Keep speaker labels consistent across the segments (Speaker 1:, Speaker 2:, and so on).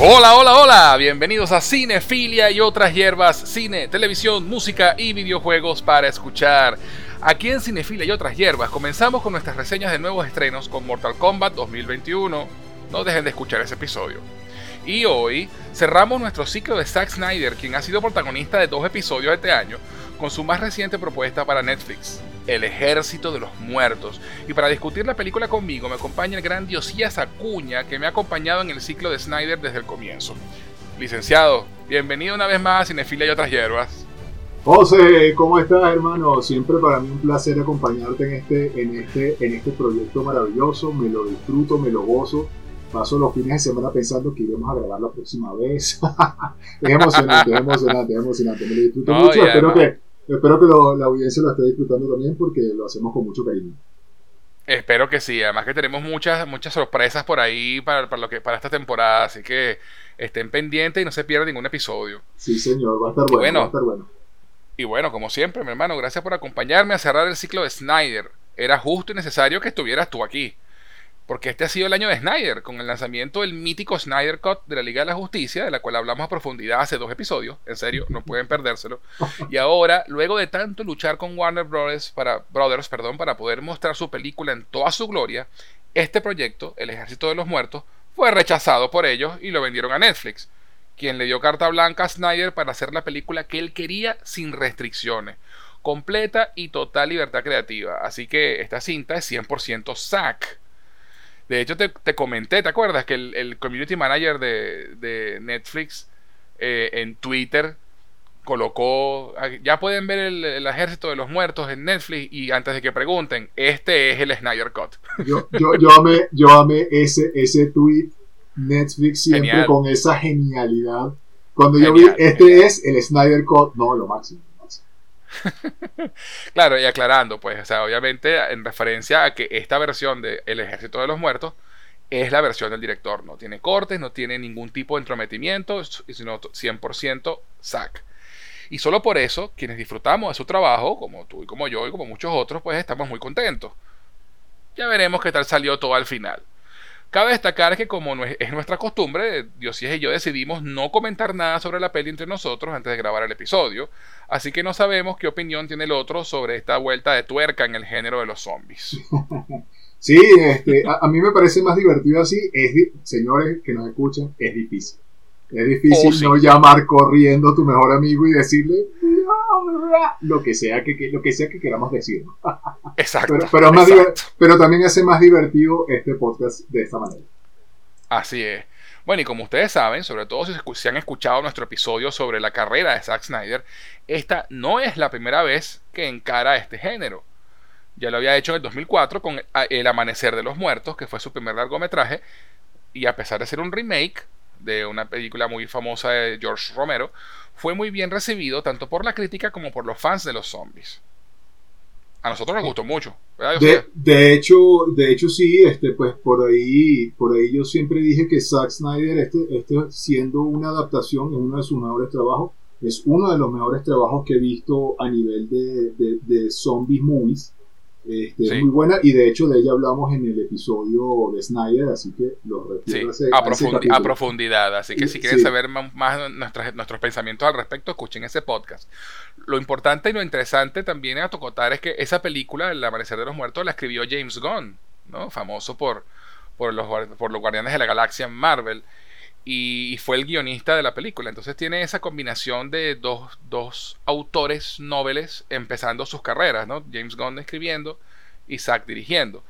Speaker 1: Hola, hola, hola, bienvenidos a Cinefilia y otras hierbas, cine, televisión, música y videojuegos para escuchar. Aquí en Cinefilia y otras hierbas comenzamos con nuestras reseñas de nuevos estrenos con Mortal Kombat 2021. No dejen de escuchar ese episodio. Y hoy cerramos nuestro ciclo de Zack Snyder, quien ha sido protagonista de dos episodios este año, con su más reciente propuesta para Netflix, El Ejército de los Muertos. Y para discutir la película conmigo me acompaña el gran Diosías Acuña, que me ha acompañado en el ciclo de Snyder desde el comienzo. Licenciado, bienvenido una vez más a Cinefilia y otras hierbas.
Speaker 2: José, ¿cómo estás, hermano? Siempre para mí un placer acompañarte en este, en este, en este proyecto maravilloso. Me lo disfruto, me lo gozo. Paso los fines de semana pensando que iremos a grabar la próxima vez. es emocionante, es emocionante, es emocionante. Me lo disfruto mucho. Espero que, espero que la audiencia lo esté disfrutando también porque lo hacemos con mucho cariño.
Speaker 1: Espero que sí, además que tenemos muchas, muchas sorpresas por ahí para, para, lo que, para esta temporada, así que estén pendientes y no se pierdan ningún episodio.
Speaker 2: Sí, señor, va a estar bueno, va a estar bueno.
Speaker 1: Y bueno, como siempre, mi hermano, gracias por acompañarme a cerrar el ciclo de Snyder. Era justo y necesario que estuvieras tú aquí. Porque este ha sido el año de Snyder, con el lanzamiento del mítico Snyder Cut de la Liga de la Justicia, de la cual hablamos a profundidad hace dos episodios. En serio, no pueden perdérselo. Y ahora, luego de tanto luchar con Warner Brothers para, Brothers, perdón, para poder mostrar su película en toda su gloria, este proyecto, El Ejército de los Muertos, fue rechazado por ellos y lo vendieron a Netflix quien le dio carta blanca a Snyder para hacer la película que él quería sin restricciones. Completa y total libertad creativa. Así que esta cinta es 100% Zack. De hecho, te, comenté, ¿te acuerdas? Que el, community manager de, Netflix eh, en Twitter colocó, ya pueden ver el, ejército de los muertos en Netflix y antes de que pregunten, este es el Snyder Cut.
Speaker 2: Yo, yo, yo amé, yo amé ese, ese tweet Netflix siempre con esa genialidad. Cuando yo vi, este es el Snyder Cut, no, lo máximo.
Speaker 1: claro, y aclarando, pues, o sea, obviamente en referencia a que esta versión de El Ejército de los Muertos es la versión del director, no tiene cortes, no tiene ningún tipo de entrometimiento, sino 100% SAC. Y solo por eso, quienes disfrutamos de su trabajo, como tú y como yo y como muchos otros, pues estamos muy contentos. Ya veremos qué tal salió todo al final. Cabe destacar que como es nuestra costumbre, Diosías y yo decidimos no comentar nada sobre la peli entre nosotros antes de grabar el episodio, así que no sabemos qué opinión tiene el otro sobre esta vuelta de tuerca en el género de los zombies.
Speaker 2: Sí, este, a, mí me parece más divertido así, es, señores que nos escuchan, es difícil. Es difícil oh, no llamar corriendo a tu mejor amigo y decirle lo que sea que, lo que sea que queramos decir.
Speaker 1: Exacto.
Speaker 2: Pero, pero, también hace más divertido este podcast de esta manera.
Speaker 1: Así es. Bueno, y como ustedes saben, sobre todo si, si han escuchado nuestro episodio sobre la carrera de Zack Snyder, esta no es la primera vez que encara este género. Ya lo había hecho en el 2004 con El Amanecer de los Muertos, que fue su primer largometraje, y a pesar de ser un remake, de una película muy famosa de George Romero, fue muy bien recibido tanto por la crítica como por los fans de los zombies. A nosotros nos gustó mucho.
Speaker 2: De, hecho, de hecho sí, este, pues por ahí, por ahí yo siempre dije que Zack Snyder, este, este siendo una adaptación, es uno de sus mejores trabajos, es uno de los mejores trabajos que he visto a nivel de, de, de zombies movies. Este, Es muy buena y de hecho de ella hablamos en el episodio de Snyder, así que los refiero
Speaker 1: a, profundidad. Así que si quieren saber más nuestros, nuestros pensamientos al respecto, escuchen ese podcast. Lo importante y lo interesante también a tocotar es que esa película, El Amanecer de los Muertos, la escribió James Gunn, ¿no? famoso por, por, los, por los Guardianes de la Galaxia en Marvel y, fue el guionista de la película. Entonces tiene esa combinación de dos, dos autores noveles empezando sus carreras, ¿no? James Gunn escribiendo y Zack dirigiendo.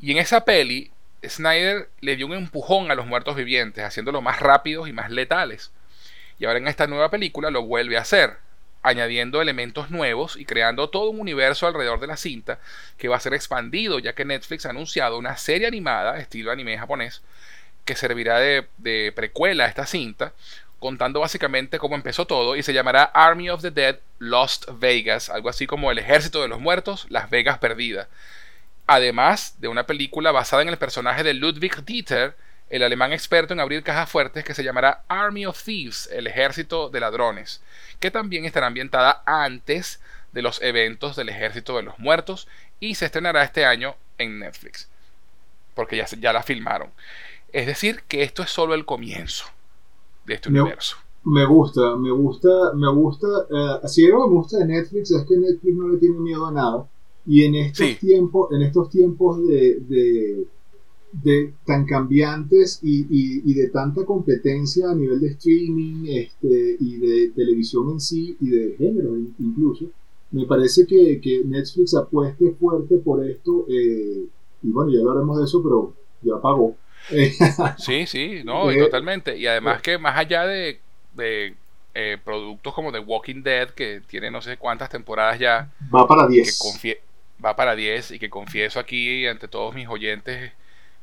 Speaker 1: Y en esa peli, Snyder le dio un empujón a los muertos vivientes, haciéndolos más rápidos y más letales. Y ahora en esta nueva película lo vuelve a hacer, añadiendo elementos nuevos y creando todo un universo alrededor de la cinta que va a ser expandido, ya que Netflix ha anunciado una serie animada, estilo anime japonés, que servirá de, precuela a esta cinta, contando básicamente cómo empezó todo y se llamará Army of the Dead Lost Vegas, algo así como El Ejército de los Muertos, Las Vegas Perdidas. Además de una película basada en el personaje de Ludwig Dieter, el alemán experto en abrir cajas fuertes que se llamará Army of Thieves, el Ejército de Ladrones, que también estará ambientada antes de los eventos del Ejército de los Muertos y se estrenará este año en Netflix, porque ya, ya la filmaron. Es decir, que esto es solo el comienzo. de este universo.
Speaker 2: Me gusta, me gusta, me gusta. Uh, si algo me gusta de Netflix es que Netflix no le tiene miedo a nada. Y en estos tiempos, en estos tiempos de, de, de tan cambiantes y, y, de tanta competencia a nivel de streaming este, y de televisión en sí y de género incluso, me parece que, que Netflix apueste fuerte por esto. Eh, y bueno, ya hablaremos de eso, pero ya pagó.
Speaker 1: sí, sí, no, y totalmente. Y además que más allá de de eh, productos como The Walking Dead, que tiene no sé cuántas temporadas ya.
Speaker 2: Va para 10.
Speaker 1: va para 10 y que confieso aquí ante todos mis oyentes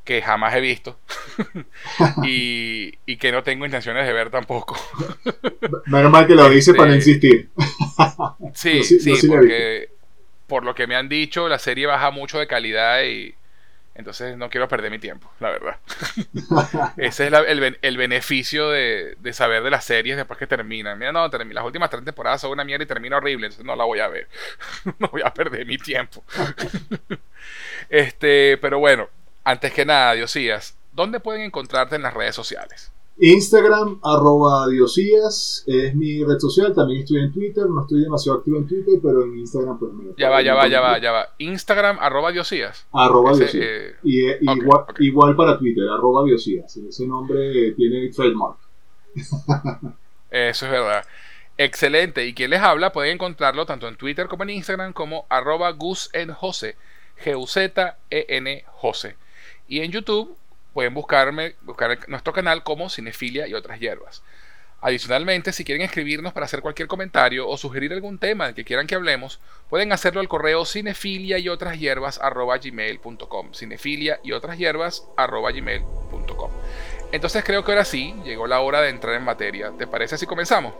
Speaker 1: que jamás he visto y, que no tengo intenciones de ver tampoco.
Speaker 2: Menos mal que lo dice para este, insistir.
Speaker 1: sí, sí, porque por lo que me han dicho, la serie baja mucho de calidad y, entonces no quiero perder mi tiempo, la verdad. Ese es el, beneficio de, saber de las series después que terminan. Mira, no, las últimas tres temporadas son una mierda y termina horrible, entonces no la voy a ver. no voy a perder mi tiempo. este, pero bueno, antes que nada, Diosías, ¿dónde pueden encontrarte en las redes sociales?
Speaker 2: Instagram, arroba Diosías, es mi red social. También estoy en Twitter. No estoy demasiado activo en Twitter, pero en Instagram, pues me.
Speaker 1: Ya va, ya va, ya va, ya va. Instagram, arroba Diosías.
Speaker 2: Arroba Diosías. Eh, y, igual, para Twitter, arroba Diosías. Ese nombre tiene trademark.
Speaker 1: Eso es verdad. Excelente. Y quien les habla pueden encontrarlo tanto en Twitter como en Instagram como arroba Gus en Jose. G-U-Z-E-N Jose. Y en YouTube pueden buscarme, buscar nuestro canal como Cinefilia y otras hierbas. Adicionalmente, si quieren escribirnos para hacer cualquier comentario o sugerir algún tema del que quieran que hablemos, pueden hacerlo al correo cinefilia y otras hierbas gmail.com. Cinefilia y otras hierbas gmail.com. Entonces creo que ahora sí llegó la hora de entrar en materia. ¿Te parece si comenzamos?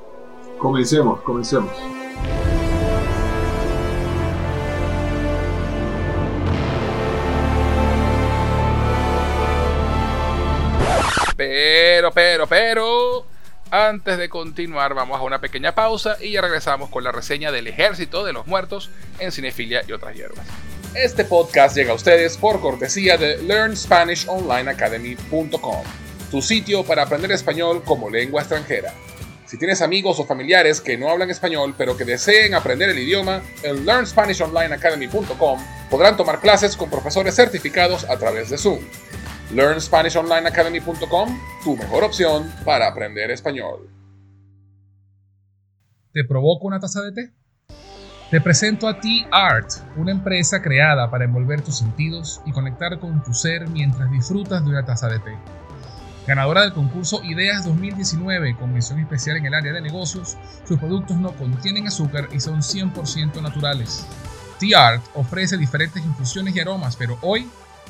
Speaker 2: Comencemos, comencemos.
Speaker 1: Pero, pero, pero, antes de continuar vamos a una pequeña pausa y ya regresamos con la reseña del Ejército de los Muertos en Cinefilia y otras hierbas. Este podcast llega a ustedes por cortesía de LearnSpanishOnlineAcademy.com, tu sitio para aprender español como lengua extranjera. Si tienes amigos o familiares que no hablan español pero que deseen aprender el idioma, en LearnSpanishOnlineAcademy.com podrán tomar clases con profesores certificados a través de Zoom. LearnSpanishOnlineAcademy.com, tu mejor opción para aprender español. ¿Te provoco una taza de té? Te presento a Tea Art, una empresa creada para envolver tus sentidos y conectar con tu ser mientras disfrutas de una taza de té. Ganadora del concurso Ideas 2019 con mención especial en el área de negocios, sus productos no contienen azúcar y son 100% naturales. Tea Art ofrece diferentes infusiones y aromas, pero hoy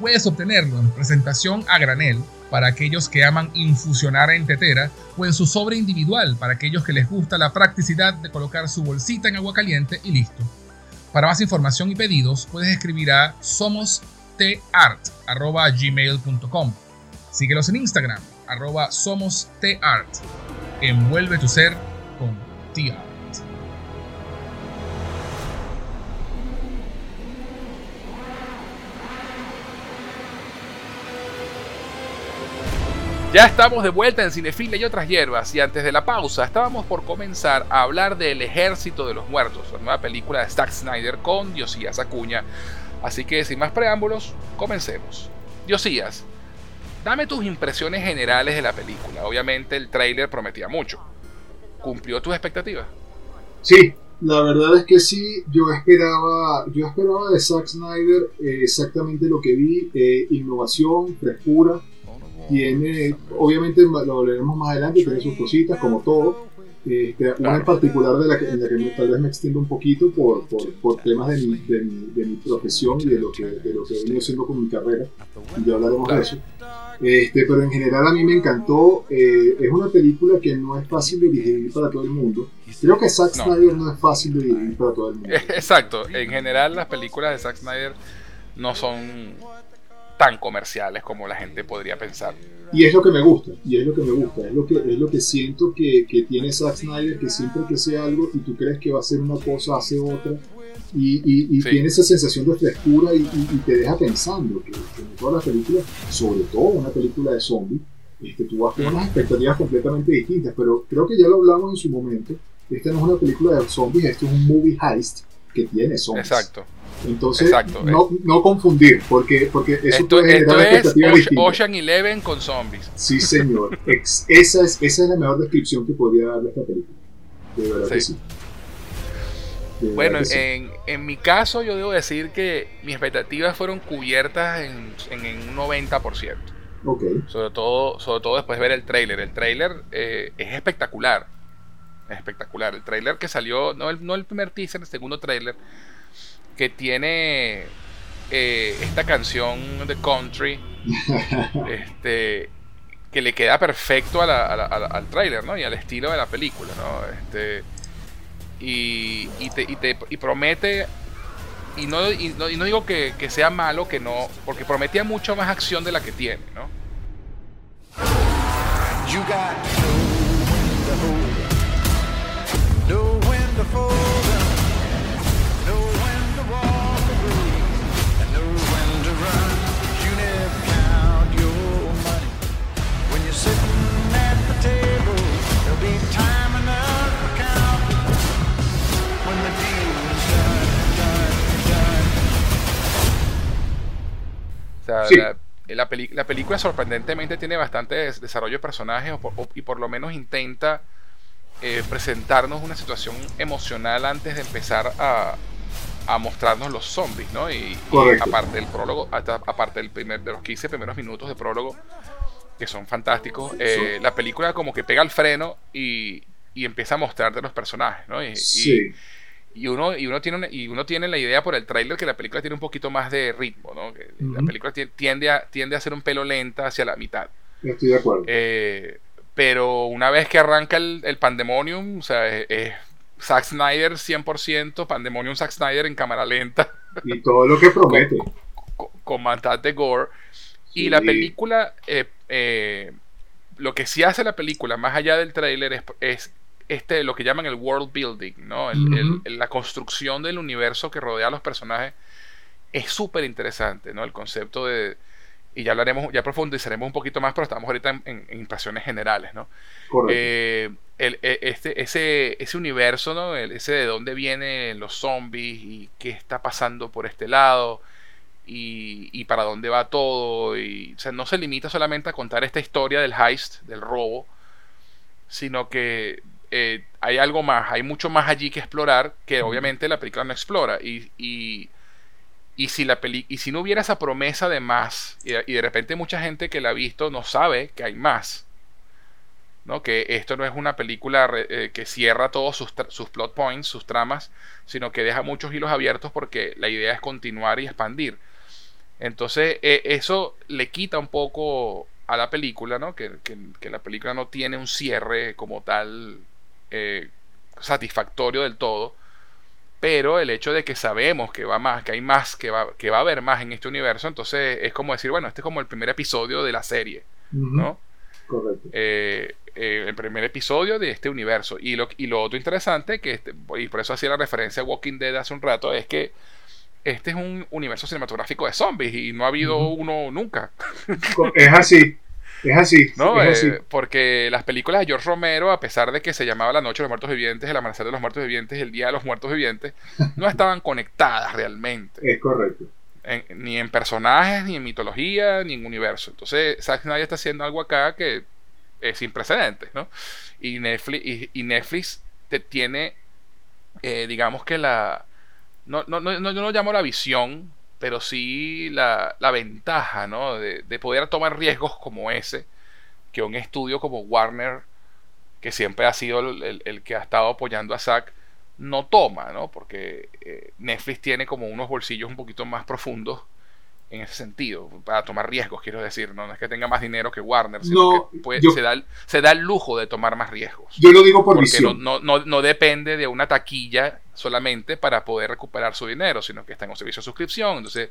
Speaker 1: Puedes obtenerlo en presentación a granel para aquellos que aman infusionar en tetera o en su sobre individual para aquellos que les gusta la practicidad de colocar su bolsita en agua caliente y listo. Para más información y pedidos puedes escribir a somostart.gmail.com. Síguelos en Instagram, arroba somostart. Envuelve tu ser con tía. Ya estamos de vuelta en Cinefila y otras hierbas y antes de la pausa estábamos por comenzar a hablar del Ejército de los Muertos, la nueva película de Zack Snyder con Diosías Acuña. Así que sin más preámbulos, comencemos. Diosías, dame tus impresiones generales de la película. Obviamente el tráiler prometía mucho. ¿Cumplió tus expectativas?
Speaker 2: Sí, la verdad es que sí, yo esperaba, yo esperaba de Zack Snyder eh, exactamente lo que vi, eh, innovación, frescura, tiene, obviamente lo veremos más adelante, tiene sus cositas, como todo. Este, una en particular de la, que, en la que tal vez me extiendo un poquito por, por, por temas de mi, de, mi, de mi, profesión y de lo, que, de lo que he venido haciendo con mi carrera, y ya hablaremos de eso. Este, pero en general a mí me encantó. Eh, es una película que no es fácil de digerir para todo el mundo. Creo que Zack Snyder no es fácil de digerir para todo el mundo.
Speaker 1: Exacto. En general las películas de Zack Snyder no son tan comerciales como la gente podría pensar.
Speaker 2: Y es lo que me gusta, y es lo que me gusta, es lo que, es lo que siento que, que tiene Zack Snyder, que siempre que sea algo y tú crees que va a ser una cosa, hace otra, y, y, tiene esa sensación de frescura y, te deja pensando que, en todas las películas, sobre todo una película de zombies, este, tú vas con unas expectativas completamente distintas, pero creo que ya lo hablamos en su momento, esta no es una película de zombies, esto es un movie heist que tiene zombies.
Speaker 1: Exacto.
Speaker 2: Entonces, no, no, confundir, porque, porque eso
Speaker 1: esto, puede generar expectativas Ocean Eleven con zombies.
Speaker 2: Sí, señor. esa, es, esa es la mejor descripción que podría darle esta película. De verdad que sí.
Speaker 1: bueno, en, en, mi caso yo debo decir que mis expectativas fueron cubiertas en, en, un 90%.
Speaker 2: Okay.
Speaker 1: Sobre todo, sobre todo después de ver el trailer. El trailer eh, es espectacular. Es espectacular. El trailer que salió, no el, no el primer teaser, el segundo trailer, que tiene eh, esta canción de country este, que le queda perfecto al trailer ¿no? y al estilo de la película. ¿no? Este, y, y, te, y, te, y promete y no, y no, y no digo que, que, sea malo, que no, porque prometía mucho más acción de la que tiene, ¿no? You got la, película sorprendentemente tiene bastante desarrollo de personajes y por lo menos intenta eh, presentarnos una situación emocional antes de empezar a, mostrarnos los zombies, ¿no? Y, aparte del prólogo, aparte del primer, de los 15 primeros minutos de prólogo, que son fantásticos, eh, la película como que pega el freno y, empieza a mostrarte los personajes, ¿no? Y,
Speaker 2: sí
Speaker 1: y uno, y uno tiene y uno tiene la idea por el tráiler que la película tiene un poquito más de ritmo, ¿no? Que La película tiende a, tiende a ser un pelo lenta hacia la mitad.
Speaker 2: Estoy de acuerdo.
Speaker 1: Eh, pero una vez que arranca el, el Pandemonium, o sea, es, Zack Snyder 100%, Pandemonium Zack Snyder en cámara lenta.
Speaker 2: Y todo lo que promete.
Speaker 1: con, con, de gore. Y la película, eh, eh, lo que sí hace la película, más allá del tráiler, es, es este, lo que llaman el world building, ¿no? la construcción del universo que rodea a los personajes es súper interesante, ¿no? El concepto de, y ya hablaremos, ya profundizaremos un poquito más, pero estamos ahorita en, impresiones generales, ¿no? Eh, el, e, este, ese, ese universo, ¿no? ese de dónde vienen los zombies y qué está pasando por este lado y, y para dónde va todo. Y, o sea, no se limita solamente a contar esta historia del heist, del robo, sino que eh, hay algo más, hay mucho más allí que explorar que obviamente la película no explora. Y, y, y si, la peli y si no hubiera esa promesa de más, y, de repente mucha gente que la ha visto no sabe que hay más, ¿no? que esto no es una película eh, que cierra todos sus, sus, plot points, sus tramas, sino que deja muchos hilos abiertos porque la idea es continuar y expandir. Entonces, e, eso le quita un poco a la película, ¿no? Que, que, que, la película no tiene un cierre como tal eh, satisfactorio del todo. Pero el hecho de que sabemos que va más, que hay más, que va, que va a haber más en este universo, entonces es como decir, bueno, este es como el primer episodio de la serie, ¿no?
Speaker 2: Correcto.
Speaker 1: Eh, eh, el primer episodio de este universo. Y lo, y lo otro interesante, que este, y por eso hacía la referencia a Walking Dead hace un rato, es que este es un universo cinematográfico de zombies y no ha habido uno nunca.
Speaker 2: Es así. Es así.
Speaker 1: No, eh, porque las películas de George Romero, a pesar de que se llamaba La Noche de los Muertos Vivientes, El Amanecer de los Muertos Vivientes El Día de los Muertos Vivientes, no estaban conectadas realmente.
Speaker 2: Es correcto.
Speaker 1: ni en personajes, ni en mitología, ni en universo. Entonces, Zack Snyder está haciendo algo acá que es sin precedentes, ¿no? Y Netflix, y, Netflix te tiene, eh, digamos que la. No, no, no, no, yo no llamo la visión, pero sí la, la ventaja ¿no? de, de, poder tomar riesgos como ese, que un estudio como Warner, que siempre ha sido el, el, que ha estado apoyando a Zack, no toma, ¿no? porque eh, Netflix tiene como unos bolsillos un poquito más profundos en ese sentido, para tomar riesgos, quiero decir, no, es que tenga más dinero que Warner, sino que se, da, se, da, el lujo de tomar más riesgos.
Speaker 2: Yo lo digo por
Speaker 1: Porque no, no, no, depende de una taquilla solamente para poder recuperar su dinero, sino que está en un servicio de suscripción, entonces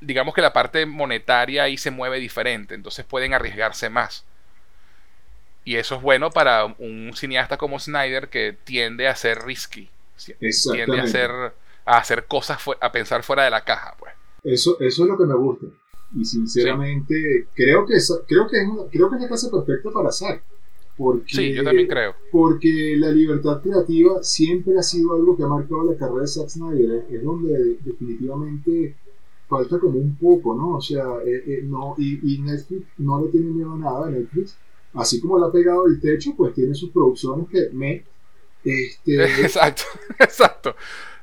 Speaker 1: digamos que la parte monetaria ahí se mueve diferente, entonces pueden arriesgarse más. Y eso es bueno para un cineasta como Snyder que tiende a ser risky, tiende a hacer, a hacer cosas, a pensar fuera de la caja, pues.
Speaker 2: Eso, eso es lo que me gusta. Y sinceramente, creo, que es, creo, que es creo que es la casa perfecta para Zack. Porque,
Speaker 1: sí, yo también creo.
Speaker 2: Porque la libertad creativa siempre ha sido algo que ha marcado la carrera de Zack Snyder. Es donde definitivamente falta como un poco, ¿no? O sea, eh, eh, no, y, y, Netflix no le tiene miedo a nada. Netflix, así como le ha pegado el techo, pues tiene sus producciones que me. Este...
Speaker 1: Exacto, exacto.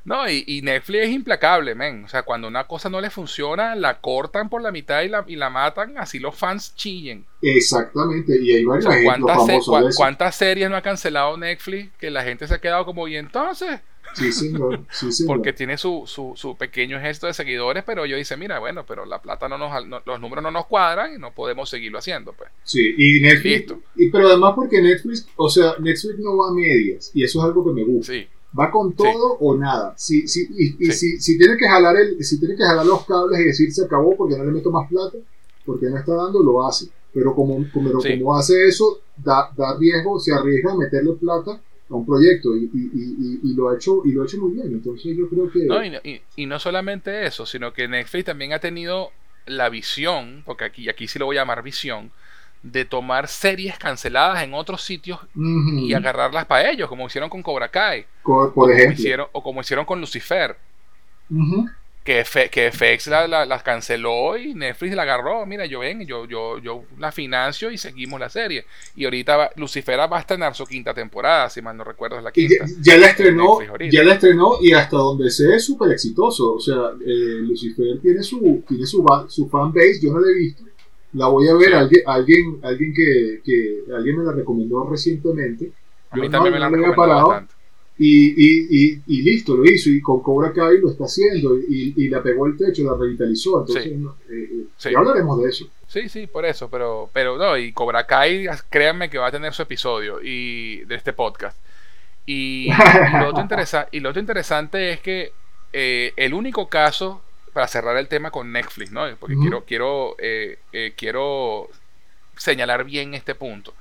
Speaker 1: No, y, Netflix es implacable, men. O sea, cuando una cosa no le funciona, la cortan por la mitad y la, y la matan, así los fans chillen.
Speaker 2: Exactamente, y hay varios
Speaker 1: ¿cuántas, ¿Cuántas series no ha cancelado Netflix que la gente se ha quedado como, ¿y entonces?
Speaker 2: Sí, señor. Sí, señor.
Speaker 1: Porque tiene su, su, su, pequeño gesto de seguidores, pero yo dice, mira, bueno, pero la plata no nos, los números no nos cuadran y no podemos seguirlo haciendo, pues.
Speaker 2: Sí, y Netflix. Y, pero además porque Netflix, o sea, Netflix no va a medias, y eso es algo que me gusta. Sí. Va con todo o nada. Si, si, y, si, si, tiene que jalar el, si tiene que jalar los cables y decir se acabó porque no le meto más plata, porque no está dando, lo hace. Pero como, como, como hace eso, da, da riesgo, se arriesga a meterle plata a un proyecto y, y, y, lo ha hecho y lo ha hecho muy bien entonces yo creo que
Speaker 1: no, y, no solamente eso sino que Netflix también ha tenido la visión porque aquí aquí sí lo voy a llamar visión de tomar series canceladas en otros sitios y agarrarlas para ellos, como hicieron con Cobra Kai.
Speaker 2: Por, ejemplo.
Speaker 1: Como hicieron, o como hicieron con Lucifer. Que, que FX las la, canceló y Netflix la agarró. Mira, yo ven, yo, yo, yo la financio y seguimos la serie. Y ahorita Lucifer va a estrenar su quinta temporada, si mal no recuerdo, es la quinta.
Speaker 2: Ya, la estrenó, ya la estrenó y hasta donde sé es súper exitoso. O sea, eh, Lucifer tiene su, tiene su, su fan base, yo no la he visto la voy a ver, alguien, alguien, alguien que, que, alguien me la recomendó recientemente.
Speaker 1: A mí también me la han parado.
Speaker 2: Y, y, y, listo, lo hizo. Y con Cobra Kai lo está haciendo. Y, y la pegó el techo, la revitalizó. Entonces, eh, eh, ya hablaremos de eso.
Speaker 1: Sí, sí, por eso. Pero, pero no, y Cobra Kai, créanme que va a tener su episodio y de este podcast. Y, lo, otro interesa y lo otro interesante es que eh, el único caso para cerrar el tema con Netflix, ¿no? Porque quiero, quiero, eh, eh, quiero señalar bien este punto.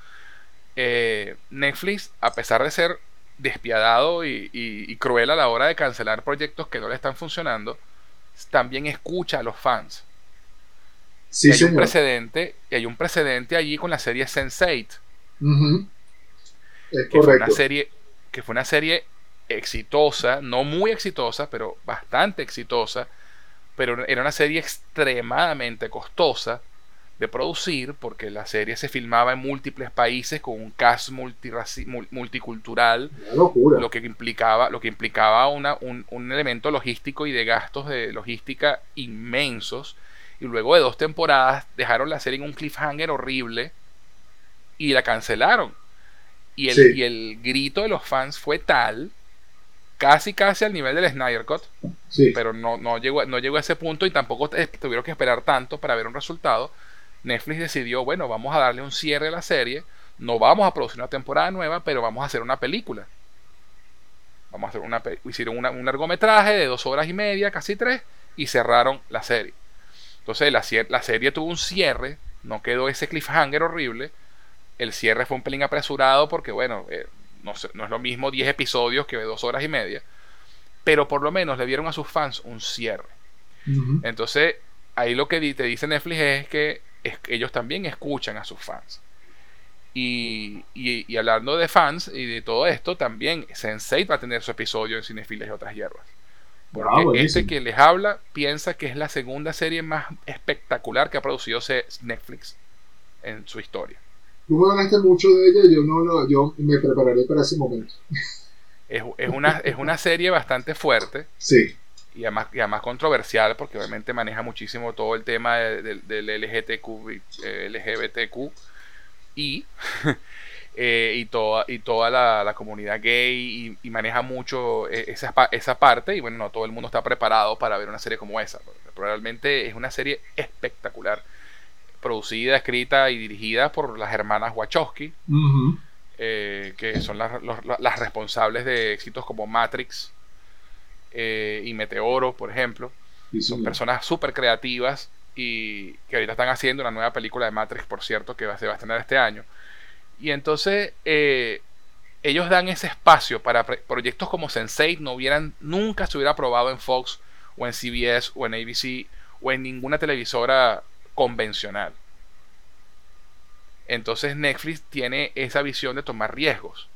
Speaker 1: Eh, Netflix, a pesar de ser despiadado y, cruel a la hora de cancelar proyectos que no le están funcionando, también escucha a los fans.
Speaker 2: Sí,
Speaker 1: y hay un precedente, y hay un precedente allí con la serie Sense8. que fue una serie que fue una serie exitosa, no muy exitosa, pero bastante exitosa, pero era una serie extremadamente costosa de producir porque la serie se filmaba en múltiples países con un cast multicultural, lo que implicaba, lo que implicaba una, un, un, elemento logístico y de gastos de logística inmensos. Y luego de dos temporadas dejaron la serie en un cliffhanger horrible y la cancelaron. Y el, y el grito de los fans fue tal casi casi al nivel del Snyder Cut. Pero no, no, llegó, no llegó a ese punto y tampoco tuvieron que esperar tanto para ver un resultado. Netflix decidió, bueno, vamos a darle un cierre a la serie. No vamos a producir una temporada nueva, pero vamos a hacer una película. Vamos a hacer una hicieron un largometraje de dos horas y media, casi tres, y cerraron la serie. Entonces la, la serie tuvo un cierre, no quedó ese cliffhanger horrible. El cierre fue un pelín apresurado porque, bueno, eh, no, es lo mismo 10 episodios que 2 horas y media, pero por lo menos le dieron a sus fans un cierre. Entonces, ahí lo que te dice Netflix es que ellos también escuchan a sus fans. Y, hablando de fans y de todo esto, también Sense8 va a tener su episodio en Cinefilas y otras hierbas. Porque este que les habla piensa que es la segunda serie más espectacular que ha producido Netflix en su historia.
Speaker 2: Tú me hablaste mucho de ella, yo no, yo me prepararé para ese momento.
Speaker 1: Es, una, es una serie bastante fuerte.
Speaker 2: Sí.
Speaker 1: Y además, y además controversial porque obviamente maneja muchísimo todo el tema del LGTQ, LGBTQ y eh, y toda, y toda la, comunidad gay y, maneja mucho eh, esa, esa parte y bueno, no todo el mundo está preparado para ver una serie como esa. Probablemente es una serie espectacular, producida, escrita y dirigida por las hermanas Wachowski, eh, que son las, las, responsables de éxitos como Matrix y Meteoro, por ejemplo. son personas súper creativas y que ahorita están haciendo una nueva película de Matrix, por cierto, que se va a estrenar este año. Y entonces eh, ellos dan ese espacio para proyectos como Sense8 no hubieran, nunca se hubiera probado en Fox o en CBS o en ABC o en ninguna televisora convencional. Entonces Netflix tiene esa visión de tomar riesgos.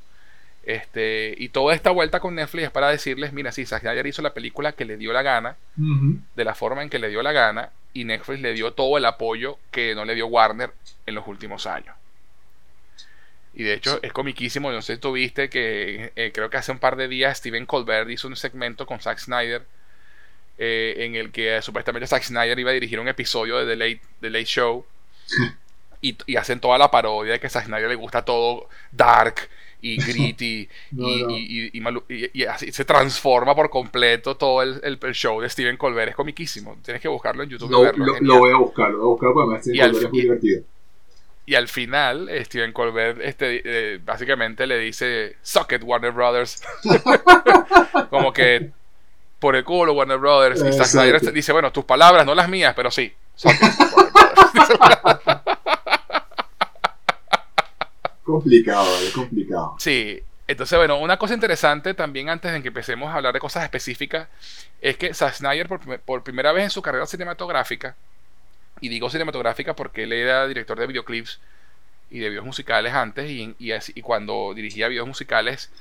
Speaker 1: Este, y toda esta vuelta con Netflix es para decirles, mira, sí, Zack Snyder hizo la película que le dio la gana, de la forma en que le dio la gana, y Netflix le dio todo el apoyo que no le dio Warner en los últimos años. Y de hecho es comiquísimo, no sé si tú viste que eh, creo que hace un par de días Steven Colbert hizo un segmento con Zack Snyder eh, en el que eh, supuestamente Zack Snyder iba a dirigir un episodio de The Late, The Late Show y, y, hacen toda la parodia de que a Zack Snyder le gusta todo dark y gritty y, y, así se transforma por completo todo el, el, show de Steven Colbert. Es comiquísimo. Tienes que buscarlo en YouTube.
Speaker 2: Lo, verlo, lo, voy a buscar, lo voy a buscar porque Steven Colbert es muy divertido.
Speaker 1: Y al final, Steven Colbert este, eh, básicamente le dice, Socket Warner Brothers. Como que por el culo Warner Brothers. Y Zack Snyder dice, bueno, tus palabras, no las mías, pero sí.
Speaker 2: complicado, es complicado.
Speaker 1: Sí. Entonces, bueno, una cosa interesante también antes de que empecemos a hablar de cosas específicas es que Zack Snyder por, por primera vez en su carrera cinematográfica y digo cinematográfica porque él era director de videoclips y de videos musicales antes y, y, cuando dirigía videos musicales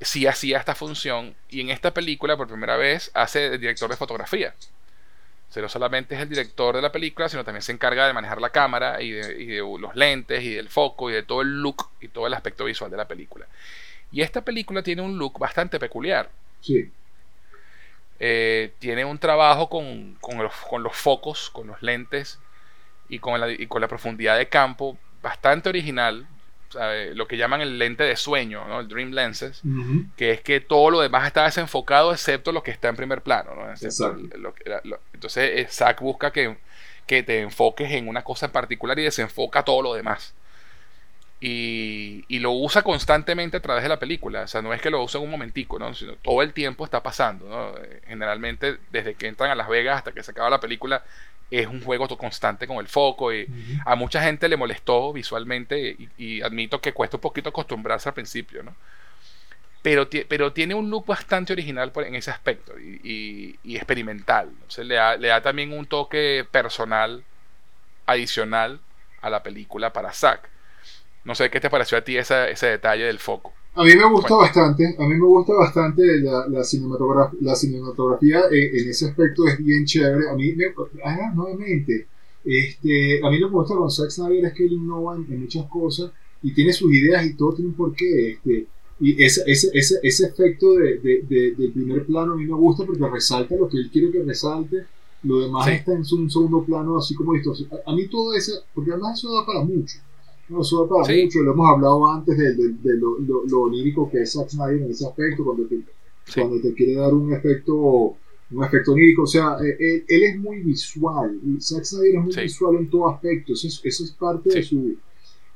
Speaker 1: sí hacía esta función y en esta película por primera vez hace el director de fotografía. O sea, no solamente es el director de la película, sino también se encarga de manejar la cámara y de, y de los lentes y del foco y de todo el look y todo el aspecto visual de la película. Y esta película tiene un look bastante peculiar.
Speaker 2: Sí.
Speaker 1: Eh, tiene un trabajo con, los, focos, con los lentes y con, la, con la profundidad de campo bastante original. Lo que llaman el lente de sueño, el Dream Lenses, que es que todo lo demás está desenfocado excepto lo que está en primer plano. entonces, Zack busca que, que te enfoques en una cosa en particular y desenfoca todo lo demás. Y, lo usa constantemente a través de la película. O sea, no es que lo use en un momentico, ¿no? Sino todo el tiempo está pasando, ¿no? Eh, generalmente, desde que entran a Las Vegas hasta que se acaba la película, es un juego constante con el foco. Y a mucha gente le molestó visualmente y, admito que cuesta un poquito acostumbrarse al principio, ¿no? Pero, pero tiene un look bastante original en ese aspecto y, experimental. le da, le da también un toque personal adicional a la película para Zack. No sé qué te pareció a ti ese detalle del foco.
Speaker 2: A mí me gusta bastante, a mí me gusta bastante la, la, cinematografía, la cinematografía en, ese aspecto es bien chévere. A mí, me, ah, nuevamente, este, a mí lo que me gusta con Zack Snyder es que él innova en, muchas cosas y tiene sus ideas y todo tiene un porqué. Este, y ese, ese, ese, ese efecto de, de, del primer plano a mí me gusta porque resalta lo que él quiere que resalte. Lo demás está en un segundo plano, así como esto. A, a mí todo eso, porque además eso da para mucho. No, eso para mucho, lo hemos hablado antes de, de, lo, lo, onírico que es Zack Snyder en ese aspecto, cuando te, cuando te quiere dar un efecto un efecto onírico, o sea, eh, él, él es muy visual, y Zack Snyder es muy visual en todo aspecto, eso es, eso es parte de su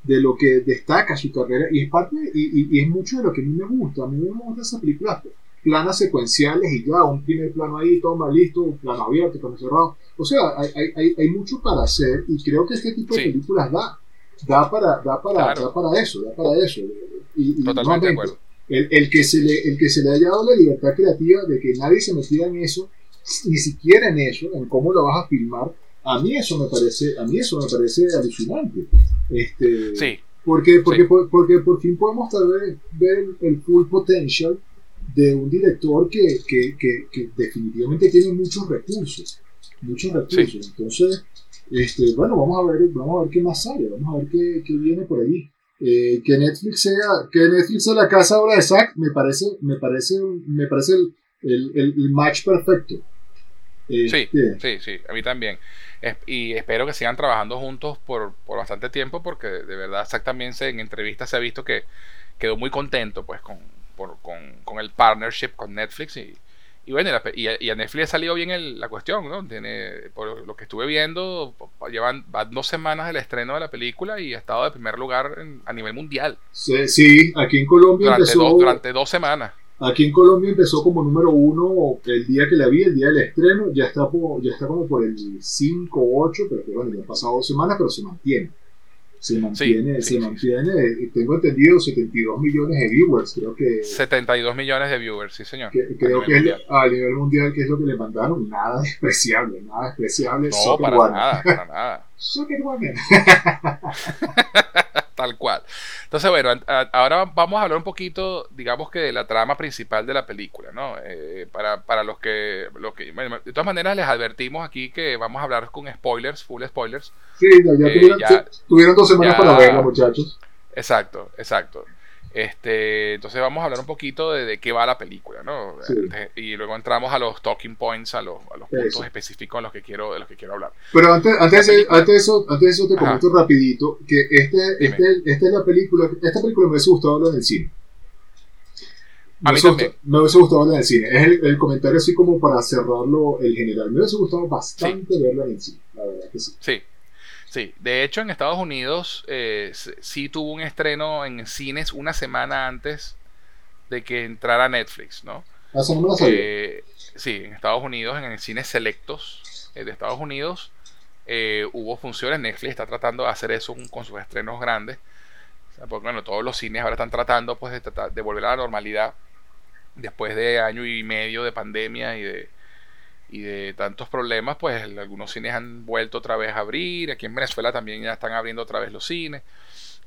Speaker 2: de lo que destaca su carrera y es parte y, y, es mucho de lo que a mí me gusta, a mí me gusta esas películas planas secuenciales y ya, un primer plano ahí, toma, listo, un plano abierto, plano cerrado, o sea, hay, hay, hay mucho para hacer y creo que este tipo de películas da da para, da para, da para eso, da para eso. Y,
Speaker 1: Totalmente de acuerdo.
Speaker 2: El, el, que se le, el que se le haya dado la libertad creativa de que nadie se metiera en eso, ni siquiera en eso, en cómo lo vas a filmar, a mí eso me parece, a mí eso me parece alucinante. Este,
Speaker 1: sí.
Speaker 2: Porque, porque, porque por fin podemos tal vez ver el full potential de un director que, que, que, que definitivamente tiene muchos recursos. Muchos recursos. Entonces, este, bueno, vamos a ver, vamos a ver qué más sale, vamos a ver qué, qué viene por ahí. Eh, que Netflix sea, que Netflix sea la casa ahora de Zack, me parece, me parece, me parece el, el, el match perfecto.
Speaker 1: Sí, este, sí, sí, a mí también. y espero que sigan trabajando juntos por, bastante tiempo porque de verdad Zack también se, en entrevistas se ha visto que quedó muy contento pues con, con, el partnership con Netflix y, y bueno, y a, Netflix ha salido bien la cuestión, ¿no? Tiene, por lo que estuve viendo, llevan dos semanas del estreno de la película y ha estado de primer lugar a nivel mundial.
Speaker 2: Sí, sí, aquí en Colombia
Speaker 1: durante empezó... Dos, durante dos semanas.
Speaker 2: Aquí en Colombia empezó como número uno el día que la vi, el día del estreno, ya está, ya está como por el 5 o 8, pero que bueno, ya han pasado dos semanas, pero se mantiene se mantiene, se mantiene, tengo entendido 72 millones de viewers, creo que
Speaker 1: 72 millones de viewers, sí señor.
Speaker 2: creo que es, a nivel mundial que es lo que le mandaron, nada despreciable, nada despreciable.
Speaker 1: No, para nada, para nada. Tal cual. Entonces, bueno, ahora vamos a hablar un poquito, digamos que de la trama principal de la película, ¿no? Eh, para, para, los que... Los que de todas maneras, les advertimos aquí que vamos a hablar con spoilers, full spoilers.
Speaker 2: Sí, ya, eh, tuvieron, dos semanas para verla, muchachos.
Speaker 1: Exacto, exacto. Este, entonces vamos a hablar un poquito de, qué va la película, ¿no? Y luego entramos a los talking points, a los, a los puntos específicos en los que quiero, de los que quiero hablar.
Speaker 2: Pero antes, antes, de, antes, eso, antes de eso te comento rapidito que este, este, esta es la película, esta película me hubiese gustado verla en el cine. Me, hubiese gustado, me hubiese gustado verla en el cine. Es el, el, comentario así como para cerrarlo el general. Me hubiese gustado bastante verla en el cine, la verdad que sí.
Speaker 1: Sí. Sí, de hecho en Estados Unidos eh, sí tuvo un estreno en cines una semana antes de que entrara Netflix, ¿no? Eh, sí, en Estados Unidos, en cines selectos eh, de Estados Unidos, eh, hubo funciones. Netflix está tratando de hacer eso con sus estrenos grandes. porque bueno, todos los cines ahora están tratando pues, de, tratar, de volver a la normalidad después de año y medio de pandemia y de, y de tantos problemas, pues algunos cines han vuelto otra vez a abrir. Aquí en Venezuela también ya están abriendo otra vez los cines.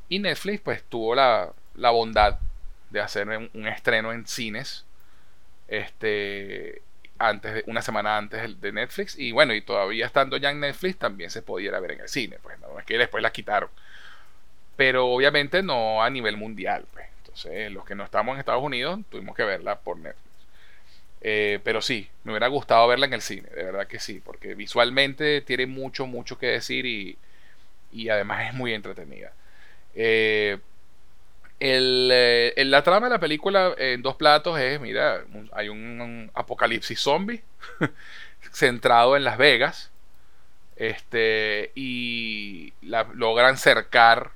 Speaker 1: Y Netflix, pues tuvo la, la bondad de hacer un, estreno en cines. Este antes de, una semana antes de Netflix y bueno y todavía estando ya en Netflix también se pudiera ver en el cine pues no es que después la quitaron pero obviamente no a nivel mundial pues entonces los que no estamos en Estados Unidos tuvimos que verla por Netflix eh, pero sí, me hubiera gustado verla en el cine, de verdad que sí, porque visualmente tiene mucho, mucho que decir y, además es muy entretenida. Eh, eh, la trama de la película en dos platos es, mira, hay un, apocalipsis zombie centrado en Las Vegas este, y logran cercar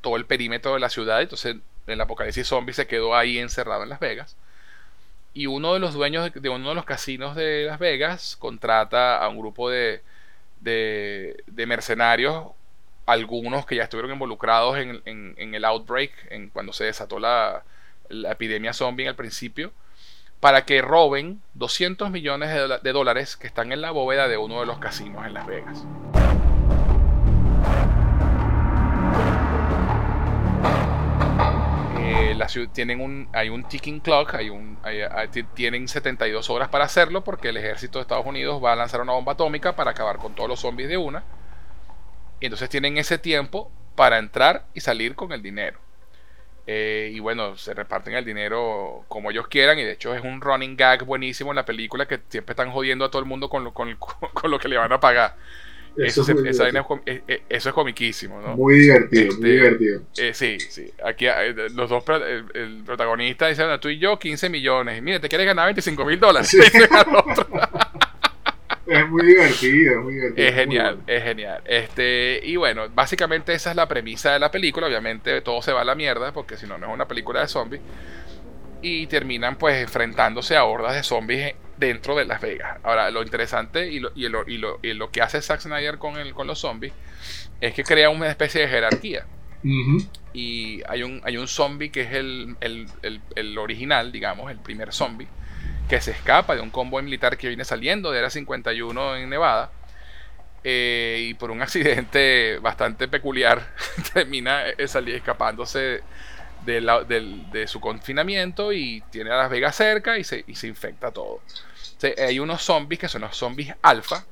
Speaker 1: todo el perímetro de la ciudad, entonces el apocalipsis zombie se quedó ahí encerrado en Las Vegas y uno de los dueños de, uno de los casinos de Las Vegas contrata a un grupo de, de, mercenarios, algunos que ya estuvieron involucrados en, el outbreak, en cuando se desató la, epidemia zombie al principio, para que roben 200 millones de dólares que están en la bóveda de uno de los casinos en Las Vegas. Tienen un, hay un ticking clock, hay un, tienen 72 horas para hacerlo porque el ejército de Estados Unidos va a lanzar una bomba atómica para acabar con todos los zombies de una. Y entonces tienen ese tiempo para entrar y salir con el dinero. Eh, y bueno, se reparten el dinero como ellos quieran. Y de hecho es un running gag buenísimo en la película que siempre están jodiendo a todo el mundo con con, con lo que le van a pagar. Eso, es, eh, eh, eso, es, comiquísimo, ¿no?
Speaker 2: Muy divertido, muy este, divertido.
Speaker 1: Eh, sí, sí. Aquí los dos, el, protagonista dice, tú y yo 15 millones. Mire, te quieres ganar 25 mil dólares.
Speaker 2: es muy divertido, es muy divertido.
Speaker 1: Es genial, es genial. Este, y bueno, básicamente esa es la premisa de la película. Obviamente todo se va a la mierda, porque si no, no es una película de zombies. Y terminan pues enfrentándose a hordas de zombies dentro de Las Vegas. Ahora, lo interesante y lo, y lo, y lo, y lo que hace Zack Snyder con, el, con los zombies es que crea una especie de jerarquía. Y hay un, hay un zombie que es el, el, el, original, digamos, el primer zombie, que se escapa de un convoy militar que viene saliendo de Era 51 en Nevada. Eh, y por un accidente bastante peculiar termina eh, salir escapándose de, de, su confinamiento y tiene a Las Vegas cerca y se, y se infecta todo hay unos zombies que son los zombies alfa,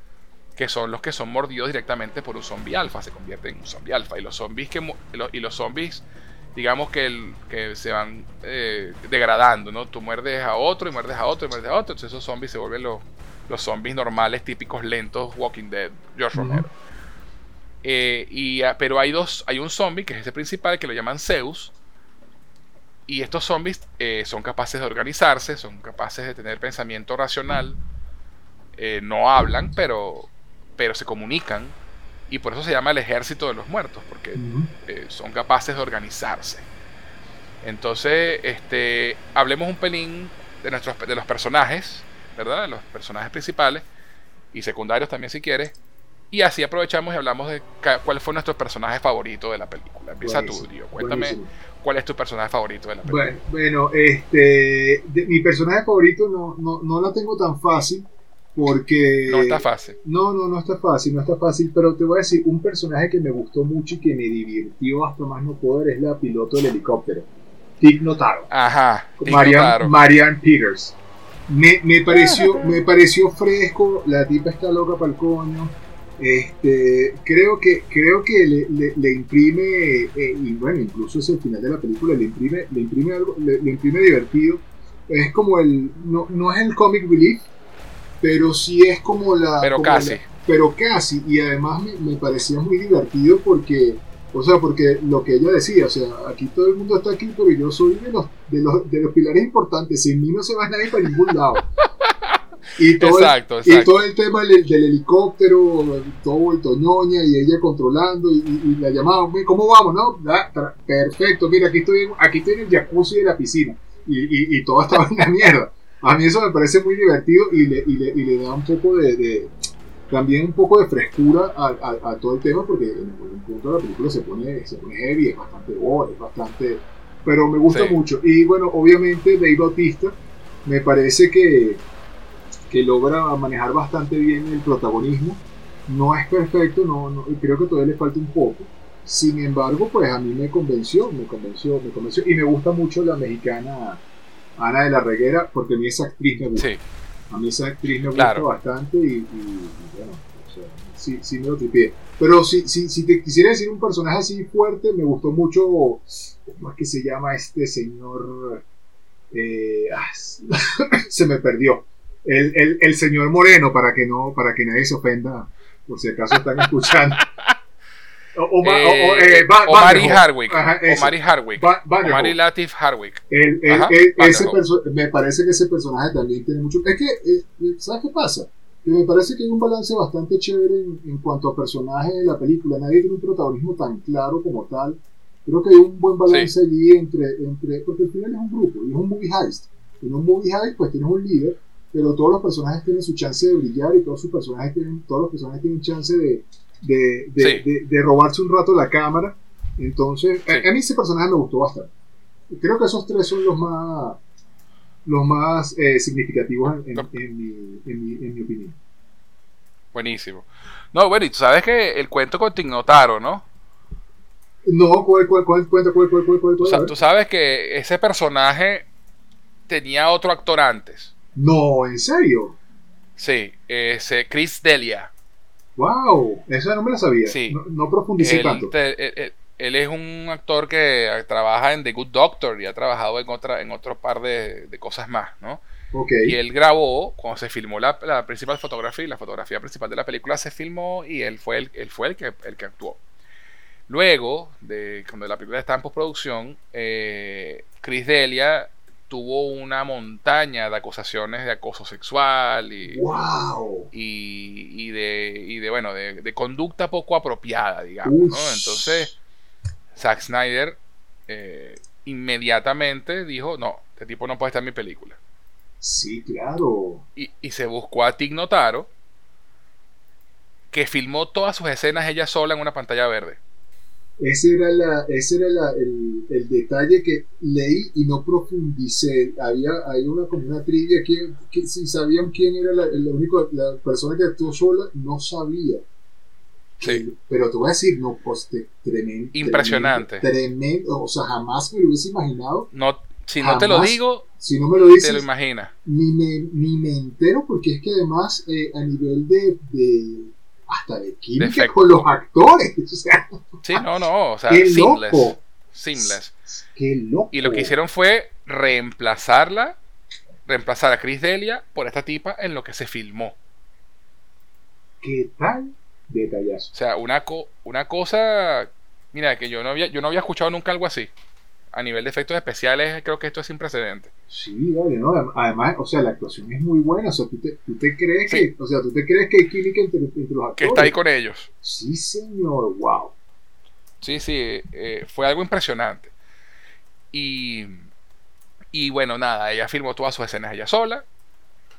Speaker 1: que son los que son mordidos directamente por un zombie alfa, se convierten en un zombie alfa. Y los zombies que y los zombies digamos que, el, que se van eh, degradando, ¿no? Tú muerdes a otro y muerdes a otro y muerdes a otro, entonces esos zombies se vuelven los, los zombies normales, típicos, lentos, Walking Dead, George Romero. Eh, y, ah, pero hay dos, hay un zombie que es ese principal que lo llaman Zeus. Y estos zombies eh, son capaces de organizarse, son capaces de tener pensamiento racional. no hablan, pero, pero se comunican y por eso se llama el ejército de los muertos, porque eh, son capaces de organizarse. Entonces, este, hablemos un pelín de, nuestros, de los personajes, ¿verdad? Los personajes principales y secundarios también si quieres. Y así aprovechamos y hablamos de cuál fue nuestro personaje favorito de la película. Empieza tú, Dio. Cuéntame cuál es tu personaje favorito de la película.
Speaker 2: Bueno, este, mi personaje favorito no, no, no la tengo tan fácil porque...
Speaker 1: No está fácil.
Speaker 2: No, no, no está fácil, no está fácil, pero te voy a decir, un personaje que me gustó mucho y que me divirtió hasta más no poder es la piloto del helicóptero, Tig Notaro.
Speaker 1: Ajá.
Speaker 2: Marianne, Marianne Peters. Me, me, pareció, me pareció fresco, la tipa está loca para el coño. Este, creo que, creo que le, le, imprime, eh, y bueno, incluso es el final de la película, le imprime, le imprime algo, le, imprime divertido. Es como el, no, no es el comic relief, pero sí es como la...
Speaker 1: Pero casi.
Speaker 2: pero casi, y además me, parecía muy divertido porque, o sea, porque lo que ella decía, o sea, aquí todo el mundo está aquí, pero yo soy de los, de los, de los pilares importantes, sin mí no se va nadie para ningún lado. Y todo, exacto, el, y todo el tema del, helicóptero, todo el toñoña y ella controlando y, la llamaba, ¿cómo vamos? No? perfecto, mira, aquí estoy, aquí estoy en el jacuzzi de la piscina y, y todo estaba en la mierda. A mí eso me parece muy divertido y le, y le, y le da un poco de, también un poco de frescura a, a, todo el tema porque en el punto de la película se pone, se pone heavy, es bastante gore, es bastante... Pero me gusta mucho. Y bueno, obviamente Dave Bautista me parece que, que logra manejar bastante bien el protagonismo. No es perfecto, no, no, creo que todavía le falta un poco. Sin embargo, pues a mí me convenció, me convenció, me convenció. Y me gusta mucho la mexicana Ana de la Reguera, porque a mí esa actriz me gusta. A mí esa actriz me gusta bastante y, bueno, o sea, sí, sí me lo tripié. Pero si, si, si te quisiera decir un personaje así fuerte, me gustó mucho, ¿cómo es que se llama este señor? Eh, ah, se me perdió. El, el, el, señor Moreno, para que no, para que nadie se ofenda, por si acaso están escuchando.
Speaker 1: Eh, eh, Omari Hardwick. Omari Hardwick. Omari Latif Hardwick.
Speaker 2: me parece que ese personaje también tiene mucho. Es que, eh, ¿sabes qué pasa? Que me parece que hay un balance bastante chévere en, cuanto a personajes de la película. Nadie tiene un protagonismo tan claro como tal. Creo que hay un buen balance allí entre, entre. Porque al final es un grupo y es un movie heist. En un movie heist, pues tienes un líder, pero todos los personajes tienen su chance de brillar y todos sus personajes tienen, todos los personajes tienen chance de de, de, de, robarse un rato la cámara. Entonces, a, mí ese personaje me gustó bastante. Creo que esos tres son los más los más eh, significativos en, en, mi, en, mi, opinión.
Speaker 1: Buenísimo. No, bueno, y tú sabes que el cuento con Tignotaro, ¿no?
Speaker 2: No, ¿cuál, cuál, cuál, cuenta, cuál, cuál, cuál, cuál,
Speaker 1: cuál Tú sabes que ese personaje tenía otro actor antes.
Speaker 2: No, ¿en serio?
Speaker 1: Sí, ese Chris Delia.
Speaker 2: ¡Wow! Esa no me la sabía. No, no profundicé tanto.
Speaker 1: él, es un actor que trabaja en The Good Doctor y ha trabajado en otra en otro par de, cosas más, ¿no?
Speaker 2: Okay.
Speaker 1: Y él grabó, cuando se filmó la, principal fotografía, la fotografía principal de la película se filmó y él fue el, él fue el, que, el que actuó. Luego, de, cuando la película está en postproducción, eh, Chris Delia tuvo una montaña de acusaciones de acoso sexual y, y, de, y de, bueno, de, conducta poco apropiada, digamos. Entonces, Zack Snyder eh, inmediatamente dijo, no, este tipo no puede estar en mi película.
Speaker 2: Sí, claro.
Speaker 1: Y, y se buscó a Tig Notaro, que filmó todas sus escenas ella sola en una pantalla verde.
Speaker 2: Ese era, la, ese era la, el, el, detalle que leí y no profundicé. Había, hay una como una trivia que, que si sabían quién era la, la, única, la persona que actuó sola, no sabía.
Speaker 1: Sí.
Speaker 2: Pero te voy a decir, no, pues tremendo.
Speaker 1: Impresionante.
Speaker 2: Tremendo, o sea, jamás me lo hubiese imaginado.
Speaker 1: No, si no te lo digo,
Speaker 2: si no me lo dices,
Speaker 1: te lo imaginas.
Speaker 2: Ni me, ni me entero, porque es que además, eh, a nivel de, de hasta de química con los actores. O sea,
Speaker 1: sí, no, no, o sea,
Speaker 2: qué loco.
Speaker 1: seamless.
Speaker 2: Qué loco.
Speaker 1: Y lo que hicieron fue reemplazarla, reemplazar a Chris Delia por esta tipa en lo que se filmó.
Speaker 2: ¿Qué tal? Detallazo.
Speaker 1: O sea, una, co- una cosa, mira, que yo no había, yo no había escuchado nunca algo así. A nivel de efectos especiales, creo que esto es sin precedentes.
Speaker 2: Sí, vale, ¿no? Adem- Además, o sea, la actuación es muy buena. O sea, tú te, tú te crees
Speaker 1: Sí.
Speaker 2: que, o sea, tú te crees que hay química entre, entre los actores.
Speaker 1: Que está ahí con ellos.
Speaker 2: Sí, señor, wow.
Speaker 1: Sí, sí, eh, fue algo impresionante. Y, y bueno, nada, ella filmó todas sus escenas ella sola.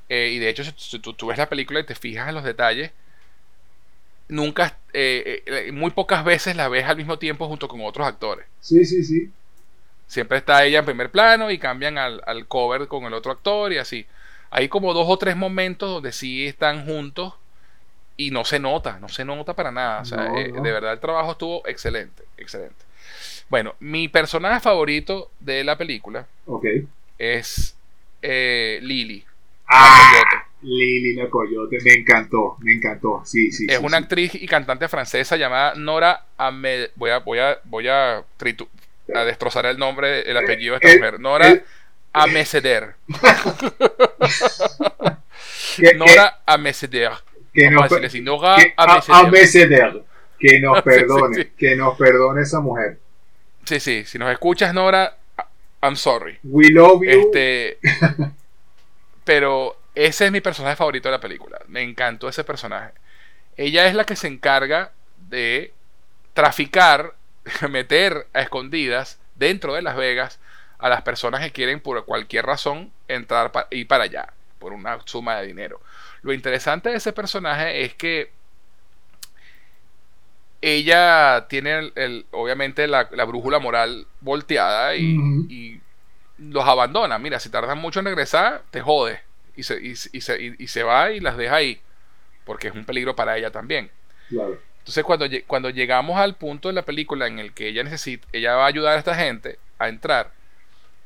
Speaker 1: eh, y de hecho, si tú, tú ves la película y te fijas en los detalles, nunca, eh, muy pocas veces la ves al mismo tiempo junto con otros actores.
Speaker 2: Sí, sí, sí.
Speaker 1: Siempre está ella en primer plano y cambian al, al cover con el otro actor y así. Hay como dos o tres momentos donde sí están juntos y no se nota, no se nota para nada. O sea,
Speaker 2: No,
Speaker 1: eh, de verdad el trabajo estuvo excelente, excelente. Bueno, mi personaje favorito de la película es eh, Lily.
Speaker 2: Ah,
Speaker 1: la coyote.
Speaker 2: Lili la Coyote, me encantó, me encantó. Sí, sí.
Speaker 1: Es
Speaker 2: sí,
Speaker 1: una
Speaker 2: sí.
Speaker 1: actriz y cantante francesa llamada Nora Ahmed. Voy a, voy a, voy a, tritu- a destrozar el nombre, el apellido de esta
Speaker 2: El-
Speaker 1: mujer. Nora
Speaker 2: el-
Speaker 1: Ameseder.
Speaker 2: Que,
Speaker 1: Nora Ameseder.
Speaker 2: que,
Speaker 1: a decirle Nora
Speaker 2: que, nos
Speaker 1: Sí,
Speaker 2: perdone,
Speaker 1: sí, sí.
Speaker 2: que nos perdone esa mujer.
Speaker 1: Sí, sí, si nos escuchas, Nora, I'm sorry.
Speaker 2: We love you.
Speaker 1: Este, pero ese es mi personaje favorito de la película. Me encantó ese personaje. Ella es la que se encarga de traficar, meter a escondidas dentro de Las Vegas a las personas que quieren por cualquier razón entrar pa- y para allá por una suma de dinero. Lo interesante de ese personaje es que ella tiene el- el- obviamente la, la brújula moral volteada y, y los abandona. Mira, si tardan mucho en regresar, te jode. Y se, y, y se, se va y las deja ahí. Porque es un peligro para ella también.
Speaker 2: Claro.
Speaker 1: Entonces cuando, cuando llegamos al punto de la película en el que ella necesita, ella va a ayudar a esta gente a entrar,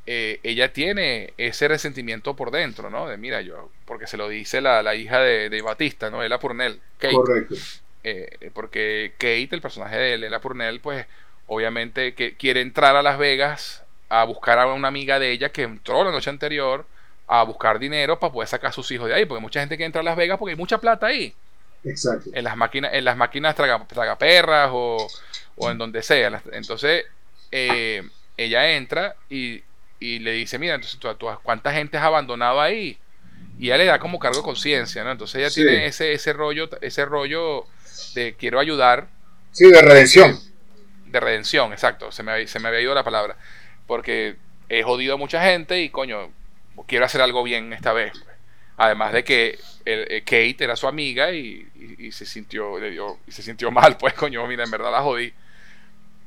Speaker 1: eh, ella tiene ese resentimiento por dentro, ¿no? De mira, yo, porque se lo dice la, la hija de, de Batista, ¿no? Ella Purnell, Kate.
Speaker 2: Correcto.
Speaker 1: Eh, porque Kate, el personaje de Lela Purnell, pues obviamente que quiere entrar a Las Vegas a buscar a una amiga de ella que entró la noche anterior a buscar dinero para poder sacar a sus hijos de ahí, porque mucha gente que entra a Las Vegas porque hay mucha plata ahí
Speaker 2: Exacto.
Speaker 1: en las máquinas, en las máquinas traga, tragaperras o, o en donde sea. Entonces, eh, ella entra y, y le dice, mira, entonces tú, tú- ¿cuánta gente has abandonado ahí? Y ella le da como cargo de conciencia, ¿no? Entonces ella
Speaker 2: Sí.
Speaker 1: tiene ese, ese rollo, ese rollo de quiero ayudar,
Speaker 2: Sí, de redención.
Speaker 1: de redención, exacto, se me, se me había ido la palabra. Porque he jodido a mucha gente y coño, quiero hacer algo bien esta vez. Además de que el- eh, Kate era su amiga y, y- y se sintió le dio- y se sintió mal, pues coño, mira, en verdad la jodí.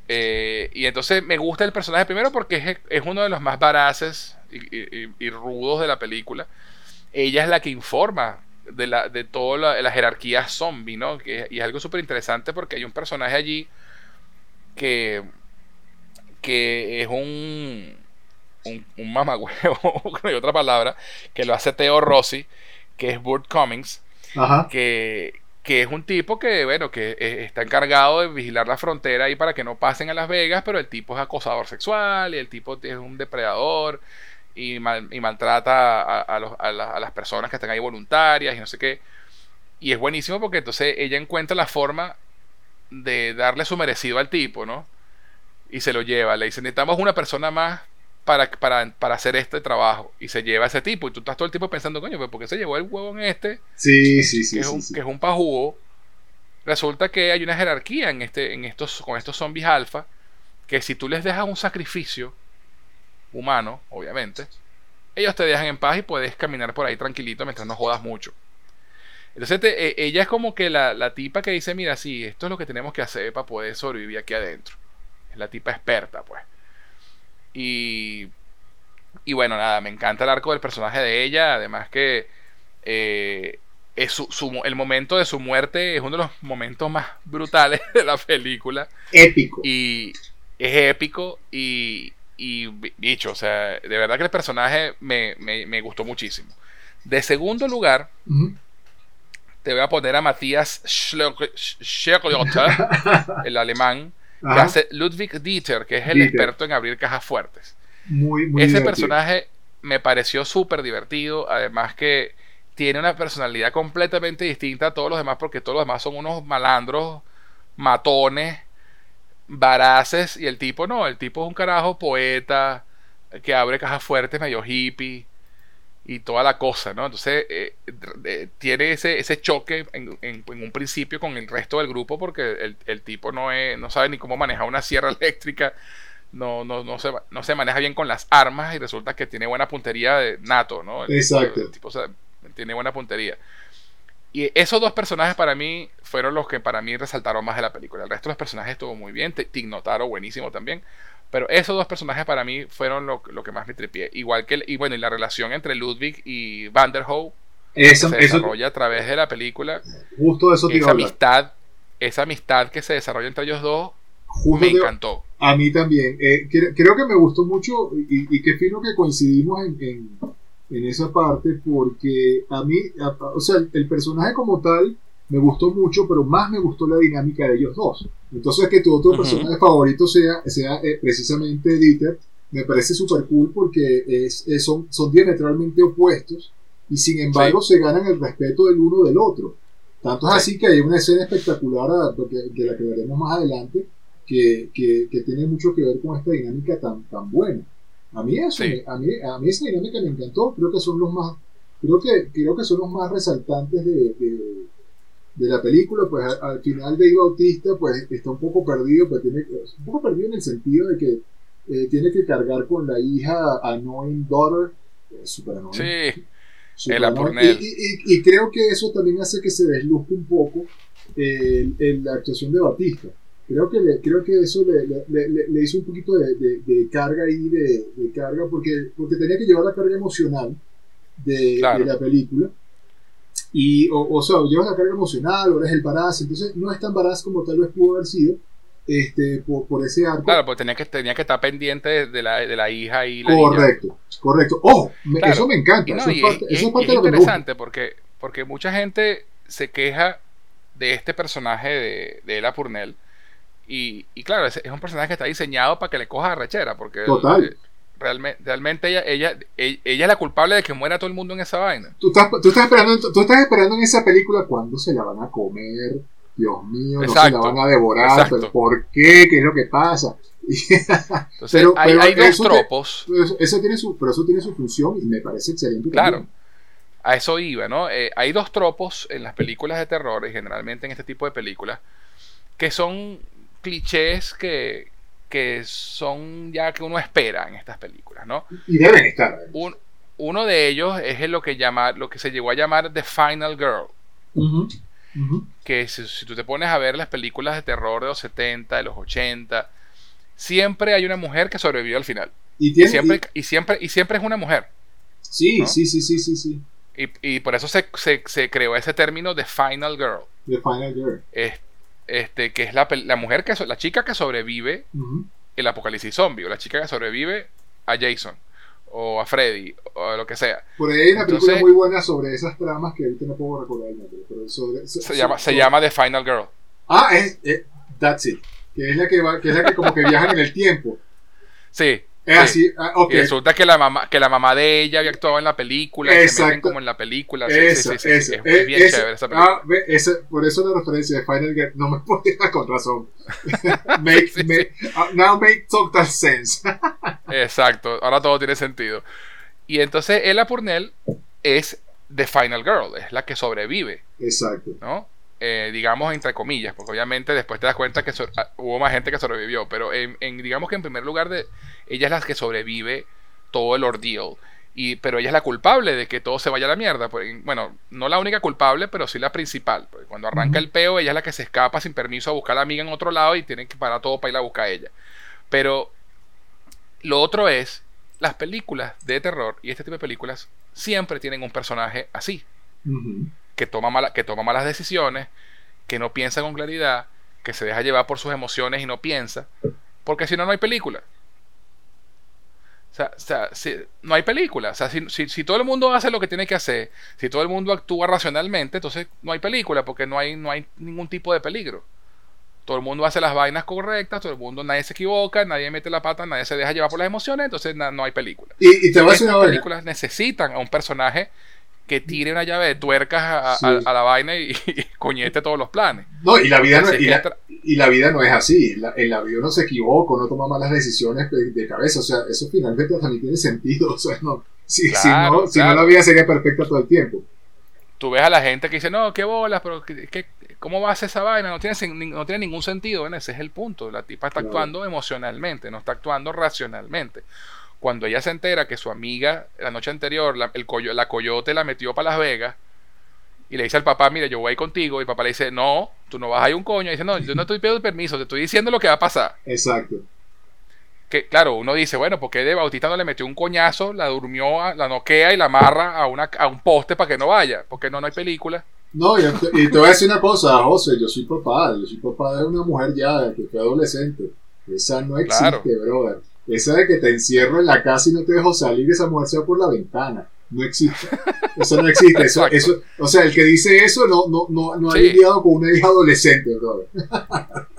Speaker 1: Eh, y entonces me gusta el personaje primero porque es, es uno de los más baraces y rudos de la película. Ella es la que informa de, la, de toda la, la jerarquía zombie, ¿no? Que, y es algo súper interesante porque hay un personaje allí que, que es un, un, un mamagüevo, no hay otra palabra, que lo hace Theo Rossi, que es Burt Cummings,
Speaker 2: Ajá.
Speaker 1: que, que es un tipo que, bueno, que eh, está encargado de vigilar la frontera ahí para que no pasen a Las Vegas, pero el tipo es acosador sexual y el tipo es un depredador y, mal- y maltrata a, a los- a la- a las personas que están ahí voluntarias y no sé qué. Y es buenísimo porque entonces ella encuentra la forma de darle su merecido al tipo, ¿no? Y se lo lleva. Le dice, necesitamos una persona más para, para, para hacer este trabajo. Y se lleva a ese tipo. Y tú estás todo el tiempo pensando, coño, pero ¿por qué se llevó el huevo en este?
Speaker 2: Sí, sí, sí.
Speaker 1: que, es un,
Speaker 2: sí.
Speaker 1: que es un pajugo, resulta que hay una jerarquía en este, en estos, con estos zombies alfa, que si tú les dejas un sacrificio humano, obviamente, ellos te dejan en paz y puedes caminar por ahí tranquilito mientras no jodas mucho. Entonces te- e- ella es como que la, la tipa que dice, mira, sí, esto es lo que tenemos que hacer para poder sobrevivir aquí adentro. Es la tipa experta, pues. Y, y bueno, nada, me encanta el arco del personaje de ella, además que eh, es su- su- el momento de su muerte es uno de los momentos más brutales de la película
Speaker 2: Épico.
Speaker 1: y es épico y, y bicho, o sea, de verdad que el personaje me, me- me gustó muchísimo. De segundo lugar, te voy a poner a Matías Schlotter, el alemán, que hace Ludwig Dieter, que es el experto en abrir cajas fuertes.
Speaker 2: Muy, muy
Speaker 1: Ese personaje me pareció súper divertido, además que tiene una personalidad completamente distinta a todos los demás, porque todos los demás son unos malandros, matones, varaces, y el tipo no, el tipo es un carajo poeta, que abre cajas fuertes, medio hippie y toda la cosa, ¿no? Entonces eh, tiene ese, ese choque en, en, un principio con el resto del grupo porque el, el tipo no, es, no sabe ni cómo manejar una sierra eléctrica, no, no, no, se, no se maneja bien con las armas y resulta que tiene buena puntería de nato, ¿no?
Speaker 2: Exacto.
Speaker 1: el tipo tiene buena puntería. Y esos dos personajes para mí fueron los que para mí resaltaron más de la película. El resto de los personajes estuvo muy bien, Tignotaro buenísimo también. Pero esos dos personajes para mí fueron lo, que más me tripié. Igual que, y bueno, y la relación entre Ludwig y Vanderhoof
Speaker 2: se
Speaker 1: desarrolla a través de la película.
Speaker 2: Justo eso
Speaker 1: Esa amistad, esa amistad que se desarrolla entre ellos dos me encantó.
Speaker 2: A mí también. Eh, creo, que me gustó mucho y, qué fino que coincidimos en, en, esa parte porque a mí, o sea, el personaje como tal me gustó mucho, pero más me gustó la dinámica de ellos dos. Entonces que tu otro personaje favorito sea, sea eh, precisamente Dieter, me parece súper cool porque es, son, son diametralmente opuestos y sin embargo se ganan el respeto del uno del otro. Tanto es así que hay una escena espectacular ah, de la que veremos más adelante que, que, que, tiene mucho que ver con esta dinámica tan, tan buena. A mí, eso, a, mí, a mí esa dinámica me encantó, creo que son los más, creo que, creo que son los más resaltantes de de la película, pues al, final Dave Bautista pues está un poco perdido, pues tiene un poco perdido en el sentido de que eh, tiene que cargar con la hija Annoying Daughter, eh, super annoying.
Speaker 1: Sí, el
Speaker 2: y, y, y, creo que eso también hace que se desluzque un poco la actuación de Bautista. Creo que, le, creo que eso le, le, le hizo un poquito de, de, carga ahí, de, carga, porque, porque tenía que llevar la carga emocional de, la película y, o, o sea, llevas la carga emocional, o eres el baraz, entonces no es tan baraz como tal vez pudo haber sido este, por, por ese arco.
Speaker 1: Claro, porque tenía que, tenía que estar pendiente de la, de la hija y la
Speaker 2: Correcto, correcto. Oh, eso me encanta. eso es parte, eso es parte de lo
Speaker 1: interesante porque, porque mucha gente se queja de este personaje de, de Ella Purnell. Y, y claro, es, es, un personaje que está diseñado para que le coja rechera. Porque
Speaker 2: Total
Speaker 1: realmente, realmente ella, ella, ella, es la culpable de que muera todo el mundo en esa vaina.
Speaker 2: Tú estás, tú estás, esperando, tú estás esperando en esa película cuándo se la van a comer. Dios mío, no se la van a devorar. ¿Por qué? ¿Qué es lo que pasa?
Speaker 1: Entonces, hay, dos tropos.
Speaker 2: eso, tiene su, pero eso tiene su función y me parece excelente.
Speaker 1: Claro. A eso iba, ¿no? Eh, hay dos tropos en las películas de terror y generalmente en este tipo de películas que son clichés que, que son ya que uno espera en estas películas, ¿no?
Speaker 2: Y deben estar.
Speaker 1: uno de ellos es lo que, llama, lo que se llegó a llamar The Final Girl. Que si, tú te pones a ver las películas de terror de los 70, de los 80, siempre hay una mujer que sobrevivió al final. Y, siempre, y, siempre, y siempre es una mujer.
Speaker 2: Sí, sí, sí, sí, sí, sí.
Speaker 1: Y, por eso se, se, creó ese término de Final Girl.
Speaker 2: The Final Girl
Speaker 1: este, que es la, la mujer que la chica que sobrevive el apocalipsis zombie, o la chica que sobrevive a Jason, o a Freddy, o lo que sea.
Speaker 2: Por ahí hay una película muy buena sobre esas tramas que ahorita no puedo recordar el nombre, pero
Speaker 1: se, llama, se llama The Final Girl.
Speaker 2: Ah, es, That's It, que es la que, va, que es la que como que viajan en el tiempo.
Speaker 1: Sí,
Speaker 2: es así, ah,
Speaker 1: Y resulta que la mamá, que la mamá de ella había actuado en la película, y se meten como en la película.
Speaker 2: Eso, sí, Es, bien chévere esa película. Ah, ese, por eso la referencia de Final Girl no me podía con razón. make, uh, now make total sense.
Speaker 1: Exacto, ahora todo tiene sentido. Y entonces Ella Purnell es The Final Girl, es la que sobrevive.
Speaker 2: Exacto.
Speaker 1: ¿No? Eh, digamos entre comillas, porque obviamente después te das cuenta que ah, hubo más gente que sobrevivió, pero en, digamos que en primer lugar de, ella es la que sobrevive todo el ordeal. Y, pero ella es la culpable de que todo se vaya a la mierda. Pues, bueno, no la única culpable, pero sí la principal. Porque cuando arranca el peo, ella es la que se escapa sin permiso a buscar a la amiga en otro lado y tienen que parar todo para ir a buscar a ella. Pero lo otro es, las películas de terror y este tipo de películas siempre tienen un personaje así que toma, que toma malas decisiones, que no piensa con claridad, que se deja llevar por sus emociones y no piensa, porque si no, no hay película. O sea, si, no hay película. O sea, si, si, todo el mundo hace lo que tiene que hacer, si todo el mundo actúa racionalmente, entonces no hay película, porque no hay, no hay ningún tipo de peligro. todo el mundo hace las vainas correctas, todo el mundo, nadie se equivoca, nadie mete la pata, nadie se deja llevar por las emociones, entonces no hay película.
Speaker 2: Y, te voy a decir
Speaker 1: una películas necesitan a un personaje que tire una llave de tuercas a, la vaina y, coñete todos los planes.
Speaker 2: No, y la vida no, es, y la, vida no es así. en la vida uno se equivoca, uno toma malas decisiones de, cabeza. O sea, eso finalmente también tiene sentido. O sea, no, si, no, si no la vida sería perfecta todo el tiempo.
Speaker 1: Tú ves a la gente que dice, no, qué bolas, pero ¿qué, ¿cómo va a hacer esa vaina? No tiene, no tiene ningún sentido. ese es el punto. La tipa está actuando emocionalmente, no está actuando racionalmente cuando ella se entera que su amiga la noche anterior, la, el la coyote la metió para Las Vegas, y le dice al papá, mire, yo voy contigo, y el papá le dice, no, tú no vas a ir un coño, y dice, no, yo no estoy pidiendo permiso, te estoy diciendo lo que va a pasar.
Speaker 2: Exacto.
Speaker 1: Que claro, uno dice, bueno, porque de Bautista no le metió un coñazo, la durmió, la noquea y la amarra a, una, a un poste para que no vaya? Porque no, no hay película.
Speaker 2: No, y te, voy a decir una cosa, José, yo soy papá, yo soy papá de una mujer ya que fue adolescente. Esa no existe, brother. Esa de que te encierro en la casa y no te dejo salir, esa mujer se va por la ventana. No existe. Eso no existe. Eso, eso, o sea, el que dice eso no, no, no, no ha lidiado con una hija adolescente.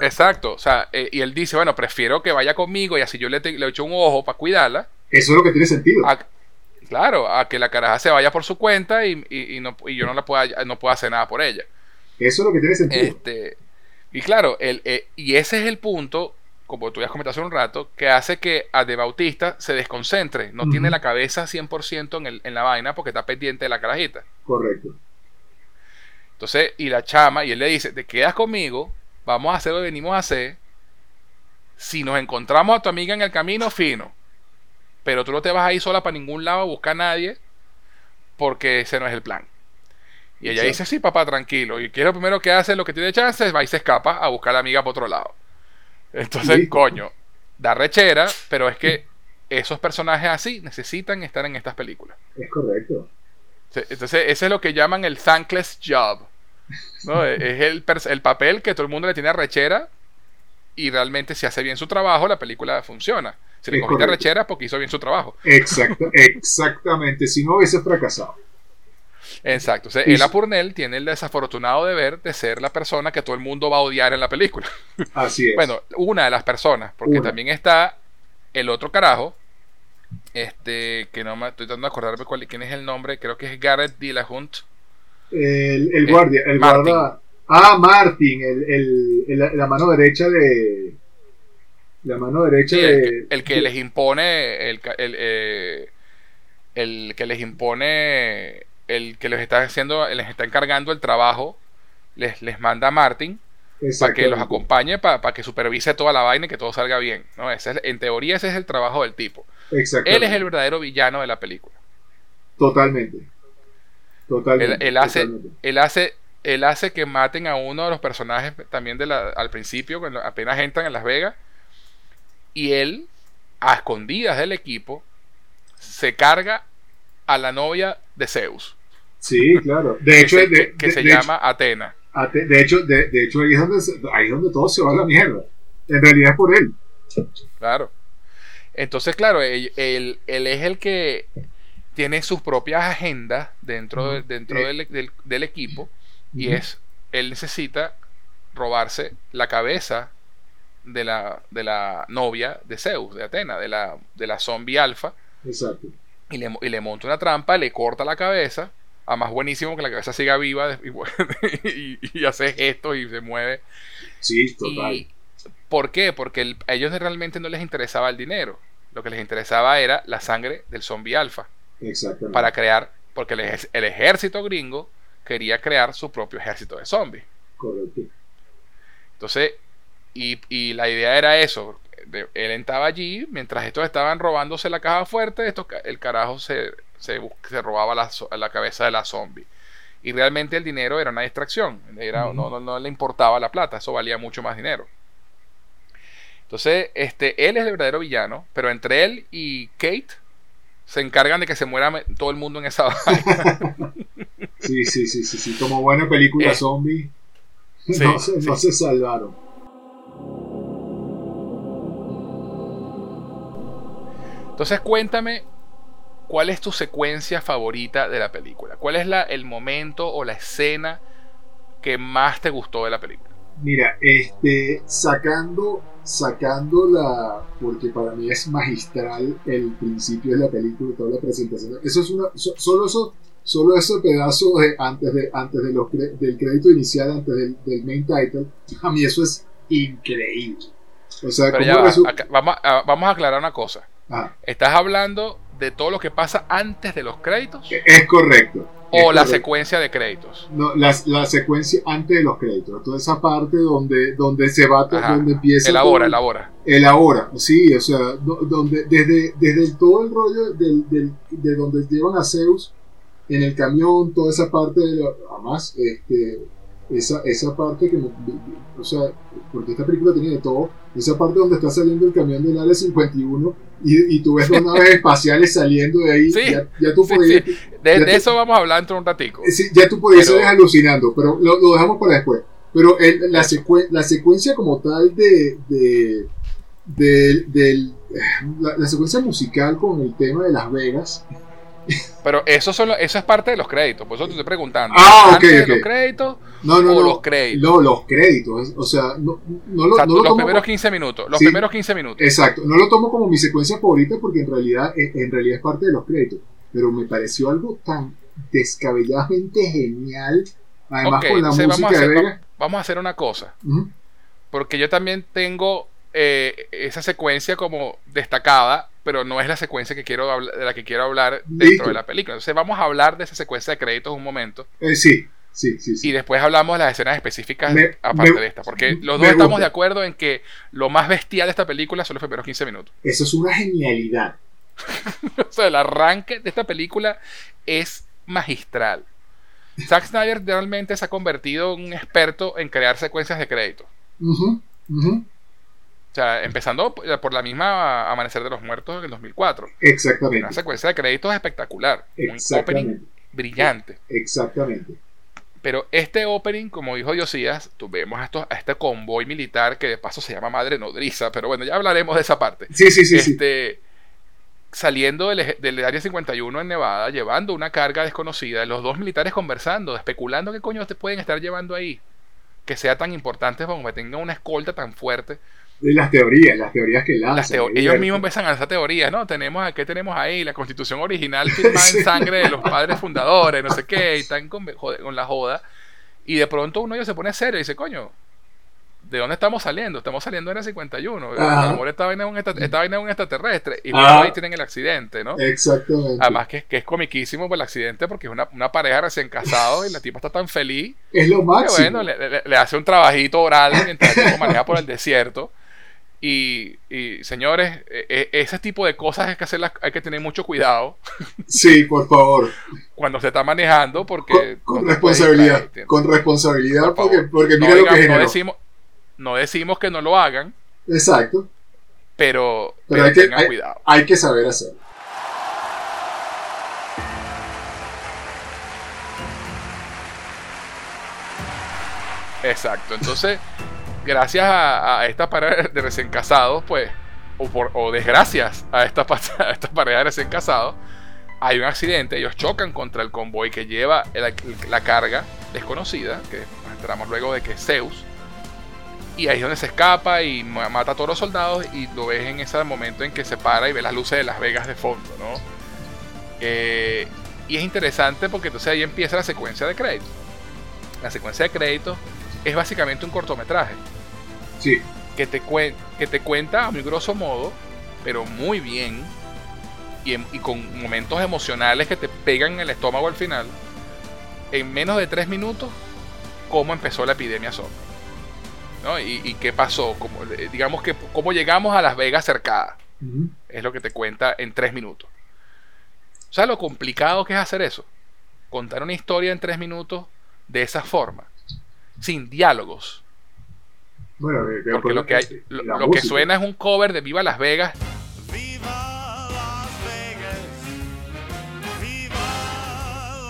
Speaker 1: Exacto. O sea, eh, y él dice, bueno, prefiero que vaya conmigo y así yo le, le echo un ojo para cuidarla.
Speaker 2: Eso es lo que tiene sentido.
Speaker 1: claro, a que la caraja se vaya por su cuenta y, y, no, y yo no, la pueda, no pueda hacer nada por ella.
Speaker 2: Eso es lo que tiene sentido.
Speaker 1: Este, y claro, el, eh, y ese es el punto como tú ya comentaste hace un rato, que hace que a De Bautista se desconcentre, no tiene la cabeza 100% en, el, en la vaina porque está pendiente de la carajita.
Speaker 2: Correcto.
Speaker 1: Entonces, y la chama, y él le dice, te quedas conmigo, vamos a hacer lo que venimos a hacer, si nos encontramos a tu amiga en el camino, fino, pero tú no te vas a ir sola para ningún lado a buscar a nadie, porque ese no es el plan. Y ella dice, sí, papá, tranquilo. Y quiero primero que hace lo que tiene chance, va y se escapa a buscar a la amiga por otro lado. Entonces, coño, da rechera, pero es que esos personajes así necesitan estar en estas películas.
Speaker 2: Es correcto.
Speaker 1: Entonces, ese es lo que llaman el thankless job. es el, el, papel que todo el mundo le tiene a rechera y realmente si hace bien su trabajo, la película funciona. Si le cogiste rechera porque hizo bien su trabajo.
Speaker 2: Exacto, exactamente. Si no hubiese fracasado.
Speaker 1: Exacto. O sea, Ella Purnell tiene el desafortunado deber de ser la persona que todo el mundo va a odiar en la película.
Speaker 2: Así es.
Speaker 1: Bueno, una de las personas, porque también está el otro carajo, este, que no me estoy tratando de acordarme cuál, quién es el nombre, creo que es Garrett Dillahunt.
Speaker 2: El, el guardia, el guarda. Ah, Martin, el, el, la mano derecha de. La mano derecha
Speaker 1: de. El, que les impone. El, el, eh, el que les impone el que les está haciendo, les está encargando el trabajo, les, les manda a Martin para que los acompañe, para, que supervise toda la vaina y que todo salga bien. ¿no? Ese en teoría ese es el trabajo del tipo. Él es el verdadero villano de la película.
Speaker 2: Totalmente.
Speaker 1: Totalmente. Él, hace, él hace, él hace que maten a uno de los personajes también de la, al principio, cuando apenas entran en Las Vegas. Y él, a escondidas del equipo, se carga a la novia de Zeus.
Speaker 2: Sí, claro. De hecho,
Speaker 1: que, se llama Atena.
Speaker 2: de hecho, de, hecho ahí, es donde, ahí es donde todo se va a la mierda. En realidad es por él.
Speaker 1: Claro. Entonces, claro, él, él, es el que tiene sus propias agendas dentro, dentro eh. del, del, equipo y es, él necesita robarse la cabeza de la, de la novia de Zeus, de Atena, de la, de la zombie alfa.
Speaker 2: Exacto
Speaker 1: y le, y le monta una trampa, le corta la cabeza. Además, buenísimo que la cabeza siga viva y, hace gestos y se mueve.
Speaker 2: Sí, total.
Speaker 1: ¿Por qué? Porque a ellos realmente no les interesaba el dinero. Lo que les interesaba era la sangre del zombie alfa.
Speaker 2: Exactamente.
Speaker 1: Para crear, porque el, el ejército gringo quería crear su propio ejército de zombies.
Speaker 2: Correcto.
Speaker 1: Entonces, y, y, la idea era eso, él estaba allí, mientras estos estaban robándose la caja fuerte, el carajo se, se, robaba la, cabeza de la zombie. Y realmente el dinero era una distracción, era, no, no, le importaba la plata, eso valía mucho más dinero. Entonces, este, él es el verdadero villano, pero entre él y Kate se encargan de que se muera todo el mundo en esa
Speaker 2: vaina. sí, sí, sí, sí, sí, como buena película eh, zombie, no, no se salvaron.
Speaker 1: Entonces cuéntame cuál es tu secuencia favorita de la película. ¿Cuál es la, el momento o la escena que más te gustó de la película?
Speaker 2: Mira, este, sacando, sacando la, porque para mí es magistral el principio de la película, toda la presentación. Eso es una, solo eso, solo ese pedazo de antes de, antes de los, del crédito inicial, antes del, del main title, a mí eso es increíble. O sea,
Speaker 1: vamos, a, vamos a aclarar una cosa. Ah. Estás hablando de todo lo que pasa antes de los créditos.
Speaker 2: Es correcto.
Speaker 1: O la secuencia de créditos.
Speaker 2: No, la, la, secuencia antes de los créditos. Toda esa parte donde, donde se va, donde empieza.
Speaker 1: El ahora, el ahora.
Speaker 2: El ahora, sí, o sea, donde, desde, desde todo el rollo del, del, de donde llevan a Zeus en el camión, toda esa parte, de además, este, esa, esa parte que, o sea, porque esta película tiene de todo, esa parte donde está saliendo el camión del Área 51 y, y tú ves dos naves espaciales saliendo de ahí, ya, ya, tú podías...
Speaker 1: De, eso vamos a hablar dentro de un ratico.
Speaker 2: Sí, ya tú podías ir alucinando, pero lo, lo, dejamos para después. Pero el, la, la secuencia como tal de, de, de, la, la, secuencia musical con el tema de Las Vegas
Speaker 1: pero eso, son, eso es parte de los créditos, por eso te estoy preguntando.
Speaker 2: Ah, ok,
Speaker 1: ¿Los créditos
Speaker 2: no, no,
Speaker 1: o
Speaker 2: no,
Speaker 1: los créditos?
Speaker 2: No, los créditos. O sea, no, no lo,
Speaker 1: los primeros 15 minutos. Los primeros 15 minutos.
Speaker 2: Exacto. No lo tomo como mi secuencia favorita porque en realidad, en realidad es parte de los créditos. Pero me pareció algo tan descabelladamente genial. Además, con la música
Speaker 1: vamos a,
Speaker 2: hacer,
Speaker 1: de vamos a hacer una cosa. Porque yo también tengo eh, esa secuencia como destacada pero no es la secuencia que quiero de la que quiero hablar dentro de la película. Entonces vamos a hablar de esa secuencia de créditos un momento.
Speaker 2: Eh, sí, sí, sí,
Speaker 1: Y después hablamos de las escenas específicas aparte de esta. Porque los dos estamos de acuerdo en que lo más bestial de esta película son los primeros 15 minutos.
Speaker 2: Eso es una genialidad.
Speaker 1: o sea, el arranque de esta película es magistral. Zack Snyder realmente se ha convertido en un experto en crear secuencias de créditos. O sea, empezando por la misma Amanecer de los Muertos en el 2004.
Speaker 2: Exactamente.
Speaker 1: Una secuencia de créditos espectacular. Un opening brillante.
Speaker 2: Exactamente.
Speaker 1: Pero este opening, como dijo Diosías, tuvimos a, a este convoy militar que de paso se llama Madre Nodriza, pero bueno, ya hablaremos de esa parte.
Speaker 2: Sí, sí, sí.
Speaker 1: Este, Saliendo del, del, Área 51 en Nevada, llevando una carga desconocida, los dos militares conversando, especulando qué coño te pueden estar llevando ahí. Que sea tan importante como que tengan una escolta tan fuerte
Speaker 2: las teorías, las teorías que lanzan.
Speaker 1: ellos mismos empiezan a lanzar teorías, ¿no? Tenemos, ¿qué tenemos ahí? La constitución original firmada en sangre de los padres fundadores, no sé qué, y están con, con, la joda. Y de pronto uno de ellos se pone serio y dice, coño, ¿de dónde estamos saliendo? Estamos saliendo en el 51. A lo mejor esta vaina es un, extraterrestre. Y ahí tienen el accidente, ¿no?
Speaker 2: Exactamente.
Speaker 1: Además que, que es comiquísimo por el accidente porque es una, una pareja recién casado y la tipa está tan feliz.
Speaker 2: Es lo máximo.
Speaker 1: Que, bueno, le, le, hace un trabajito oral mientras el maneja por el desierto. Y, señores, e, e, ese tipo de cosas hay que hacerlas, hay que tener mucho cuidado.
Speaker 2: Sí, por favor.
Speaker 1: Cuando se está manejando, porque.
Speaker 2: Con, responsabilidad. con responsabilidad, porque, porque mira lo que
Speaker 1: no decimos, no decimos que no lo hagan.
Speaker 2: Exacto.
Speaker 1: Pero, hay que, tengan cuidado.
Speaker 2: Hay que saber hacerlo.
Speaker 1: Exacto. Entonces gracias a, esta pareja de recién casados, pues, o, desgracias a esta, a esta de recién casados, hay un accidente, ellos chocan contra el convoy que lleva la, carga desconocida, que nos enteramos luego de que es Zeus, y ahí es donde se escapa y mata a todos los soldados y lo ves en ese momento en que se para y ve las luces de Las Vegas de fondo, ¿no? Eh, y es interesante porque entonces ahí empieza la secuencia de créditos. La secuencia de créditos es básicamente un cortometraje.
Speaker 2: Sí.
Speaker 1: Que te, que te cuenta a muy grosso modo, pero muy bien, y, con momentos emocionales que te pegan en el estómago al final, en menos de tres minutos, cómo empezó la epidemia zombie. ¿no? Y, qué pasó, como, eh, digamos que cómo llegamos a Las Vegas cercadas. Es lo que te cuenta en tres minutos. O sea, lo complicado que es hacer eso. Contar una historia en tres minutos de esa forma sin diálogos.
Speaker 2: Bueno,
Speaker 1: porque lo que, hay, lo, que suena es un cover de Viva Las Vegas.
Speaker 3: Viva Las Vegas. Viva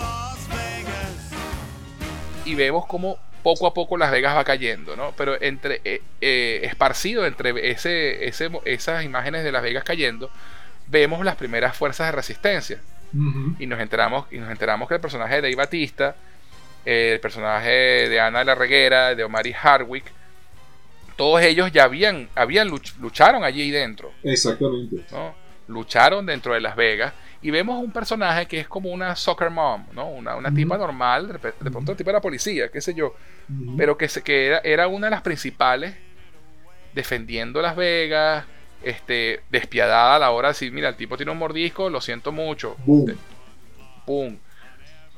Speaker 3: Las Vegas.
Speaker 1: Y vemos como poco a poco Las Vegas va cayendo, ¿no? Pero entre eh, eh, esparcido entre ese, ese, esas imágenes de Las Vegas cayendo, vemos las primeras fuerzas de resistencia. Y nos enteramos, y nos enteramos que el personaje de Dave Batista eh, el personaje de Ana de la Reguera, de Omari Hardwick, todos ellos ya habían, habían luch- lucharon allí dentro,
Speaker 2: Exactamente.
Speaker 1: ¿no? Lucharon dentro de Las Vegas y vemos un personaje que es como una soccer mom, ¿no? Una, una tipa normal, de, de pronto tipo de la policía, qué sé yo, pero que, se, que era, era una de las principales defendiendo Las Vegas, este, despiadada a la hora de decir, mira, el tipo tiene un mordisco, lo siento mucho,
Speaker 2: Boom.
Speaker 1: De- pum.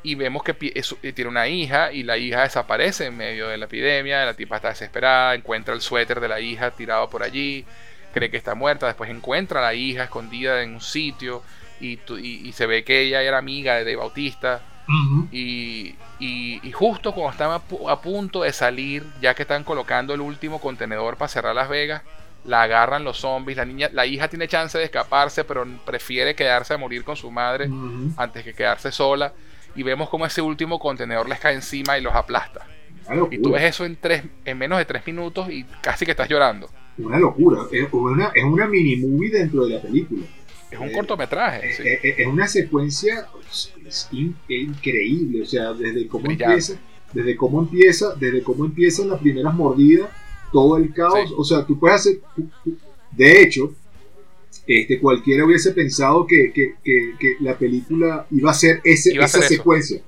Speaker 1: Y vemos que eh, tiene una hija y la hija desaparece en medio de la epidemia, la tipa está desesperada, encuentra el suéter de la hija tirado por allí, cree que está muerta, después encuentra a la hija escondida en un sitio y, y- y se ve que ella era amiga de Dave Bautista. Y, y- y justo cuando están a, pu- a punto de salir, ya que están colocando el último contenedor para cerrar Las Vegas, la agarran los zombies. La niña, la hija tiene chance de escaparse, pero prefiere quedarse a morir con su madre antes que quedarse sola. Y vemos como ese último contenedor les cae encima y los aplasta. Y tú ves eso en, tres, en menos de tres minutos y casi que estás llorando.
Speaker 2: Una locura. Es una, es una mini movie dentro de la película.
Speaker 1: Es un
Speaker 2: Eh,
Speaker 1: cortometraje.
Speaker 2: Es,
Speaker 1: sí.
Speaker 2: es- es una secuencia es- es in- es increíble. O sea, desde cómo
Speaker 1: Brillante.
Speaker 2: empieza, desde cómo empieza, desde cómo empiezan las primeras mordidas, todo el caos.
Speaker 1: Sí.
Speaker 2: O sea, tú puedes hacer. tú- tú- de hecho, este, cualquiera hubiese pensado que, que- que- que la película iba a ser ese,
Speaker 1: Iba a
Speaker 2: esa
Speaker 1: ser
Speaker 2: secuencia.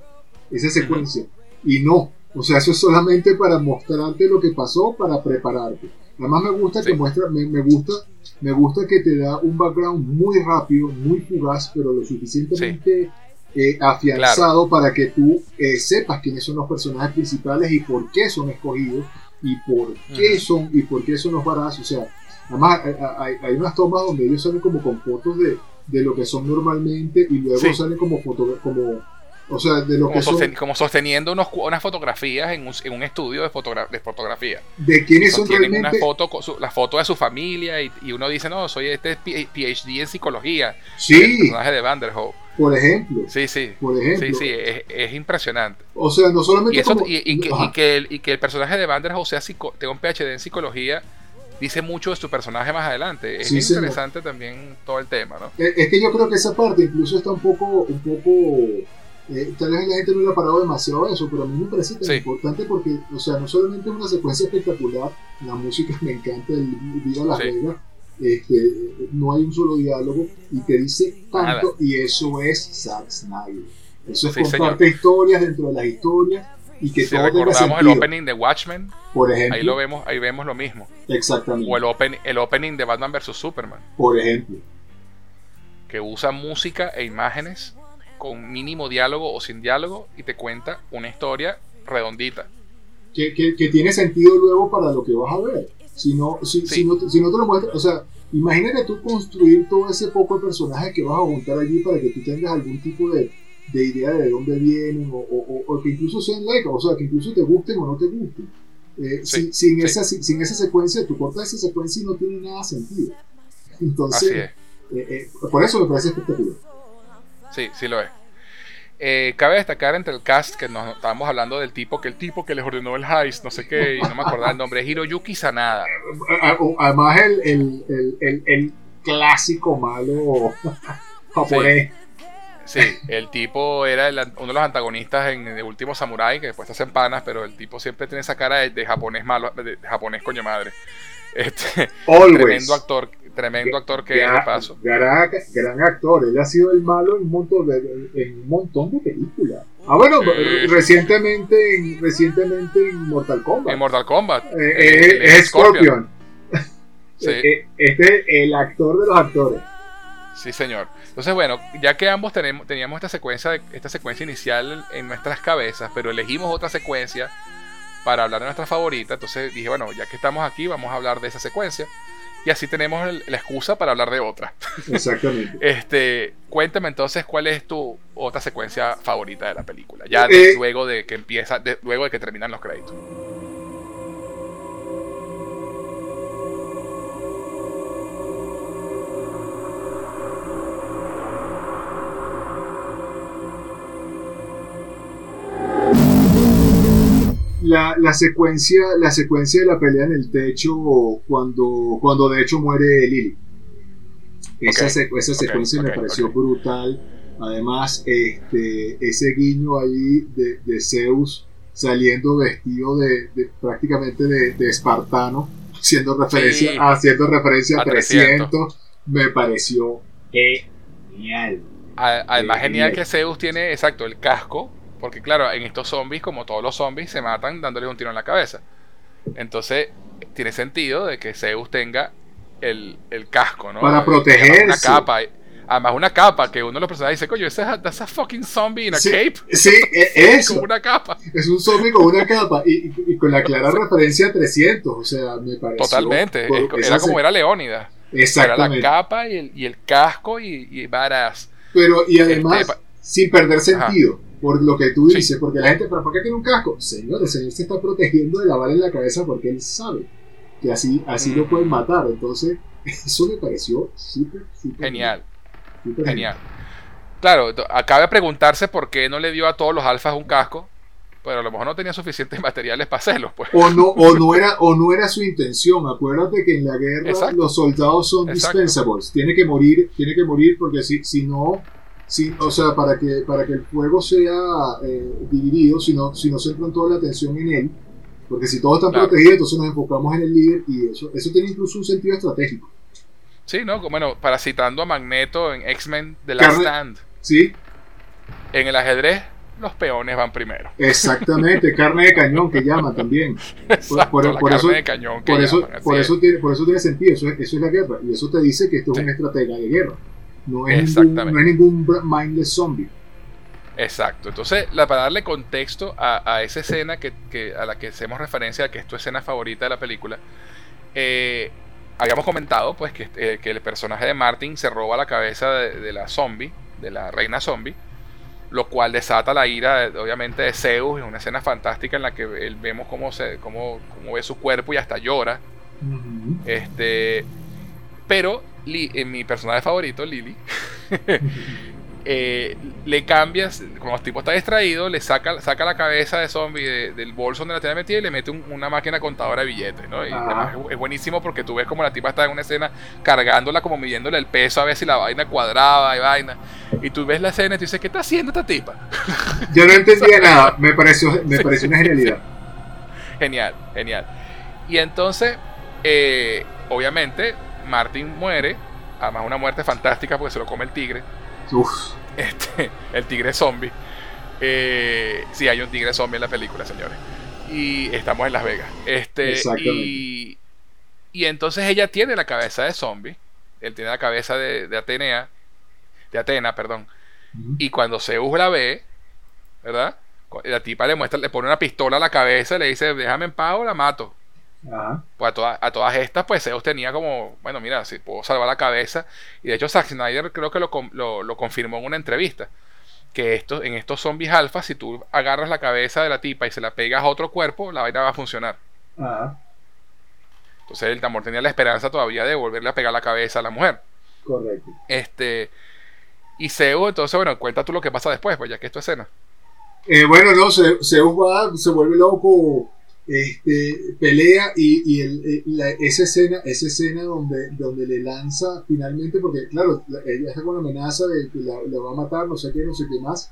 Speaker 2: Esa secuencia. Y no. O sea, eso es solamente para mostrarte lo que pasó, para prepararte. Además me gusta que muestra, me, me gusta, me gusta que te da un background muy rápido, muy fugaz, pero lo suficientemente eh, afianzado para que tú eh, sepas quiénes son los personajes principales y por qué son escogidos y por qué
Speaker 1: Ujú.
Speaker 2: son y por qué son los baratos. O sea, además hay, hay- hay unas tomas donde ellos salen como con fotos de, de lo que son normalmente y luego
Speaker 1: Sí.
Speaker 2: salen como foto, como, o sea, de lo
Speaker 1: Como,
Speaker 2: que son,
Speaker 1: sosten- como sosteniendo unos unas fotografías en un, en un estudio de, fotogra- de fotografía.
Speaker 2: de quiénes son
Speaker 1: Sostienen una
Speaker 2: realmente.
Speaker 1: foto, su- la foto de su familia y, y uno dice, no, soy este PhD en psicología. El
Speaker 2: Sí,
Speaker 1: personaje de Vanderhoof.
Speaker 2: por ejemplo,
Speaker 1: Sí, sí.
Speaker 2: por ejemplo.
Speaker 1: Sí, sí, es, es impresionante.
Speaker 2: O sea, no solamente
Speaker 1: Y, eso,
Speaker 2: como-
Speaker 1: y, y que, que el, y que el personaje de Vanderhoof sea psico- tenga un PhD en psicología dice mucho de su personaje más adelante. Es
Speaker 2: Sí, señor.
Speaker 1: interesante también todo el tema, ¿no?
Speaker 2: Es que yo creo que esa parte incluso está un poco, un poco, eh, tal vez la gente no le ha parado demasiado a eso, pero a mí me parece tan
Speaker 1: Sí.
Speaker 2: importante porque, o sea, no solamente es una secuencia espectacular, la música me encanta, el Viva Las
Speaker 1: Sí.
Speaker 2: Vegas, este, no hay un solo diálogo y te dice tanto
Speaker 1: Nada.
Speaker 2: y eso es Zack Snyder. Eso es
Speaker 1: Sí,
Speaker 2: contarte historias dentro de las historias y que
Speaker 1: Si
Speaker 2: todo
Speaker 1: recordamos el opening de Watchmen,
Speaker 2: por ejemplo,
Speaker 1: ahí lo vemos, ahí vemos lo mismo.
Speaker 2: exactamente,
Speaker 1: O el, open, el opening de Batman vs Superman,
Speaker 2: por ejemplo.
Speaker 1: que usa música e imágenes con mínimo diálogo o sin diálogo y te cuenta una historia redondita.
Speaker 2: que, que, que tiene sentido luego para lo que vas a ver. Si no, si,
Speaker 1: Sí.
Speaker 2: si no, si no te lo muestras, o sea, imagínate tú construir todo ese poco de personajes que vas a juntar allí para que tú tengas algún tipo de, de idea de dónde vienen o, o- o- que incluso sean like, o sea, que incluso te gusten o no te gusten. Eh,
Speaker 1: Sí,
Speaker 2: sin, sin
Speaker 1: sí.
Speaker 2: esa, sin, sin esa secuencia, tú cortas esa secuencia y no tiene nada sentido. Entonces,
Speaker 1: es.
Speaker 2: eh, eh, por eso me parece espectacular.
Speaker 1: Sí, sí lo es. Eh, cabe destacar entre el cast que nos estábamos hablando del tipo que el tipo que les ordenó el heist, no sé qué, y no me acordaba el nombre, es Hiroyuki Sanada.
Speaker 2: Además, el, el, el, el, el clásico malo japonés.
Speaker 1: Sí, el tipo era el- uno de los antagonistas en el último Samurai, que después te hacen panas, pero el tipo siempre tiene esa cara de, de japonés malo, de, de japonés coño madre. Este,
Speaker 2: Always.
Speaker 1: tremendo actor, tremendo actor que es de paso.
Speaker 2: Gran, gran actor, él ha sido el malo en un montón de, en un montón de películas. Ah, bueno,
Speaker 1: Sí.
Speaker 2: recientemente, en, recientemente en Mortal Kombat.
Speaker 1: En Mortal Kombat.
Speaker 2: Eh,
Speaker 1: eh,
Speaker 2: eh, es Scorpion.
Speaker 1: Sí.
Speaker 2: Eh, Este es el actor de los actores.
Speaker 1: Sí, señor. Entonces, bueno, ya que ambos tenemos, teníamos esta secuencia, de- esta secuencia inicial en nuestras cabezas, pero elegimos otra secuencia para hablar de nuestra favorita, entonces dije, bueno, ya que estamos aquí, vamos a hablar de esa secuencia. Y así tenemos el- la excusa para hablar de otra.
Speaker 2: Exactamente.
Speaker 1: Este, cuéntame entonces cuál es tu otra secuencia favorita de la película, ya de-
Speaker 2: Eh,
Speaker 1: luego de que empieza, de- luego de que terminan los créditos.
Speaker 2: La, la secuencia, la secuencia de la pelea en el techo cuando, cuando de hecho muere Lily. Esa, esa secuencia me pareció brutal. Además, este, ese guiño ahí de, de Zeus saliendo vestido de, de- prácticamente de, de espartano, haciendo referencia,
Speaker 1: Sí.
Speaker 2: haciendo referencia a
Speaker 1: A 300.
Speaker 2: 300, me pareció genial.
Speaker 1: Además,
Speaker 2: Eh,
Speaker 1: genial. que Zeus tiene, exacto, el casco. Porque, claro, en estos zombies, como todos los zombies, se matan dándoles un tiro en la cabeza. Entonces, tiene sentido de que Zeus tenga el, el casco, ¿no?
Speaker 2: Para
Speaker 1: Eh, Una
Speaker 2: protegerse.
Speaker 1: capa. Además, una capa que uno de los personajes dice, coño, ese es a fucking zombie in a
Speaker 2: Sí,
Speaker 1: cape.
Speaker 2: Sí, e- eso.
Speaker 1: Con una capa.
Speaker 2: Es un zombie con una capa y, y- con la clara referencia a 300, o sea, me pareció.
Speaker 1: Totalmente. Es-
Speaker 2: esa
Speaker 1: Era como era Leónidas. Era la
Speaker 2: Exactamente.
Speaker 1: capa y el, y el casco y, y badass.
Speaker 2: Pero, y además,
Speaker 1: Este,
Speaker 2: sin perder sentido, por lo que tú
Speaker 1: Sí.
Speaker 2: dices, porque la gente, ¿pero por qué tiene un casco? Señor, el señor se está protegiendo de la bala en la cabeza porque él sabe que así, así lo
Speaker 1: Ujú.
Speaker 2: pueden matar. Entonces, eso me pareció súper, súper
Speaker 1: Genial. Genial. Claro, acaba de preguntarse por qué no le dio a todos los alfas un casco, pero a lo mejor no tenía suficientes materiales para hacerlo, pues.
Speaker 2: O no, o no era, o no era su intención. Acuérdate que en la guerra
Speaker 1: Exacto.
Speaker 2: los soldados son
Speaker 1: Exacto.
Speaker 2: dispensables. Tiene que morir, tiene que morir porque si, si no, si, o sea, para que, para que el fuego sea eh, dividido, si no, si no centran toda la atención en él, porque si todos están
Speaker 1: Claro.
Speaker 2: protegidos, entonces nos enfocamos en el líder y eso, eso tiene incluso un sentido estratégico.
Speaker 1: Sí, ¿no? Bueno, parasitando a Magneto en X-Men The Last
Speaker 2: Carne-
Speaker 1: Stand.
Speaker 2: ¿Sí?
Speaker 1: En el ajedrez, los peones van primero.
Speaker 2: Exactamente, carne de cañón que llaman también.
Speaker 1: Exacto,
Speaker 2: por-
Speaker 1: la
Speaker 2: por
Speaker 1: carne
Speaker 2: eso-
Speaker 1: de cañón que
Speaker 2: Por eso,
Speaker 1: llaman,
Speaker 2: por,
Speaker 1: es.
Speaker 2: eso tiene, por eso tiene sentido, eso es, eso es la guerra. Y eso te dice que esto es
Speaker 1: Sí.
Speaker 2: una estratega de guerra. No es, ningún, no es ningún mindless zombie.
Speaker 1: Exacto. Entonces, la, para darle contexto a, a esa escena que, que- a la que hacemos referencia, que es tu escena favorita de la película, eh, habíamos comentado pues que, eh, que el personaje de Martin se roba la cabeza de, de la zombie, de la reina zombie, lo cual desata la ira, obviamente, de Zeus. Es una escena fantástica en la que él vemos cómo, se, cómo, cómo ve su cuerpo y hasta llora. Este, pero Li- eh, mi personaje favorito, Lily, eh, le cambias, como el tipo está distraído, le saca, saca la cabeza de zombie de- del bolso donde la tenía metida y le mete un- una máquina contadora de billetes, ¿no? Y es, es buenísimo porque tú ves como la tipa está en una escena cargándola, como midiéndole el peso a ver si la vaina cuadraba y vaina. Y tú ves la escena y tú dices, ¿qué está haciendo esta tipa?
Speaker 2: Yo no entendía nada, me pareció, me pareció una genialidad.
Speaker 1: Genial, genial. Y entonces, eh, obviamente, Martin muere, además una muerte fantástica porque se lo come el tigre.
Speaker 2: Uf,
Speaker 1: Este, el tigre zombie. Eh, sí, hay un tigre zombie en la película, señores. Y estamos en Las Vegas. Este,
Speaker 2: Exactamente.
Speaker 1: y, y entonces ella tiene la cabeza de zombie. Él tiene la cabeza de, de Atenea. De Atena, perdón. Y cuando Zeus la ve, ¿verdad? La tipa le muestra, le pone una pistola a la cabeza y le dice, déjame en paz o la mato.
Speaker 2: Ajá.
Speaker 1: Pues a, todas- a todas estas, pues Zeus tenía como, bueno, mira, si puedo salvar la cabeza. Y de hecho, Zack Snyder creo que lo, lo, lo confirmó en una entrevista. Que esto, en estos zombies alfa, si tú agarras la cabeza de la tipa y se la pegas a otro cuerpo, la vaina va a funcionar.
Speaker 2: Ajá.
Speaker 1: Entonces el amor tenía la esperanza todavía de volverle a pegar la cabeza a la mujer.
Speaker 2: Correcto.
Speaker 1: Este. Y Zeus, entonces, bueno, cuenta tú lo que pasa después, pues ya que es tu escena.
Speaker 2: Eh, bueno, no, Ze- Zeus va, se vuelve loco, este, pelea y, y el- eh, la- esa escena, esa escena donde, donde le lanza finalmente, porque claro, la- ella está con la amenaza de que la, la va a matar, no sé qué, no sé qué más.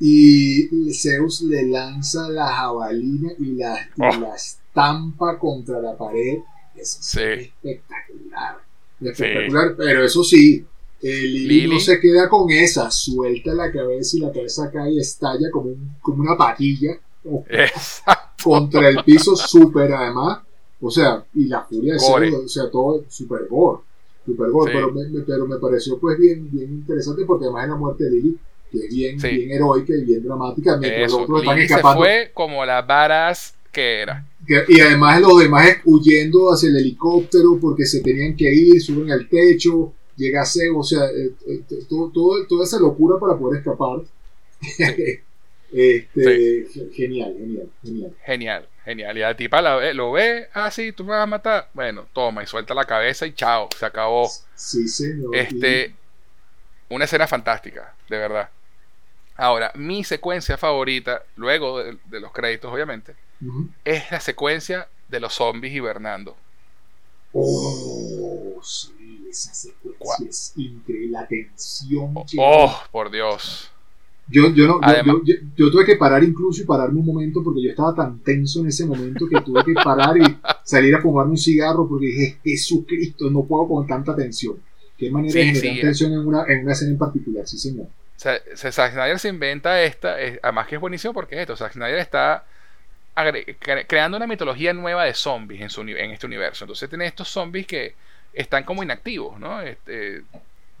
Speaker 2: Y Zeus le lanza la jabalina y la, y
Speaker 1: Oh.
Speaker 2: la estampa contra la pared. Eso es
Speaker 1: Sí.
Speaker 2: espectacular. Espectacular, pero eso sí, eh, Lily. no se queda con esa, suelta la cabeza y la cabeza cae y estalla como, un- como una patilla
Speaker 1: Exacto.
Speaker 2: Contra el piso, súper además. O sea, y la furia de. Zeus, o sea, todo súper gore. Super gore,
Speaker 1: Sí.
Speaker 2: pero, me, me- pero me pareció pues bien, bien interesante porque además es la muerte de Lily, que es bien,
Speaker 1: Sí.
Speaker 2: bien heroica y bien dramática, mientras los
Speaker 1: Eso.
Speaker 2: otros están
Speaker 1: Lily se
Speaker 2: escapando.
Speaker 1: fue como la varas que era.
Speaker 2: Que- y además los demás huyendo hacia el helicóptero porque se tenían que ir, suben al techo, llega Zeus, o sea, eh, eh, todo, todo- toda esa locura para poder escapar. este, Genial, genial, genial.
Speaker 1: Genial, genial. Y la tipa la ve- lo ve, ah, sí, tú me vas a matar. Bueno, toma, y suelta la cabeza y chao, se acabó.
Speaker 2: Sí, señor.
Speaker 1: Este, una escena fantástica, de verdad. Ahora, mi secuencia favorita, luego de, de los créditos, obviamente, es la secuencia de los zombies hibernando.
Speaker 2: Oh, sí, esa secuencia es increíble. La tensión. que-
Speaker 1: Oh, por Dios.
Speaker 2: Yo, yo, no, yo-
Speaker 1: Además-
Speaker 2: yo, yo- yo tuve que parar incluso y pararme un momento porque yo estaba tan tenso en ese momento que tuve que parar y salir a fumarme un cigarro porque dije, Jesucristo, no puedo con tanta tensión. Qué manera
Speaker 1: Sí,
Speaker 2: de generar
Speaker 1: sí.
Speaker 2: tensión en una, en una escena en particular, sí señor.
Speaker 1: O sea, se- Zack Snyder se inventa esta, es- además que es buenísimo porque es esto, Zack Snyder está agre- cre- creando una mitología nueva de zombies en, su, en este universo. Entonces tiene estos zombies que están como inactivos, ¿no? Este,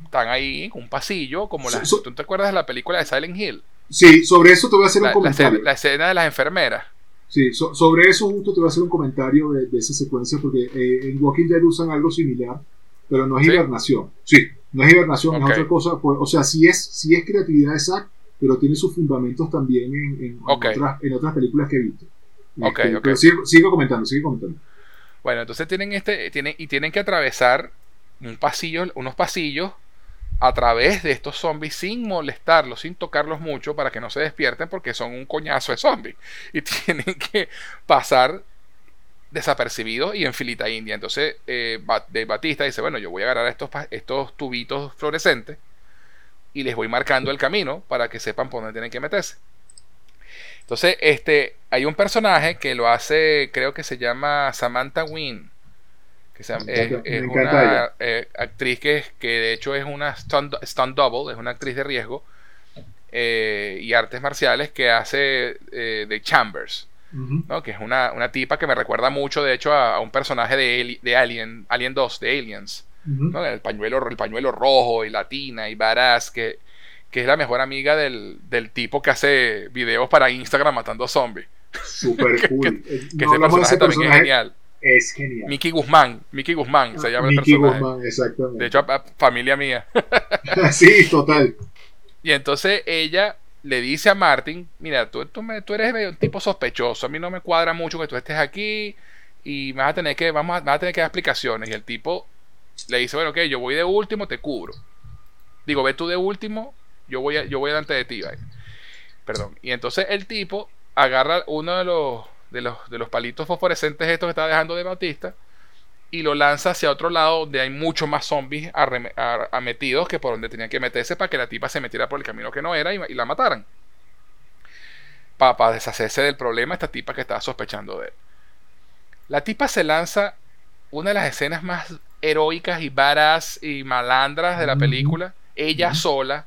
Speaker 1: están ahí en un pasillo, como las...
Speaker 2: So- so-
Speaker 1: ¿Tú te acuerdas de la película de Silent Hill?
Speaker 2: Sí, sobre eso te voy a hacer
Speaker 1: La,
Speaker 2: un
Speaker 1: la escena,
Speaker 2: comentario.
Speaker 1: la escena de las enfermeras.
Speaker 2: Sí, so- sobre eso justo te voy a hacer un comentario de, de esa secuencia porque eh, en Walking Dead usan algo similar, pero no es
Speaker 1: ¿Sí?
Speaker 2: hibernación. Sí, no es hibernación, es otra cosa. pues, o sea, sí es, sí es creatividad Zack, pero tiene sus fundamentos también en, en- en
Speaker 1: Ok.
Speaker 2: otras, en otras películas que he visto.
Speaker 1: Ok,
Speaker 2: Este,
Speaker 1: ok.
Speaker 2: Pero sigo, sigo comentando, sigo comentando.
Speaker 1: Bueno, entonces tienen este, tienen, y tienen que atravesar un pasillo, unos pasillos a través de estos zombies sin molestarlos, sin tocarlos mucho para que no se despierten porque son un coñazo de zombies y tienen que pasar desapercibidos y en filita india. Entonces eh, Batista dice, bueno, yo voy a agarrar estos, estos tubitos fluorescentes y les voy marcando el camino para que sepan por dónde tienen que meterse. Entonces, este, hay un personaje que lo hace, creo que se llama Samantha Wynn, que se llama- es, una eh, actriz que, es- que de hecho es una stunt, stunt double, es una actriz de riesgo eh, y artes marciales que hace eh, de Chambers. ¿no? que es una, una tipa que me recuerda mucho, de hecho, a, a un personaje de, de Alien, Alien 2, de Aliens. ¿no? El pañuelo, el pañuelo rojo y latina y varaz, que, que es la mejor amiga del, del tipo que hace videos para Instagram matando zombies.
Speaker 2: Super cool.
Speaker 1: Que
Speaker 2: no
Speaker 1: ese personaje también es genial.
Speaker 2: Es genial.
Speaker 1: Mickey Guzmán, Mickey Guzmán se llama el
Speaker 2: Mickey
Speaker 1: personaje.
Speaker 2: Guzmán, exactamente.
Speaker 1: De hecho, a- a- familia mía.
Speaker 2: sí, total.
Speaker 1: Y entonces ella le dice a Martin, mira, tú, tú, me- tú eres un tipo sospechoso, a mí no me cuadra mucho que tú estés aquí y me vas a tener que, vamos a, me vas a tener que dar explicaciones. Y el tipo le dice, bueno, ok, yo voy de último, te cubro. Digo, ve tú de último, yo voy, a- yo voy delante de ti. vaya. Perdón. Y entonces el tipo agarra uno de los, de los, de los palitos fosforescentes estos que está dejando de Batista y lo lanza hacia otro lado donde hay mucho más zombies metidos que por donde tenían que meterse para que la tipa se metiera por el camino que no era y, y la mataran. Para deshacerse del problema esta tipa que estaba sospechando de él. La tipa se lanza una de las escenas más heroicas y varas y malandras de la película, ella sola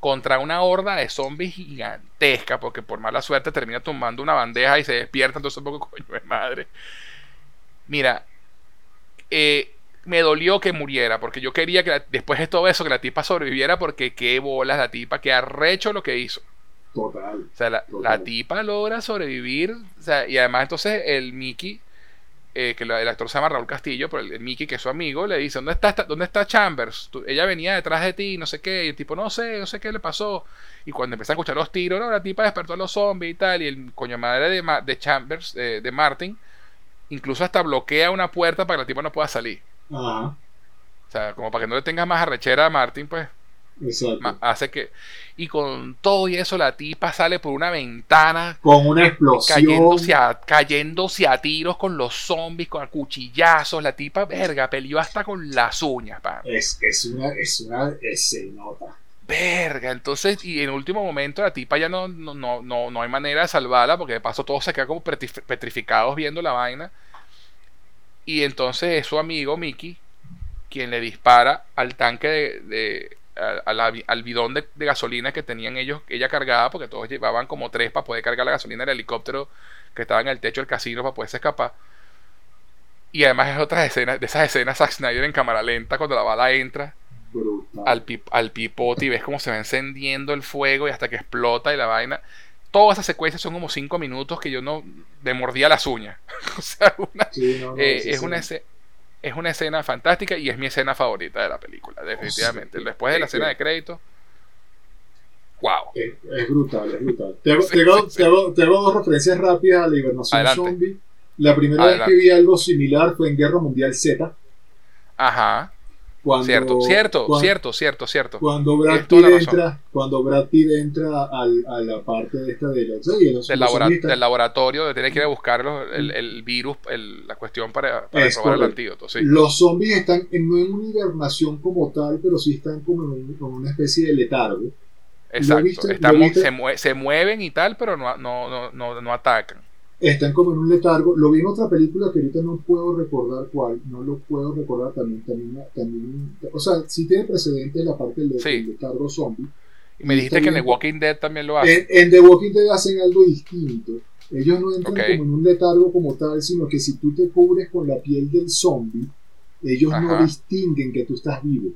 Speaker 1: contra una horda de zombies gigantesca, porque por mala suerte termina tumbando una bandeja y se despierta, entonces un poco coño de madre. Mira, eh, me dolió que muriera, porque yo quería que la- después de todo eso, que la tipa sobreviviera, porque qué bolas la tipa, que arrecho lo que hizo.
Speaker 2: Total.
Speaker 1: O sea, la,
Speaker 2: Total.
Speaker 1: la tipa logra sobrevivir, o sea, y además entonces el Mickey, eh, que el actor se llama Raúl Castillo, pero el, Mickey, que es su amigo, le dice, ¿dónde está, dónde está Chambers? Tú- ella venía detrás de ti, no sé qué, y el tipo, no sé, no sé qué le pasó. Y cuando empiezan a escuchar los tiros, no, la tipa despertó a los zombies y tal, y el coño madre de, de Chambers, eh, de Martin, incluso hasta bloquea una puerta para que la tipa no pueda salir.
Speaker 2: Ajá,
Speaker 1: O sea, como para que no le tengas más arrechera a Martin, pues
Speaker 2: exacto.
Speaker 1: hace que... Y con todo y eso, la tipa sale por una ventana
Speaker 2: Con una explosión.
Speaker 1: cayéndose a, cayéndose a tiros con los zombies, con cuchillazos. La tipa, verga, peleó hasta con las uñas, pan.
Speaker 2: Es, es una, es una escenota.
Speaker 1: Verga, entonces, y en último momento la tipa ya no, no, no, no, no hay manera de salvarla, porque de paso todos se quedan como petrif- petrificados viendo la vaina. Y entonces es su amigo Mickey quien le dispara al tanque de, de- a- a la- al bidón de, de gasolina que tenían ellos, ella cargada, porque todos llevaban como tres para poder cargar la gasolina del helicóptero que estaba en el techo del casino para poderse escapar. Y además es otras escenas, de esas escenas Zack Snyder en cámara lenta cuando la bala entra
Speaker 2: Brutal.
Speaker 1: al, al pipote y ves cómo se va encendiendo el fuego y hasta que explota y la vaina. Todas esas secuencias son como cinco minutos que yo no me mordía las uñas. o sea, una-
Speaker 2: Sí, no, no,
Speaker 1: eh,
Speaker 2: sí,
Speaker 1: es,
Speaker 2: sí.
Speaker 1: una escena, es una escena fantástica y es mi escena favorita de la película, definitivamente.
Speaker 2: sí.
Speaker 1: Después de la escena de crédito, wow.
Speaker 2: Es, es brutal, es brutal. Te hago,
Speaker 1: Sí,
Speaker 2: te hago-
Speaker 1: sí, sí.
Speaker 2: te hago- te hago dos referencias rápidas a la hibernación
Speaker 1: Adelante.
Speaker 2: zombie. La primera
Speaker 1: Adelante.
Speaker 2: vez que vi algo similar fue en Guerra Mundial Z.
Speaker 1: Ajá,
Speaker 2: Cuando,
Speaker 1: cierto, cierto, cierto, cierto, cierto.
Speaker 2: Cuando Brad Pitt
Speaker 1: la
Speaker 2: entra, cuando Brad Pitt entra al- a la parte de esta de los, oye, los-
Speaker 1: Del, labora- del laboratorio, de tener que ir a buscar los- el, el virus, el- la cuestión para, para
Speaker 2: Es
Speaker 1: probar el antídoto. Sí.
Speaker 2: Los zombies están en, no en una hibernación como tal, pero sí están como en, un- en una especie de letargo.
Speaker 1: Exacto. Estamos,
Speaker 2: viste?
Speaker 1: se, mue- se mueven y tal, pero no, no, no, no, no atacan.
Speaker 2: Están como en un letargo. Lo vi en otra película que ahorita no puedo recordar cuál. No lo puedo recordar también. también, también o sea, sí tiene precedentes la parte del,
Speaker 1: Sí.
Speaker 2: letargo zombie.
Speaker 1: Y me dijiste que en The Walking Dead también lo hacen.
Speaker 2: En, en The Walking Dead hacen algo distinto. Ellos no entran como en un letargo como tal, sino que si tú te cubres con la piel del zombie, ellos no distinguen que tú estás vivo.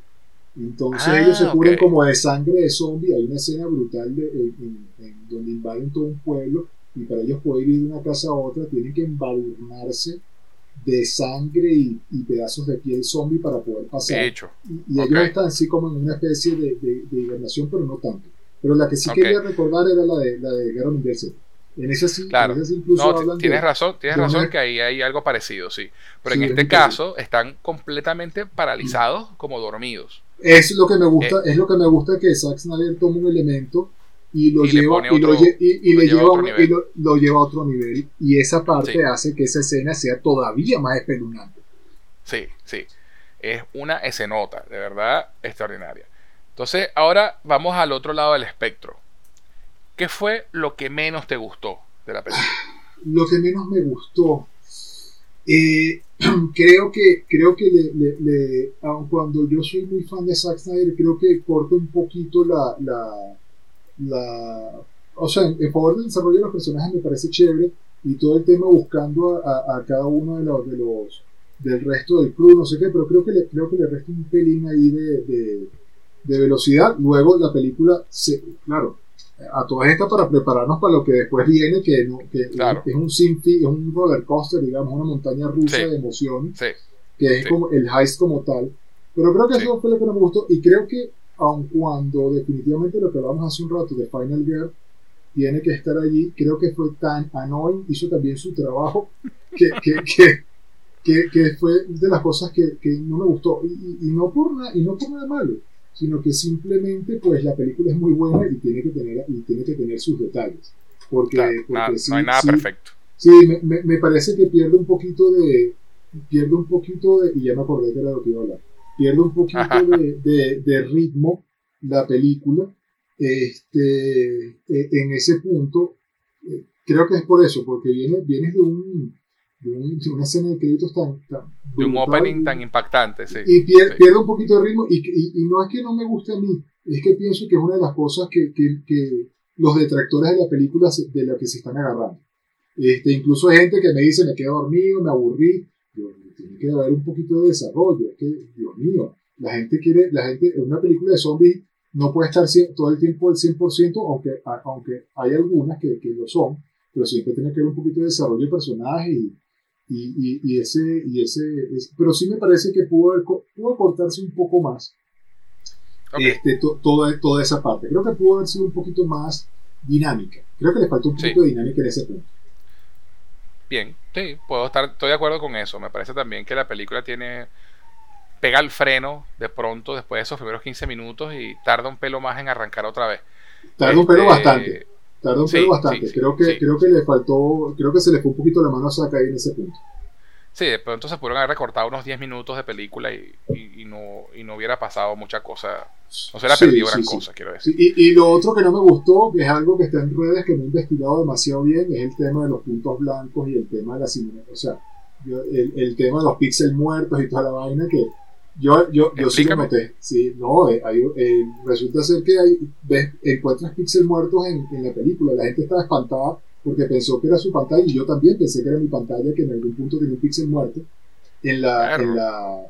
Speaker 2: Entonces
Speaker 1: Ah,
Speaker 2: ellos se cubren como de sangre de zombie. Hay una escena brutal de, en- en- en donde invaden todo un pueblo y para ellos poder ir de una casa a otra tienen que embadurnarse de sangre y, y pedazos de piel zombie para poder pasar.
Speaker 1: De hecho.
Speaker 2: Y, y
Speaker 1: Ok.
Speaker 2: ellos están así como en una especie de, de, de hibernación, pero no tanto. Pero la que sí
Speaker 1: Ok.
Speaker 2: quería recordar era la de, la de Guerra Mundial Z. En esa sí,
Speaker 1: Claro.
Speaker 2: en esa incluso
Speaker 1: No, tienes
Speaker 2: de...
Speaker 1: razón, tienes razón
Speaker 2: una-
Speaker 1: que ahí hay algo parecido, sí. Pero
Speaker 2: Sí,
Speaker 1: en
Speaker 2: es
Speaker 1: este caso están completamente paralizados como dormidos.
Speaker 2: Es lo que me gusta,
Speaker 1: Eh.
Speaker 2: es lo que me gusta que Zack Snyder toma un elemento y lo
Speaker 1: Y le
Speaker 2: lleva, y lo, y, y
Speaker 1: lo
Speaker 2: le
Speaker 1: lleva a otro nivel.
Speaker 2: lo, lo lleva a otro nivel. Y esa parte
Speaker 1: Sí.
Speaker 2: hace que esa escena sea todavía más espeluznante.
Speaker 1: Sí, sí. Es una escenota, de verdad, extraordinaria. Entonces, ahora vamos al otro lado del espectro. ¿Qué fue lo que menos te gustó de la película?
Speaker 2: Lo que menos me gustó, eh, creo que, creo que le, le- le- aun cuando yo soy muy fan de Zack Snyder, creo que corta un poquito la, la, la o sea, en, favor del desarrollo de los personajes me parece chévere y todo el tema buscando a, a- a cada uno de los, de los del resto del crew, no sé qué, pero creo que le, creo que le resta un pelín ahí de, de, de velocidad. Luego la película, se, claro, a todas estas para prepararnos para lo que después viene, que, no, que
Speaker 1: Claro.
Speaker 2: es un sinfi, es un roller coaster, digamos, una montaña rusa
Speaker 1: Sí.
Speaker 2: de emociones,
Speaker 1: Sí,
Speaker 2: que es
Speaker 1: Sí.
Speaker 2: como el heist como tal. Pero creo que eso fue lo que no me gustó y creo que aun cuando definitivamente lo que hablamos hace un rato de Final Girl tiene que estar allí, creo que fue tan annoying, hizo también su trabajo, que, que, que, que, que fue de las cosas que, no me gustó. Y, y- y no por nada, y no por nada malo, sino que simplemente pues la película es muy buena y tiene que tener, y tiene que tener sus detalles. Porque,
Speaker 1: claro,
Speaker 2: porque
Speaker 1: nada-
Speaker 2: sí-
Speaker 1: no hay nada
Speaker 2: sí-
Speaker 1: perfecto.
Speaker 2: Sí, me, me, me parece que pierde un poquito de. Pierde un poquito de. Y ya me acordé que era lo que iba a hablar. Pierde un poquito de, de, de ritmo la película. Este, eh, en ese punto, eh, creo que es por eso, porque viene, vienes de, un, de, un- de una escena de créditos tan. tan
Speaker 1: De un opening
Speaker 2: y-
Speaker 1: tan impactante, sí.
Speaker 2: y pier-
Speaker 1: Sí.
Speaker 2: pierde un poquito de ritmo y, y- y no es que no me guste a mí, es que pienso que es una de las cosas que, que- que los detractores de la película se- de la que se están agarrando. Este, incluso hay gente que me dice me quedé dormido, me aburrí. Que haber un poquito de desarrollo. Es que, Dios mío, la gente quiere, la gente, en una película de zombies no puede estar cien- todo el tiempo al 100%, aunque, a- aunque hay algunas que, que lo son, pero siempre tiene que haber un poquito de desarrollo de personaje y, y, y, y ese, y ese, es- pero sí me parece que pudo, haber pudo cortarse un poco más este, to- toda, toda esa parte. Creo que pudo haber sido un poquito más dinámica. Creo que le faltó un
Speaker 1: Sí.
Speaker 2: poquito de dinámica en ese punto.
Speaker 1: Bien, sí, puedo estar, estoy de acuerdo con eso. Me parece también que la película tiene pega el freno de pronto después de esos primeros 15 minutos y tarda un pelo más en arrancar otra vez.
Speaker 2: Tarda un pelo
Speaker 1: Este,
Speaker 2: bastante. Tarda un
Speaker 1: sí,
Speaker 2: pelo bastante.
Speaker 1: sí,
Speaker 2: creo que, creo que le faltó, creo que se le fue un poquito la mano a Sakai en ese punto.
Speaker 1: Sí, de pronto se pudieron haber recortado unos 10 minutos de película y, y- y no, y no hubiera pasado mucha cosa. No se hubiera
Speaker 2: Sí,
Speaker 1: perdido
Speaker 2: sí,
Speaker 1: gran
Speaker 2: sí.
Speaker 1: cosa, quiero decir.
Speaker 2: Y, y lo otro que no me gustó, que es algo que está en redes que no he investigado demasiado bien, es el tema de los puntos blancos y el tema de la simulación. O sea, yo- el, el tema de los píxeles muertos y toda la vaina que yo, yo, yo sí lo noté. Sí, no, eh, hay- eh, resulta ser que hay, ves, encuentras píxeles muertos en, en la película. La gente estaba espantada porque pensó que era su pantalla y yo también pensé que era mi pantalla que en algún punto tenía un píxel muerto en la,
Speaker 1: Claro.
Speaker 2: en la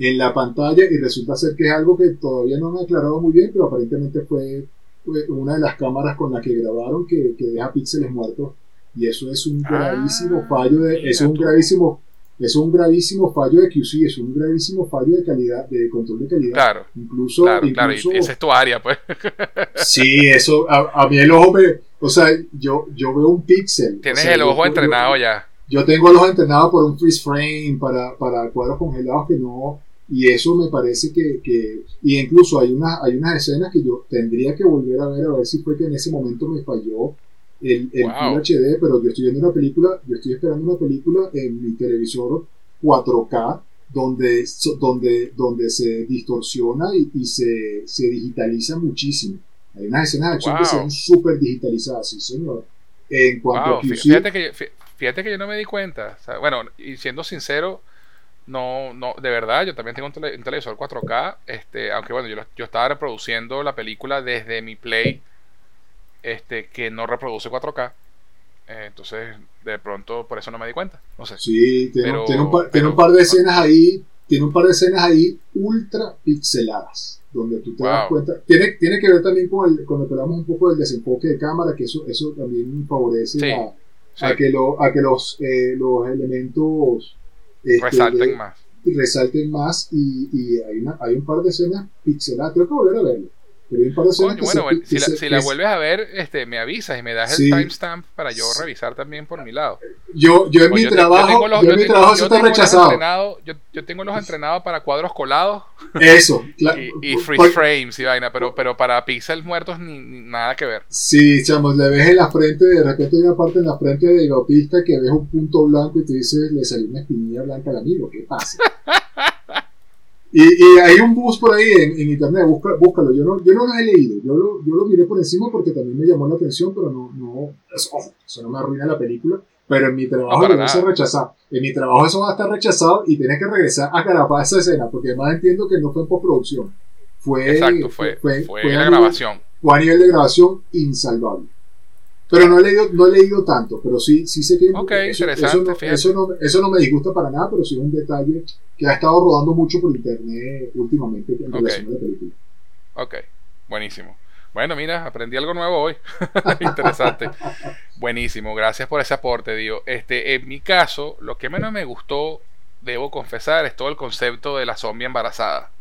Speaker 2: en la pantalla y resulta ser que es algo que todavía no me ha aclarado muy bien, pero aparentemente fue, fue una de las cámaras con la que grabaron que, que deja píxeles muertos y eso es un
Speaker 1: Ah,
Speaker 2: gravísimo fallo de,
Speaker 1: mira
Speaker 2: es un gravísimo es un gravísimo fallo de QC, es un gravísimo fallo de calidad, de control de calidad.
Speaker 1: Claro,
Speaker 2: Incluso,
Speaker 1: claro, claro.
Speaker 2: incluso
Speaker 1: Y esa es tu área, pues.
Speaker 2: sí, eso a, a mí el ojo me, o sea, yo, yo veo un píxel.
Speaker 1: Tienes
Speaker 2: o sea,
Speaker 1: el ojo
Speaker 2: yo-
Speaker 1: entrenado ya.
Speaker 2: yo tengo los entrenados por un freeze frame para, para cuadros congelados que no. Y eso me parece que. que y incluso hay, unas hay unas escenas que yo tendría que volver a ver a ver si fue que en ese momento me falló el, el
Speaker 1: Wow.
Speaker 2: HD, pero yo estoy viendo una película, yo estoy esperando una película en mi televisor 4K donde, donde, donde se distorsiona y, y se, se digitaliza muchísimo. Hay unas escenas de acción que
Speaker 1: Wow.
Speaker 2: se ven súper digitalizadas, sí, señor. En cuanto
Speaker 1: Wow,
Speaker 2: a QC,
Speaker 1: fíjate que, fí- fíjate que yo no me di cuenta. o sea, bueno, y siendo sincero, no, no, de verdad, yo también tengo un, tele- un televisor 4K, este, aunque bueno, yo, yo estaba reproduciendo la película desde mi Play, este, que no reproduce 4K. eh, entonces, de pronto, por eso no me di cuenta. No sé.
Speaker 2: Sí, tiene,
Speaker 1: Pero-
Speaker 2: tiene un par, tiene
Speaker 1: pero-
Speaker 2: un par de escenas ahí, tiene un par de escenas ahí ultra pixeladas, donde tú te das cuenta. Tiene, tiene que ver también con el, cuando hablamos un poco del desenfoque de cámara, que eso, eso también favorece
Speaker 1: Sí,
Speaker 2: a,
Speaker 1: Sí,
Speaker 2: a que, lo, a que los, eh, los elementos este,
Speaker 1: resalten
Speaker 2: de-
Speaker 1: más.
Speaker 2: resalten más y, y hay, una, hay un par de escenas pixeladas, tengo que volver a verlo. De
Speaker 1: Coño, bueno,
Speaker 2: se-
Speaker 1: si, la,
Speaker 2: se-
Speaker 1: si la vuelves a ver, este, me avisas y me das
Speaker 2: Sí.
Speaker 1: el timestamp para yo revisar también por mi lado.
Speaker 2: Yo, yo en mi trabajo,
Speaker 1: yo
Speaker 2: mi trabajo eso está rechazado.
Speaker 1: entrenados- yo, yo tengo los entrenados para cuadros colados
Speaker 2: Eso.
Speaker 1: y, y freeze
Speaker 2: por-
Speaker 1: frames y vaina, pero, pero para píxeles muertos ni, ni nada que ver.
Speaker 2: Sí, chamos, le ves en la frente, de repente hay una parte en la frente del autista que ves un punto blanco y te dices, le salió una espinilla blanca al amigo, ¿qué pasa? y, y hay un bus por ahí en, en internet, busca- búscalo, yo no, yo no lo he leído, yo lo, yo lo miré por encima porque también me llamó la atención, pero no, no, eso, ojo, eso no me arruina la película, pero en mi trabajo
Speaker 1: No,
Speaker 2: lo hubiese
Speaker 1: nada.
Speaker 2: rechazado, en mi trabajo eso va a estar rechazado y tienes que regresar a carapar esa escena, porque además entiendo que no fue en postproducción, fue,
Speaker 1: Exacto, fue, fue,
Speaker 2: fue
Speaker 1: la
Speaker 2: a nivel-
Speaker 1: grabación.
Speaker 2: o a nivel de grabación insalvable. Pero no he leído, no he leído tanto, pero sí, sí sé que
Speaker 1: Ok,
Speaker 2: eso,
Speaker 1: interesante,
Speaker 2: eso, no, eso, no, eso no me disgusta para nada, pero sí es un detalle que ha estado rodando mucho por internet últimamente en
Speaker 1: Ok.
Speaker 2: relación a la película.
Speaker 1: Ok, buenísimo. Bueno, mira, aprendí algo nuevo hoy. Interesante. Buenísimo, gracias por ese aporte, Dio. Este, en mi caso, lo que menos me gustó, debo confesar, es todo el concepto de la zombie embarazada.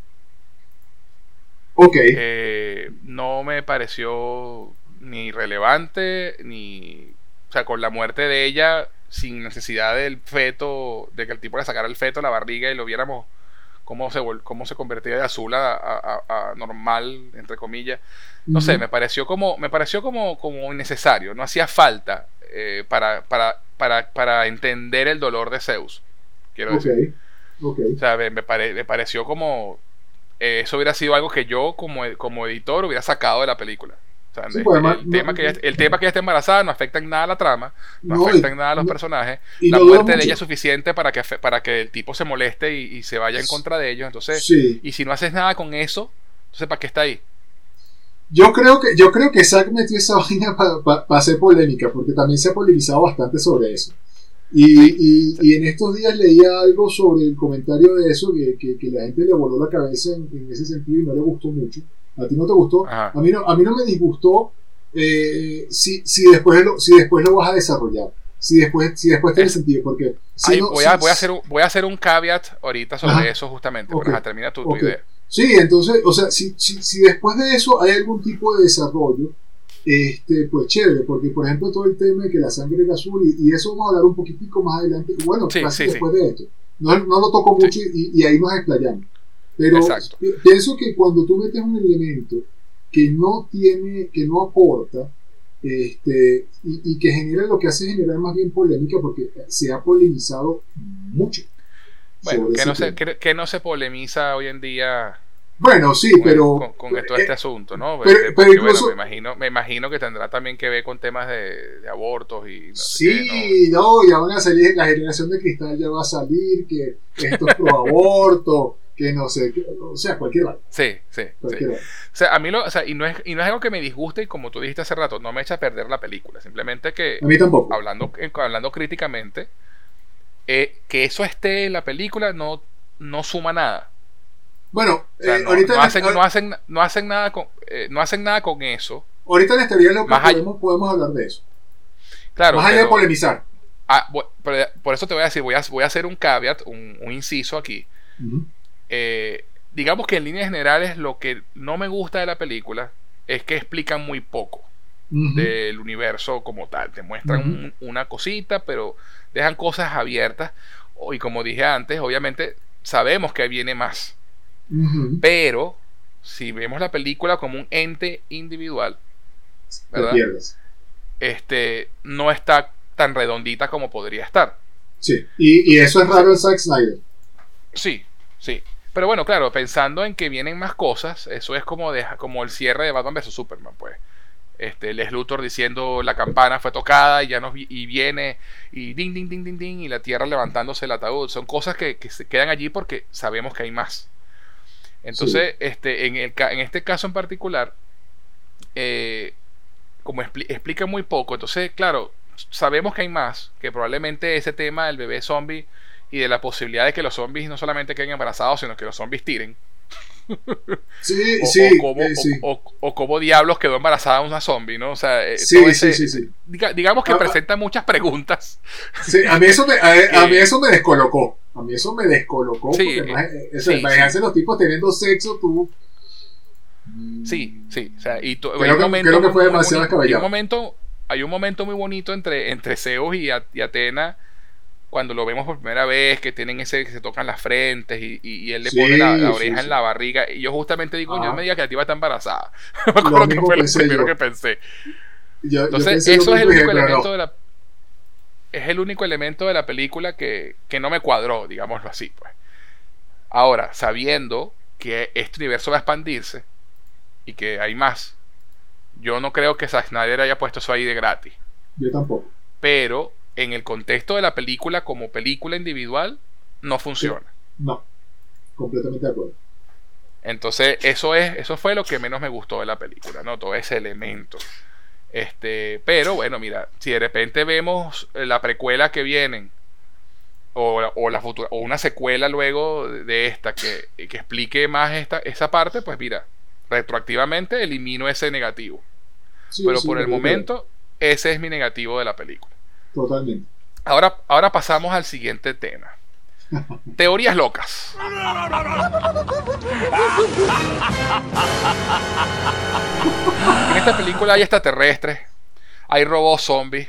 Speaker 2: Ok,
Speaker 1: Eh, no me pareció ni relevante, ni. O sea, con la muerte de ella, sin necesidad del feto, de que el tipo le sacara el feto a la barriga y lo viéramos cómo se, cómo se convertía de azul a, a- a- a normal, entre comillas. No sé, me pareció como, me pareció como, como innecesario, no hacía falta eh, para, para, para, para entender el dolor de Zeus. Quiero decir. O sea, me, me pare- me pareció como. eh, eso hubiera sido algo que yo, como, como editor, hubiera sacado de la película. Sea,
Speaker 2: Sí, pues,
Speaker 1: el,
Speaker 2: además, no-
Speaker 1: tema que ella, el tema que ella esté embarazada no afecta en nada a la trama, no,
Speaker 2: No,
Speaker 1: afecta en nada a los
Speaker 2: no-
Speaker 1: personajes.
Speaker 2: y
Speaker 1: la muerte de ella es suficiente para que, para que el tipo se moleste y, y se vaya en contra de ellos. Entonces,
Speaker 2: Sí,
Speaker 1: y si no haces nada con eso, entonces ¿para qué está ahí?
Speaker 2: yo creo que, yo creo que Zack metió esa vaina para hacer polémica, porque también se ha polemizado bastante sobre eso. Y, y, y en estos días leía algo sobre el comentario de eso, que, que, que la gente le voló la cabeza en, en ese sentido y no le gustó mucho. ¿A ti no te gustó?
Speaker 1: Ajá.
Speaker 2: A mí no, a mí no me disgustó eh, si, si, después lo, si después lo vas a desarrollar. Si después, si después tiene
Speaker 1: Es-
Speaker 2: sentido, porque si no-
Speaker 1: voy, a,
Speaker 2: si-
Speaker 1: voy, a hacer un, voy a hacer un caveat ahorita sobre
Speaker 2: Ajá.
Speaker 1: eso justamente.
Speaker 2: Ok.
Speaker 1: Pero ajá, termina tu, tu
Speaker 2: Ok.
Speaker 1: idea.
Speaker 2: Sí, entonces, o sea, si, si, si después de eso hay algún tipo de desarrollo, este, pues chévere, porque por ejemplo todo el tema de que la sangre era azul, y, y eso vamos a hablar un poquitico más adelante, bueno,
Speaker 1: Sí,
Speaker 2: casi
Speaker 1: sí,
Speaker 2: después de esto. No, no lo toco mucho y, y ahí nos explayamos. Pero
Speaker 1: Exacto.
Speaker 2: pienso que cuando tú metes un elemento que no tiene, que no aporta, este, y, y que genera lo que hace generar más bien polémica, porque se ha polemizado mucho.
Speaker 1: Bueno, que no, se, que, que no se polemiza hoy en día
Speaker 2: Bueno, sí,
Speaker 1: con,
Speaker 2: pero...
Speaker 1: con, con todo
Speaker 2: eh,
Speaker 1: este asunto, ¿no?
Speaker 2: pero-
Speaker 1: Porque,
Speaker 2: pero
Speaker 1: porque,
Speaker 2: incluso-
Speaker 1: bueno, me imagino, me imagino que tendrá también que ver con temas de, de abortos y no sé
Speaker 2: Sí,
Speaker 1: qué,
Speaker 2: no, ya van a salir, la generación de cristal ya va a salir, que esto es pro aborto, que no sé, qué, o sea, cualquier vaina.
Speaker 1: Sí, sí, sí.
Speaker 2: cualquier vaina.
Speaker 1: O sea, a mí lo, o sea, y no es, y no es algo que me disguste y como tú dijiste hace rato, no me echa a perder la película. Simplemente que,
Speaker 2: A mí tampoco.
Speaker 1: hablando, eh, hablando críticamente, eh, que eso esté en la película no, no suma nada.
Speaker 2: Bueno,
Speaker 1: O sea,
Speaker 2: eh,
Speaker 1: no,
Speaker 2: ahorita,
Speaker 1: no
Speaker 2: en
Speaker 1: hacen,
Speaker 2: la-
Speaker 1: no, hacen, no hacen nada con, eh, no hacen nada con eso.
Speaker 2: ahorita en que
Speaker 1: Más allá-
Speaker 2: podemos, podemos hablar de eso.
Speaker 1: Claro,
Speaker 2: Más allá de
Speaker 1: pero-
Speaker 2: polemizar.
Speaker 1: ah, pero por eso te voy a decir, voy a, voy a hacer un caveat, un, un inciso aquí.
Speaker 2: Ujú.
Speaker 1: Eh, digamos que en líneas generales lo que no me gusta de la película es que explican muy poco del universo como tal. Te muestran un- una cosita, pero dejan cosas abiertas. Y como dije antes, obviamente sabemos que viene más. Pero si vemos la película como un ente individual, este, no está tan redondita como podría estar.
Speaker 2: Sí, y, y eso es raro en Zack Snyder.
Speaker 1: Sí, sí. Pero bueno, claro, pensando en que vienen más cosas, eso es como, de, como el cierre de Batman vs. Superman, pues. Este, Les Luthor diciendo la campana fue tocada y ya nos vi- y viene y ding ding ding ding ding y la tierra levantándose el ataúd. Son cosas que, que se quedan allí porque sabemos que hay más. Entonces, este, en, el, en este caso en particular, eh, como expli- explica muy poco, entonces, claro, sabemos que hay más, que probablemente ese tema del bebé zombie y de la posibilidad de que los zombies no solamente queden embarazados, sino que los zombies tiren.
Speaker 2: Sí,
Speaker 1: O,
Speaker 2: sí,
Speaker 1: o cómo,
Speaker 2: eh, sí.
Speaker 1: o, o- o cómo diablos quedó embarazada una zombie, ¿no? O sea, eh,
Speaker 2: Sí, sí,
Speaker 1: ese-
Speaker 2: sí, sí.
Speaker 1: diga- digamos que
Speaker 2: Ah, ah.
Speaker 1: presenta muchas preguntas.
Speaker 2: Sí, a mí eso me, a, a mí eso me descolocó. A mí eso me descolocó.
Speaker 1: Sí,
Speaker 2: porque
Speaker 1: eh,
Speaker 2: más, eh, eso, imaginarse los tipos teniendo sexo, tú.
Speaker 1: Sí, sí. O sea, y
Speaker 2: Creo
Speaker 1: hay un
Speaker 2: que-
Speaker 1: momento
Speaker 2: creo que fue demasiado
Speaker 1: bonito- hay un
Speaker 2: descabellado.
Speaker 1: momento, hay un momento muy bonito entre, entre Zeus y, A- y Atena cuando lo vemos por primera vez, que tienen ese, que se tocan las frentes y, y- y él le
Speaker 2: Sí,
Speaker 1: pone la, oreja
Speaker 2: sí.
Speaker 1: en la barriga. Y yo justamente digo, yo me diga que la tipa está embarazada. me acuerdo que
Speaker 2: mismo
Speaker 1: fue lo primero
Speaker 2: yo.
Speaker 1: que pensé.
Speaker 2: Yo- yo
Speaker 1: Entonces,
Speaker 2: pensé
Speaker 1: eso es el único elemento
Speaker 2: no.
Speaker 1: de la. Es el único elemento de la película que, que no me cuadró, digámoslo así, pues. Ahora, sabiendo que este universo va a expandirse y que hay más, yo no creo que Zack Snyder haya puesto eso ahí de gratis.
Speaker 2: Yo tampoco.
Speaker 1: Pero en el contexto de la película, como película individual, no funciona.
Speaker 2: No. Completamente de acuerdo.
Speaker 1: Entonces, eso es, eso fue lo que menos me gustó de la película, ¿no? Todo ese elemento. Este, pero bueno, mira, si de repente vemos la precuela que vienen, o, o la futura, o una secuela luego de- esta que, que explique más esta, esa parte, pues mira, retroactivamente elimino ese negativo.
Speaker 2: Sí,
Speaker 1: Pero
Speaker 2: sí,
Speaker 1: por el momento, ese es mi negativo de la película.
Speaker 2: Totalmente.
Speaker 1: Ahora, ahora pasamos al siguiente tema. Teorías locas. En esta película hay extraterrestres, hay robots zombies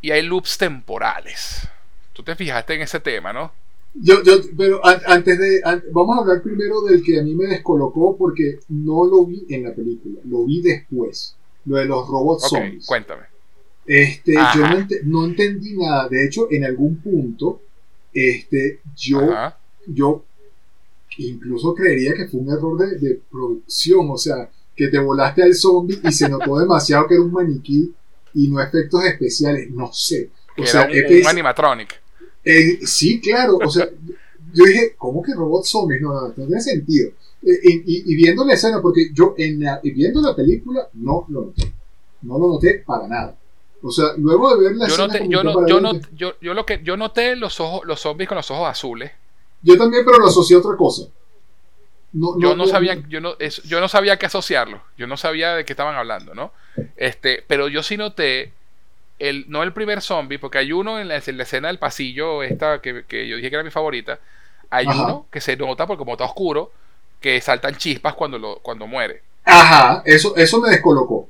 Speaker 1: y hay loops temporales. Tú te fijaste en ese tema, ¿no?
Speaker 2: Yo, yo, pero an- antes de. vamos a hablar primero del que a mí me descolocó porque no lo vi en la película, lo vi después. Lo de los robots
Speaker 1: Ok,
Speaker 2: zombies.
Speaker 1: cuéntame.
Speaker 2: Este,
Speaker 1: Ajá.
Speaker 2: yo no, ente- no entendí nada. De hecho, en algún punto, este, yo,
Speaker 1: Ajá.
Speaker 2: yo incluso creería que fue un error de, de producción. O sea, que te volaste al zombie y se notó demasiado que era un maniquí y no efectos especiales. No sé. O
Speaker 1: Que
Speaker 2: sea,
Speaker 1: era un, un animatronic.
Speaker 2: eh, sí, claro. O sea, yo dije, ¿cómo que robots zombies? No, no, no tiene sentido. Eh, y, y- viendo la escena, porque yo en la- viendo la película no lo noté. No lo noté para nada. O sea, luego de ver la
Speaker 1: Yo,
Speaker 2: escena.
Speaker 1: noté, yo,
Speaker 2: que
Speaker 1: no,
Speaker 2: para
Speaker 1: yo,
Speaker 2: ver
Speaker 1: no,
Speaker 2: que-
Speaker 1: yo, yo lo que, yo noté los, ojos, los zombies con los ojos azules.
Speaker 2: yo también, pero lo asocié a otra cosa. No,
Speaker 1: yo no, sabía yo no eso- yo no sabía qué asociarlo yo no sabía de qué estaban hablando no este pero yo sí noté el no el primer zombie porque hay uno en la, en la escena del pasillo esta que, que yo dije que era mi favorita hay
Speaker 2: Ajá.
Speaker 1: uno que se nota porque como está oscuro que saltan chispas cuando lo cuando muere
Speaker 2: Ajá, eso, eso me descolocó.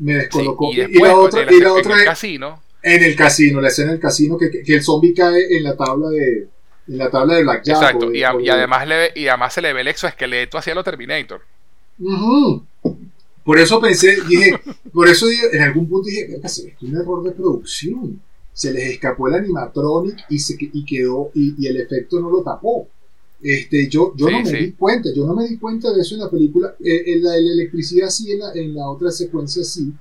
Speaker 2: Me descolocó.
Speaker 1: y
Speaker 2: y,
Speaker 1: después
Speaker 2: la otra,
Speaker 1: en, la-
Speaker 2: y la
Speaker 1: en
Speaker 2: otra
Speaker 1: el
Speaker 2: es
Speaker 1: casino
Speaker 2: en el casino, la escena del casino, que, que- el zombie cae en la tabla de. En la tabla de Blackjack.
Speaker 1: exacto
Speaker 2: o de-
Speaker 1: y, a-
Speaker 2: o
Speaker 1: y
Speaker 2: de-
Speaker 1: además le y además se le ve el exoesqueleto hacia lo Terminator
Speaker 2: Ujú. Por eso pensé, dije, por eso dije- en algún punto dije, "Verga, se ve que es un error de producción. Se les escapó el animatronic y, se, y quedó, y, y el efecto no lo tapó. Este, yo, yo
Speaker 1: Sí,
Speaker 2: no me
Speaker 1: sí.
Speaker 2: di cuenta, yo no me di cuenta de eso en la película. Eh, en la de la electricidad sí, en la, en la otra secuencia sí.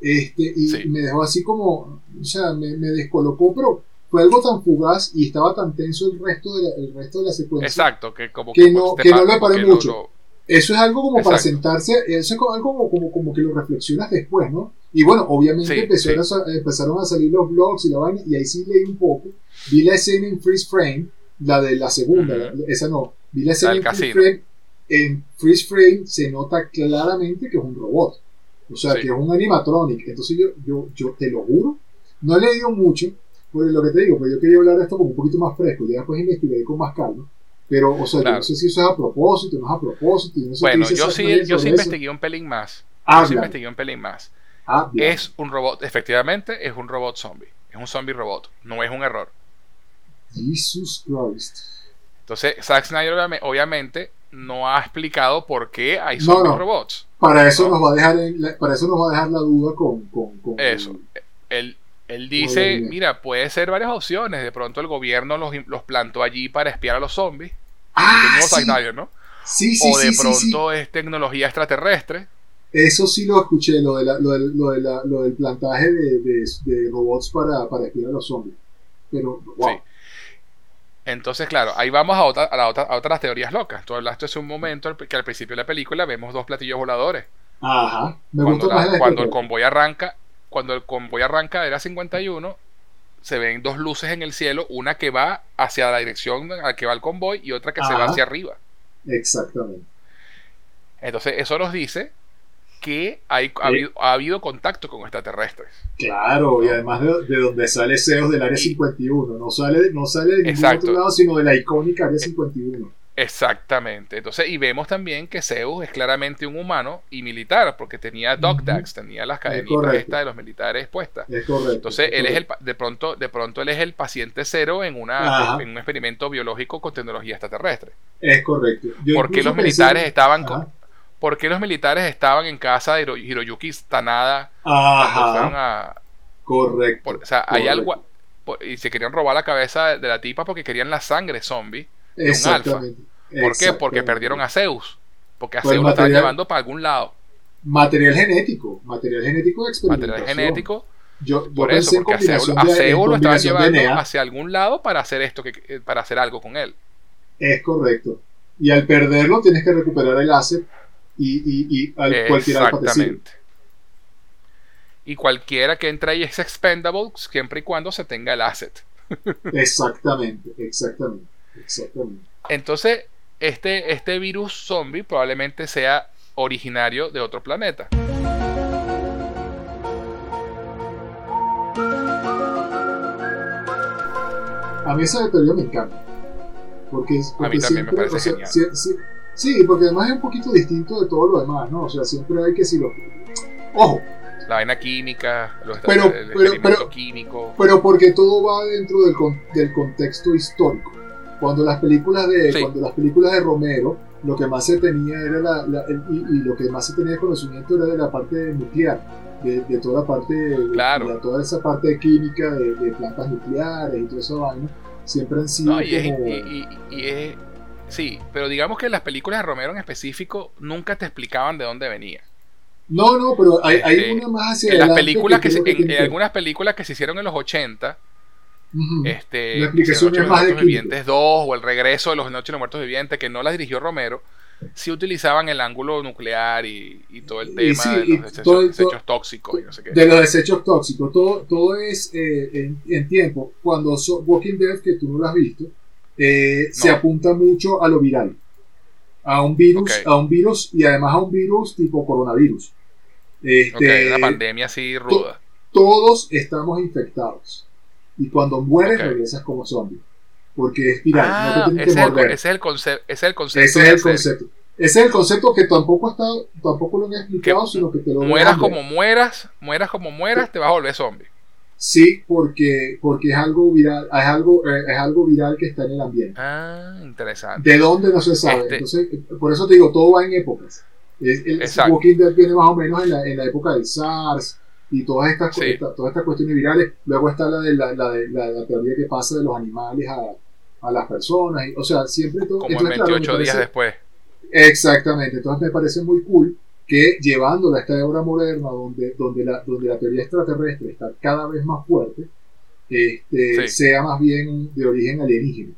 Speaker 2: Este, y
Speaker 1: Sí.
Speaker 2: me dejó así como, o sea, me, me descolocó, pero fue algo tan fugaz y estaba tan tenso el resto de la, el resto de la secuencia.
Speaker 1: exacto que como
Speaker 2: Que
Speaker 1: pues,
Speaker 2: no-
Speaker 1: te
Speaker 2: que no le paré
Speaker 1: que
Speaker 2: mucho. Eso es algo como para
Speaker 1: Exacto.
Speaker 2: sentarse, eso es algo como, como, como que lo reflexionas después, ¿no? Y bueno, obviamente
Speaker 1: Sí,
Speaker 2: empezaron, A, sa- empezaron a salir los blogs y la vaina, y ahí sí leí un poco. Vi la escena en freeze frame, la de la segunda, la- esa no. Vi la escena
Speaker 1: del
Speaker 2: en frame. En freeze frame se nota claramente que es un robot. O sea,
Speaker 1: Sí.
Speaker 2: que es un animatronic. Entonces yo, yo, yo te lo juro, no he leído mucho, por lo que te digo, pero yo quería hablar de esto como un poquito más fresco, ya después investigaré con más calma. Pero, o sea, yo no sé si eso es a propósito, no es a propósito. no sé
Speaker 1: bueno yo sí yo sí
Speaker 2: eso.
Speaker 1: investigué un pelín más yo sí investigué un pelín más
Speaker 2: habla.
Speaker 1: Es un robot, efectivamente, es un robot zombie. Es un zombie robot. No es un error.
Speaker 2: Jesus Christ.
Speaker 1: Entonces, Zack Snyder obviame- obviamente no ha explicado por qué hay zombies
Speaker 2: no.
Speaker 1: robots.
Speaker 2: Para eso
Speaker 1: No.
Speaker 2: nos va a dejar en la- para eso nos va a dejar la duda con, con, con-
Speaker 1: Eso. Él, él dice, mira, puede ser varias opciones. De pronto el gobierno los, los plantó allí para espiar a los zombies.
Speaker 2: Ah, sí.
Speaker 1: Snyder, ¿no?
Speaker 2: Sí, sí,
Speaker 1: o de pronto es tecnología extraterrestre.
Speaker 2: Eso sí lo escuché, lo, de la- lo, de la- lo del plantaje de, de- de robots para, para espiar a los zombies. Pero, wow.
Speaker 1: Entonces, claro, ahí vamos a, otra- a, la otra- a otras teorías locas. Tú hablaste hace un momento que al principio de la película vemos dos platillos voladores.
Speaker 2: Ajá. Me
Speaker 1: Cuando, la-
Speaker 2: la
Speaker 1: el convoy arranca, cuando el convoy arranca de la 51, se ven dos luces en el cielo, una que va hacia la dirección a la que va el convoy y otra que se va hacia arriba.
Speaker 2: Exactamente.
Speaker 1: Entonces, eso nos dice que hay, ha, habido, ha habido contacto con extraterrestres.
Speaker 2: Claro, y además de, de donde sale Zeus del área
Speaker 1: Y-
Speaker 2: 51. No sale, no sale de ningún
Speaker 1: Exacto.
Speaker 2: otro lado, sino de la icónica área 51.
Speaker 1: Exactamente. Entonces, y vemos también que Zeus es claramente un humano y militar, porque tenía dog tenía las cadenitas estas de los militares puestas.
Speaker 2: Es correcto.
Speaker 1: Entonces, él es el, de pronto, de pronto él es el paciente cero en una
Speaker 2: Ajá.
Speaker 1: en un experimento biológico con tecnología extraterrestre.
Speaker 2: Es correcto. Yo
Speaker 1: ¿Por qué
Speaker 2: incluso
Speaker 1: los
Speaker 2: pensé-
Speaker 1: militares estaban
Speaker 2: Ajá.
Speaker 1: con- ¿Por qué los militares estaban en casa de Hiro- Hiroyuki Tanada fueron
Speaker 2: Ajá.
Speaker 1: a,
Speaker 2: Correcto.
Speaker 1: por- o sea, hay algo por- y se querían robar la cabeza de, de la tipa porque querían la sangre zombie. un
Speaker 2: Exactamente.
Speaker 1: ¿Por qué? Porque perdieron a Zeus. Porque a
Speaker 2: Pues
Speaker 1: Zeus lo estaban
Speaker 2: material-
Speaker 1: llevando para algún lado.
Speaker 2: Material genético. Material genético de experimentación.
Speaker 1: Material genético.
Speaker 2: Yo, yo
Speaker 1: Por
Speaker 2: pensé
Speaker 1: eso, porque a Zeus,
Speaker 2: combinación
Speaker 1: a
Speaker 2: de- en
Speaker 1: Zeus lo estaban
Speaker 2: combinación de
Speaker 1: llevando
Speaker 2: DNA.
Speaker 1: hacia algún lado para hacer esto, que, eh, para hacer algo con él.
Speaker 2: Es correcto. Y al perderlo tienes que recuperar el asset y, y, y al cualquier alfa te sirve.
Speaker 1: Exactamente. Y cualquiera que entre ahí es expendable siempre y cuando se tenga el asset.
Speaker 2: Exactamente, exactamente, exactamente.
Speaker 1: Entonces, este, este virus zombie probablemente sea originario de otro planeta.
Speaker 2: A mí esa teoría me encanta. Porque, porque
Speaker 1: mí también me
Speaker 2: siempre,
Speaker 1: parece
Speaker 2: o sea,
Speaker 1: genial.
Speaker 2: sí, sí, porque además es un poquito distinto de todo lo demás, ¿no? O sea, siempre hay que si lo... Ojo,
Speaker 1: La vaina química, los
Speaker 2: Pero-
Speaker 1: el
Speaker 2: pero- pero-
Speaker 1: químico.
Speaker 2: pero porque todo va dentro del, con- del contexto histórico. Cuando las películas de
Speaker 1: Sí.
Speaker 2: cuando las películas de Romero, lo que más se tenía era la, la- el- y, y lo que más se tenía de conocimiento era de la parte nuclear, de, de toda la parte de,
Speaker 1: Claro.
Speaker 2: de toda esa parte de química de, de plantas nucleares y toda esa vaina, siempre han sido
Speaker 1: No, y es,
Speaker 2: como
Speaker 1: y- y- y es- Sí, pero digamos que las películas de Romero en específico nunca te explicaban de dónde venía.
Speaker 2: No, no, pero hay, hay
Speaker 1: Este,
Speaker 2: una más hacia
Speaker 1: En las películas que,
Speaker 2: creo
Speaker 1: se- en, en
Speaker 2: que-
Speaker 1: algunas películas que se hicieron en los 80,
Speaker 2: Ujú.
Speaker 1: este,
Speaker 2: La explicación es
Speaker 1: los
Speaker 2: más de.
Speaker 1: Vivientes 2 o El Regreso de los Noche de los Muertos Vivientes, que no las dirigió Romero, sí utilizaban el ángulo nuclear y, y todo el tema
Speaker 2: sí,
Speaker 1: de los desechos,
Speaker 2: todo
Speaker 1: desechos tóxicos y no sé qué.
Speaker 2: de los desechos tóxicos. Todo, todo es eh, en, en tiempo. Cuando so- Walking Dead, que tú no lo has visto, eh, se apunta mucho a lo viral. A un virus, a un virus y además a un virus tipo coronavirus. Este,
Speaker 1: una pandemia así ruda.
Speaker 2: todos estamos infectados. Y cuando mueres regresas como zombie. Porque es viral,
Speaker 1: Ah,
Speaker 2: no te tienen
Speaker 1: ese,
Speaker 2: que
Speaker 1: es el,
Speaker 2: morder.
Speaker 1: ese es el concepto. Ese es el concepto.
Speaker 2: Ese es el concepto. Ese es el concepto que tampoco está, tampoco lo han explicado,
Speaker 1: Que
Speaker 2: sino que te lo
Speaker 1: Mueras como mueras, mueras como mueras, te vas a volver zombie.
Speaker 2: Sí, porque, porque es algo viral, es algo, eh, es algo viral que está en el ambiente.
Speaker 1: Ah, interesante.
Speaker 2: ¿De dónde no se sabe?
Speaker 1: Este-
Speaker 2: Entonces, por eso te digo, todo va en épocas. Es- el
Speaker 1: Exacto.
Speaker 2: Walking Dead viene más o menos en la, en la época del SARS y todas estas,
Speaker 1: Sí.
Speaker 2: esta- todas estas cuestiones virales. Luego está la de la, la, de, la, la teoría que pasa de los animales a, a las personas. y- o sea, siempre todo.
Speaker 1: Como en
Speaker 2: entonces, claro, me
Speaker 1: 28 días
Speaker 2: parece-
Speaker 1: después.
Speaker 2: Exactamente, entonces me parece muy cool que llevándola a esta obra moderna donde, donde, la, donde la teoría extraterrestre está cada vez más fuerte, este,
Speaker 1: Sí.
Speaker 2: sea más bien de origen alienígena.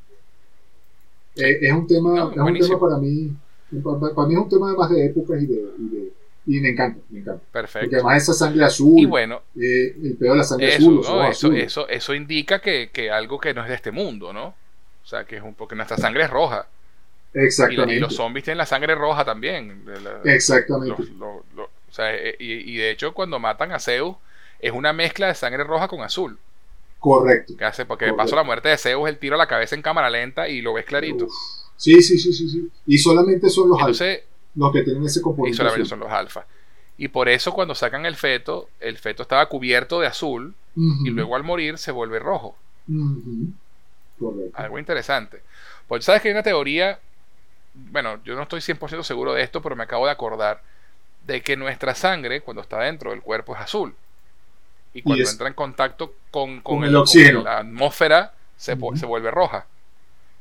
Speaker 2: Eh, es un tema,
Speaker 1: No,
Speaker 2: es un tema para mí, para, para mí es un tema más de épocas y de, y de- y me encanta, me encanta. Porque
Speaker 1: Perfecto.
Speaker 2: además esa sangre azul,
Speaker 1: Y bueno,
Speaker 2: eh, el peor de la sangre
Speaker 1: eso,
Speaker 2: azul,
Speaker 1: eso,
Speaker 2: azules.
Speaker 1: eso, eso indica que, que algo que no es de este mundo, ¿no? O sea, que es un porque nuestra sangre es roja. Y,
Speaker 2: Exactamente.
Speaker 1: y los zombies tienen la sangre roja también. la-
Speaker 2: Exactamente.
Speaker 1: los- los- los- o sea, eh, y, y de hecho, cuando matan a Zeus, es una mezcla de sangre roja con azul.
Speaker 2: Correcto.
Speaker 1: Que hace, porque de paso la muerte de Zeus, el tiro a la cabeza en cámara lenta y lo ves clarito.
Speaker 2: Uf. Sí, sí, sí, sí, sí. Y solamente son los alfa
Speaker 1: Entonces,
Speaker 2: los que tienen ese
Speaker 1: y
Speaker 2: componente.
Speaker 1: solamente
Speaker 2: azul.
Speaker 1: son los alfa. Y por eso cuando sacan el feto, el feto estaba cubierto de azul y luego al morir se vuelve rojo.
Speaker 2: Correcto.
Speaker 1: Algo interesante. Pues sabes que hay una teoría, bueno, yo no estoy 100% seguro de esto, pero me acabo de acordar de que nuestra sangre, cuando está dentro del cuerpo, es azul. Y cuando entra en contacto con, con
Speaker 2: con
Speaker 1: el-
Speaker 2: el
Speaker 1: con la atmósfera, se, se vuelve roja.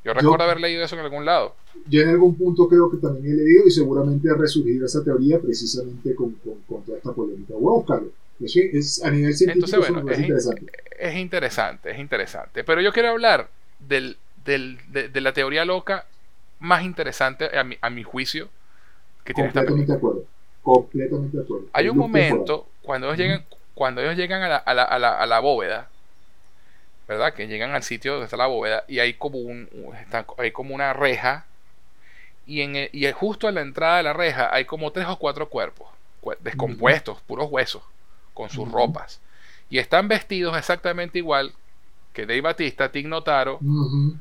Speaker 1: Yo recuerdo haber leído eso en algún lado.
Speaker 2: Yo en algún punto creo que también he leído y seguramente ha resurgido esa teoría precisamente con, toda esta polémica. Voy a buscarlo. Es, a nivel científico
Speaker 1: Entonces, bueno, es,
Speaker 2: interesante.
Speaker 1: es interesante, es interesante. Pero yo quiero hablar del, del- de, de la teoría loca más interesante, a mi, a mi juicio, que tiene esta
Speaker 2: Completamente
Speaker 1: película.
Speaker 2: de acuerdo. Completamente de acuerdo.
Speaker 1: Hay un
Speaker 2: temporal.
Speaker 1: momento cuando ellos llegan, cuando ellos llegan a la, a la- a la- a la bóveda, ¿verdad? Que llegan al sitio donde está la bóveda y hay como un, está- hay como una reja y en el- y justo a la entrada de la reja hay como tres o cuatro cuerpos cue- descompuestos, puros huesos, con sus
Speaker 2: Ujú.
Speaker 1: ropas y están vestidos exactamente igual que Dave Batista, Tig Notaro
Speaker 2: Ujú.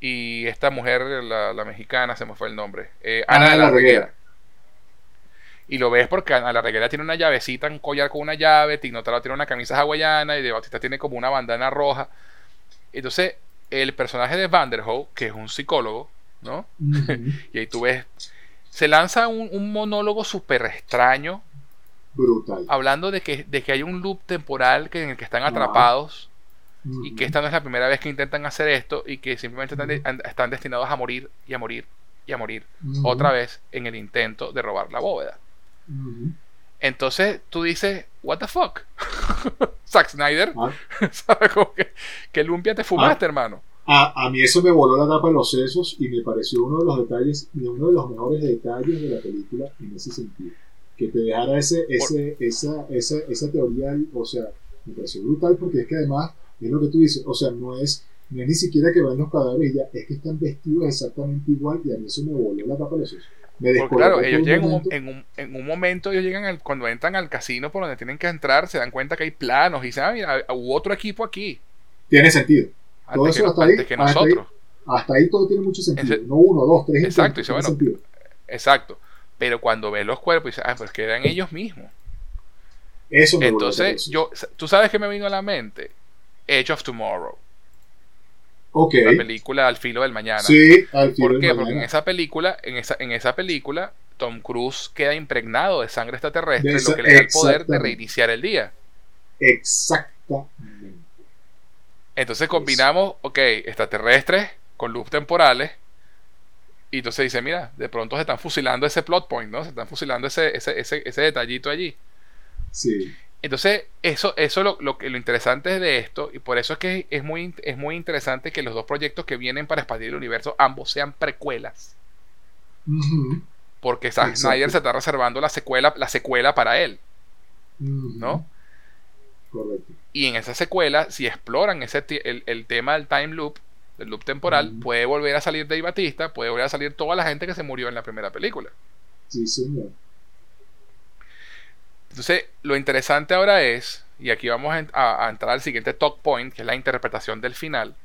Speaker 1: Y esta mujer, la, la mexicana, se me fue el nombre, eh,
Speaker 2: Ana
Speaker 1: Ana de la
Speaker 2: Reguera.
Speaker 1: Reguera. Y lo ves porque Ana la Reguera tiene una llavecita, un collar con una llave, Tignotaro tiene una camisa hawaiana y de Batista tiene como una bandana roja. Entonces, el personaje de Vanderhoof, que es un psicólogo, ¿no? Y ahí tú ves, se lanza un, un monólogo súper extraño,
Speaker 2: Brutal.
Speaker 1: hablando de que, de que hay un loop temporal que, en el que están atrapados Y que esta no es la primera vez que intentan hacer esto y que simplemente están, están destinados a morir y a morir y a morir otra vez en el intento de robar la bóveda. Entonces tú dices, what the fuck? Zack Snyder,
Speaker 2: Ah,
Speaker 1: ¿sabes? Como que, que lumpia te fumaste, hermano.
Speaker 2: A, a mí eso me voló la tapa de los sesos y me pareció uno de los detalles, uno de los mejores detalles de la película en ese sentido. Que te dejara ese, ese, esa, esa, esa teoría, o sea, me pareció brutal porque es que además, es lo que tú dices, o sea, no es, no es ni siquiera que ven los cadáveres ya, es que están vestidos exactamente igual y a mí eso me voló la tapa de los
Speaker 1: Porque claro, ellos llegan un- en, un, en un momento, ellos llegan al, cuando entran al casino por donde tienen que entrar, se dan cuenta que hay planos y dicen, ah, mira, hubo otro equipo aquí.
Speaker 2: Tiene sentido. Todo
Speaker 1: Antes,
Speaker 2: eso
Speaker 1: que,
Speaker 2: hasta ahí, hasta ahí.
Speaker 1: nosotros.
Speaker 2: Hasta ahí todo tiene mucho sentido.
Speaker 1: Ese-
Speaker 2: no uno, dos, tres.
Speaker 1: Exacto,
Speaker 2: entonces,
Speaker 1: dice,
Speaker 2: tiene
Speaker 1: bueno,
Speaker 2: sentido.
Speaker 1: Exacto. Pero cuando ves los cuerpos, dices, ah, pues que eran ellos mismos.
Speaker 2: Eso me
Speaker 1: Entonces, yo, tú sabes que me vino a la mente Edge of Tomorrow,
Speaker 2: Ok.
Speaker 1: la película Al filo del mañana.
Speaker 2: Sí, al final.
Speaker 1: ¿Por qué? Porque en esa película, en esa, en esa película, Tom Cruise queda impregnado de sangre extraterrestre,
Speaker 2: De esa-
Speaker 1: lo que le da el poder de reiniciar el día.
Speaker 2: Exactamente.
Speaker 1: Entonces combinamos, ok, extraterrestres con loops temporales. Y entonces dice, mira, de pronto se están fusilando ese plot point, ¿no? Se están fusilando ese, ese, ese, ese detallito allí.
Speaker 2: Sí.
Speaker 1: Entonces, eso, eso lo, lo, que- lo interesante de esto, y por eso es que es muy, es muy interesante que los dos proyectos que vienen para expandir el universo, ambos sean precuelas. Porque Zack. Snyder se está reservando la secuela, la secuela para él. ¿no?
Speaker 2: Correcto.
Speaker 1: Y en esa secuela, si exploran ese el, el tema del time loop, del loop temporal, puede volver a salir Dave Batista, puede volver a salir toda la gente que se murió en la primera película.
Speaker 2: Sí, señor.
Speaker 1: Entonces, lo interesante ahora es, y aquí vamos a, en- a- a entrar al siguiente talk point, que es la interpretación del final,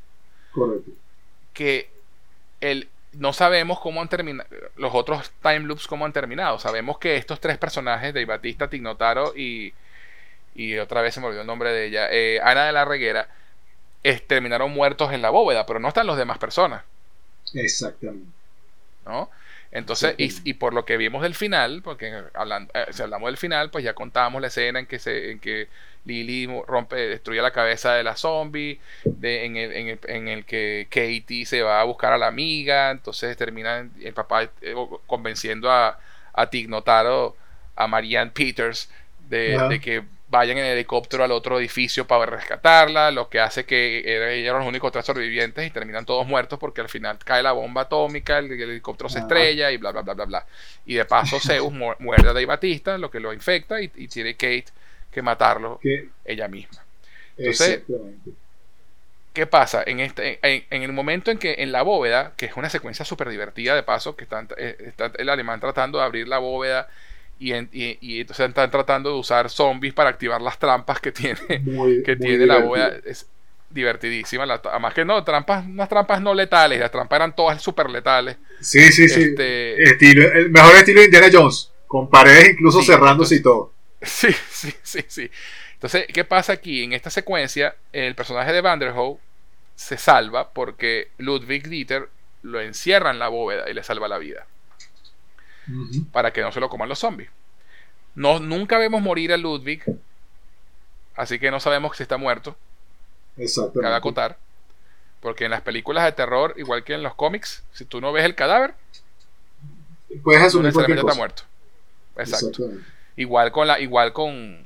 Speaker 2: Correcto.
Speaker 1: que el, no sabemos cómo han terminado, los otros time loops cómo han terminado. Sabemos que estos tres personajes, Dave Batista, Tignotaro y, y otra vez se me olvidó el nombre de ella, eh, Ana de la Reguera, es- terminaron muertos en la bóveda, pero no están los demás personas.
Speaker 2: Exactamente.
Speaker 1: ¿no? Entonces, y, y por lo que vimos del final, porque hablando, eh, si hablamos del final, pues ya contábamos la escena en que se, en que Lily rompe, destruye la cabeza de la zombie, de, en, el, en, el, en el que Katie se va a buscar a la amiga, entonces termina el papá eh, convenciendo a, a Tignotaro, a Marianne Peters, de, de que vayan en helicóptero al otro edificio para rescatarla, lo que hace que ellos eran los únicos tres sobrevivientes y terminan todos muertos porque al final cae la bomba atómica, el, el helicóptero se estrella y bla, bla, bla, bla, bla. Y de paso Zeus mu- muerde a Dave Batista, lo que lo infecta y, y tiene Kate que matarlo ella misma. Entonces-. ¿Qué pasa? En, este, en, en el momento en que en la bóveda, que es una secuencia súper divertida de paso, que están, eh, está el alemán tratando de abrir la bóveda y, en- y- y entonces están tratando de usar zombies para activar las trampas que tiene,
Speaker 2: Muy,
Speaker 1: que tiene la bóveda. Es divertidísima. La, además que no, trampas, unas trampas no letales, las trampas eran todas súper letales.
Speaker 2: Sí, sí, sí.
Speaker 1: Este-
Speaker 2: Estilo, el mejor estilo de Indiana Jones. Con paredes incluso
Speaker 1: Sí,
Speaker 2: cerrándose y todo.
Speaker 1: Sí, sí, sí, sí. Entonces, ¿qué pasa aquí? En esta secuencia, el personaje de Vanderhoof se salva porque Ludwig Dieter lo encierra en la bóveda y le salva la vida Para que no se lo coman los zombies. No, nunca vemos morir a Ludwig, así que no sabemos si está muerto,
Speaker 2: Exactamente.
Speaker 1: acotar. Porque en las películas de terror, igual que en los cómics, si tú no ves el cadáver,
Speaker 2: Puedes asumir
Speaker 1: está muerto. Exacto. Igual con la, igual con,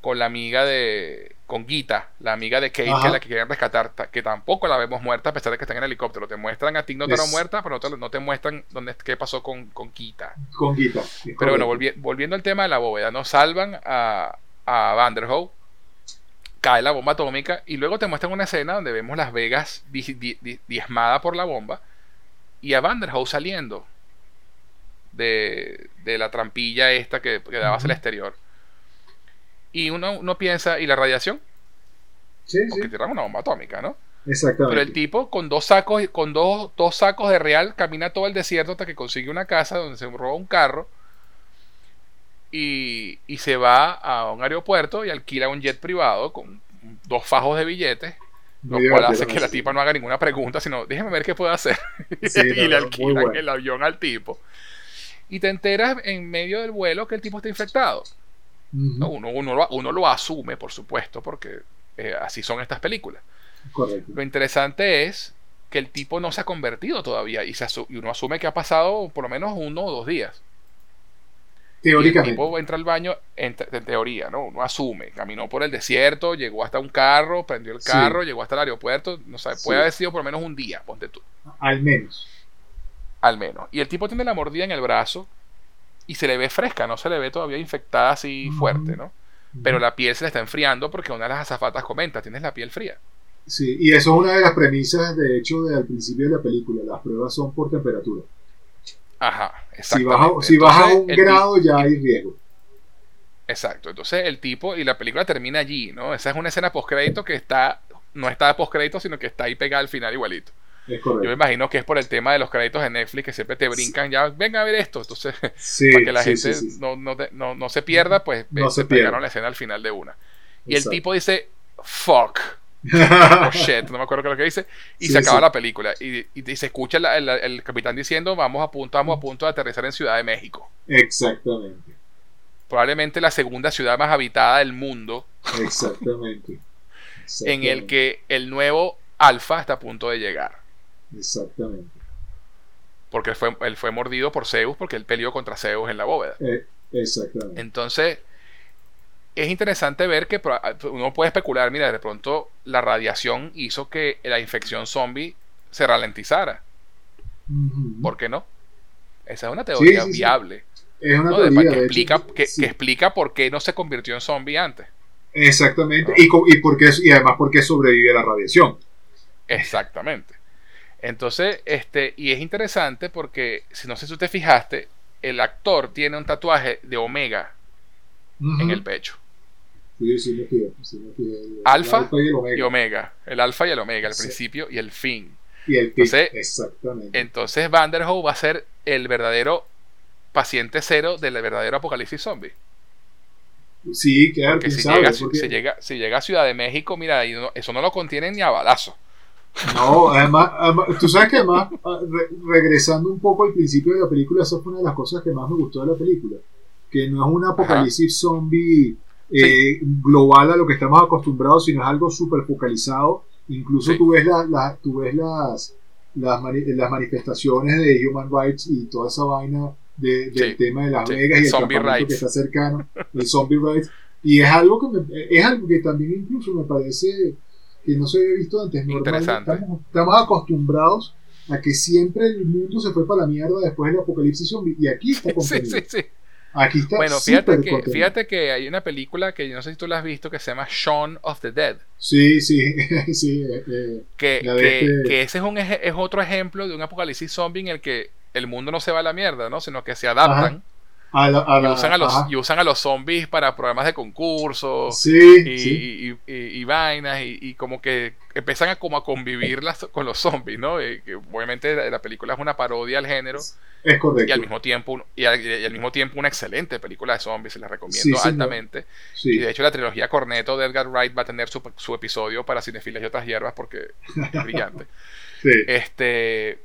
Speaker 1: con la amiga de. Con Gita, la amiga de Kate, que es la que quieren rescatar, ta- que tampoco la vemos muerta a pesar de que está en el helicóptero. Te muestran a Tig
Speaker 2: Es-
Speaker 1: muerta, pero no te, no te muestran dónde, qué pasó con, con Gita.
Speaker 2: Con Gita.
Speaker 1: Pero bueno, volvi- volviendo al tema de la bóveda, nos salvan a, a Vanderhoof, cae la bomba atómica y luego te muestran una escena donde vemos Las Vegas di- di- di- diezmada por la bomba y a Vanderhoof saliendo de, de la trampilla esta que, que daba hacia el exterior. Y uno, uno piensa, ¿y la radiación?
Speaker 2: Sí, sí.
Speaker 1: Porque tiraron una bomba atómica, ¿no?
Speaker 2: Exactamente.
Speaker 1: Pero el tipo con dos sacos, con dos, dos sacos de real, camina todo el desierto hasta que consigue una casa donde se roba un carro y, y se va a un aeropuerto y alquila un jet privado con dos fajos de billetes, lo cual hace que la
Speaker 2: sí.
Speaker 1: tipa no haga ninguna pregunta, sino déjeme ver qué puedo hacer.
Speaker 2: Sí,
Speaker 1: y
Speaker 2: no,
Speaker 1: le alquilan
Speaker 2: bueno.
Speaker 1: el avión al tipo. Y te enteras en medio del vuelo que el tipo está infectado. ¿No? Uno, uno, lo, uno lo asume, por supuesto, porque eh, así son estas películas.
Speaker 2: Correcto.
Speaker 1: Lo interesante es que el tipo no se ha convertido todavía y, se y uno asume que ha pasado por lo menos uno o dos días. Y el
Speaker 2: Teóricamente.
Speaker 1: tipo entra al baño, en, te- en teoría, ¿no? Uno asume, caminó por el desierto, llegó hasta un carro, prendió el
Speaker 2: Sí.
Speaker 1: carro, llegó hasta el aeropuerto, no sé,
Speaker 2: Sí.
Speaker 1: puede haber sido por lo menos un día, ponte tú,
Speaker 2: Al menos.
Speaker 1: al menos. Y el tipo tiene la mordida en el brazo y se le ve fresca, no se le ve todavía infectada así fuerte, ¿no? Pero la piel se le está enfriando porque una de las azafatas comenta, tienes la piel fría.
Speaker 2: Sí, y eso es una de las premisas, de hecho, de, al principio de la película. Las pruebas son por temperatura.
Speaker 1: Ajá,
Speaker 2: Si
Speaker 1: exactamente.
Speaker 2: baja, si baja un grado, ya hay riesgo.
Speaker 1: Exacto, entonces el tipo y la película termina allí, ¿no? Esa es una escena postcrédito que está, no está postcrédito, sino que está ahí pegada al final igualito. Yo me imagino que es por el tema de los créditos de Netflix que siempre te brincan, ya, venga a ver esto, entonces
Speaker 2: Sí,
Speaker 1: para que la
Speaker 2: sí,
Speaker 1: gente. No, no, te- no- no se pierda, pues
Speaker 2: No
Speaker 1: eh,
Speaker 2: se
Speaker 1: pegaron la escena al final de una. Y el tipo dice, fuck, o shit, no me acuerdo qué es lo que dice, y se acaba la película. Y, y, y se escucha la- el, el capitán diciendo, vamos a punto, vamos a punto de aterrizar en Ciudad de México.
Speaker 2: Exactamente.
Speaker 1: Probablemente la segunda ciudad más habitada del mundo.
Speaker 2: Exactamente.
Speaker 1: en el que el nuevo Alfa está a punto de llegar.
Speaker 2: Exactamente.
Speaker 1: Porque él fue, él fue mordido por Zeus porque él peleó contra Zeus en la bóveda.
Speaker 2: Eh, exactamente.
Speaker 1: Entonces, es interesante ver que uno puede especular, mira, de pronto la radiación hizo que la infección zombie se ralentizara. ¿Por qué no? Esa es una teoría
Speaker 2: sí, sí.
Speaker 1: viable.
Speaker 2: Es una
Speaker 1: ¿no?
Speaker 2: Teoría,
Speaker 1: que, explica,
Speaker 2: hecho.
Speaker 1: que, explica por qué no se convirtió en zombie antes.
Speaker 2: Exactamente.
Speaker 1: ¿no?
Speaker 2: Y, y, porque, y además porque sobrevive a la radiación.
Speaker 1: Exactamente. Entonces, este, y es interesante porque, si no sé si tú te fijaste, el actor tiene un tatuaje de Omega en el pecho.
Speaker 2: Sí, sí, me fijé, sí me fijé. El
Speaker 1: Alfa
Speaker 2: y el omega.
Speaker 1: Y Omega, el alfa y el Omega, el
Speaker 2: Sí.
Speaker 1: principio y el fin.
Speaker 2: Y el pic,
Speaker 1: Entonces,
Speaker 2: Exactamente.
Speaker 1: Entonces Vanderhoof va a ser el verdadero paciente cero del verdadero apocalipsis zombie.
Speaker 2: sí, claro,
Speaker 1: Porque
Speaker 2: quién
Speaker 1: si
Speaker 2: sabe,
Speaker 1: llega,
Speaker 2: porque-
Speaker 1: si, llega, si llega a Ciudad de México, mira, eso no lo contienen ni a balazo.
Speaker 2: No, además, además, tú sabes que además, ah, re- regresando un poco al principio de la película, esa fue una de las cosas que más me gustó de la película. Que no es un apocalipsis zombie eh, global a lo que estamos acostumbrados, sino es algo súper focalizado. Incluso
Speaker 1: Sí.
Speaker 2: tú ves, la, la- tú ves las, las, mani- las manifestaciones de Human Rights y toda esa vaina de- del
Speaker 1: Sí.
Speaker 2: tema de Las
Speaker 1: Sí.
Speaker 2: Vegas y el
Speaker 1: Zombie rights.
Speaker 2: que está cercano, el Zombie Rights. Y es algo que me- es algo que también incluso me parece que no se había visto antes.
Speaker 1: Interesante.
Speaker 2: Estamos, estamos acostumbrados a que siempre el mundo se fue para la mierda después del apocalipsis zombie. Y aquí está
Speaker 1: Sí,
Speaker 2: contenido.
Speaker 1: sí, sí.
Speaker 2: Aquí está
Speaker 1: Bueno, fíjate que,
Speaker 2: contenido.
Speaker 1: fíjate que hay una película que yo no sé si tú la has visto que se llama Shaun of the Dead.
Speaker 2: Sí, sí, sí. eh, eh,
Speaker 1: Que, que,
Speaker 2: este-
Speaker 1: que ese es, un, es otro ejemplo de un apocalipsis zombie en el que el mundo no se va a la mierda, ¿no? Sino que se adaptan
Speaker 2: a la- a
Speaker 1: y, usan a los, y usan a los zombies para programas de concursos.
Speaker 2: Sí,
Speaker 1: y,
Speaker 2: sí,
Speaker 1: y- y- vainas y, y como que empiezan a como a convivir las- con los zombies, ¿no? Que obviamente la, la película es una parodia al género
Speaker 2: es correcto.
Speaker 1: y al mismo tiempo y al, mismo tiempo una excelente película de zombies, se la recomiendo
Speaker 2: Sí,
Speaker 1: altamente. Y de hecho la trilogía Corneto de Edgar Wright va a tener su, su episodio para cinefilas y otras hierbas porque es brillante. Este,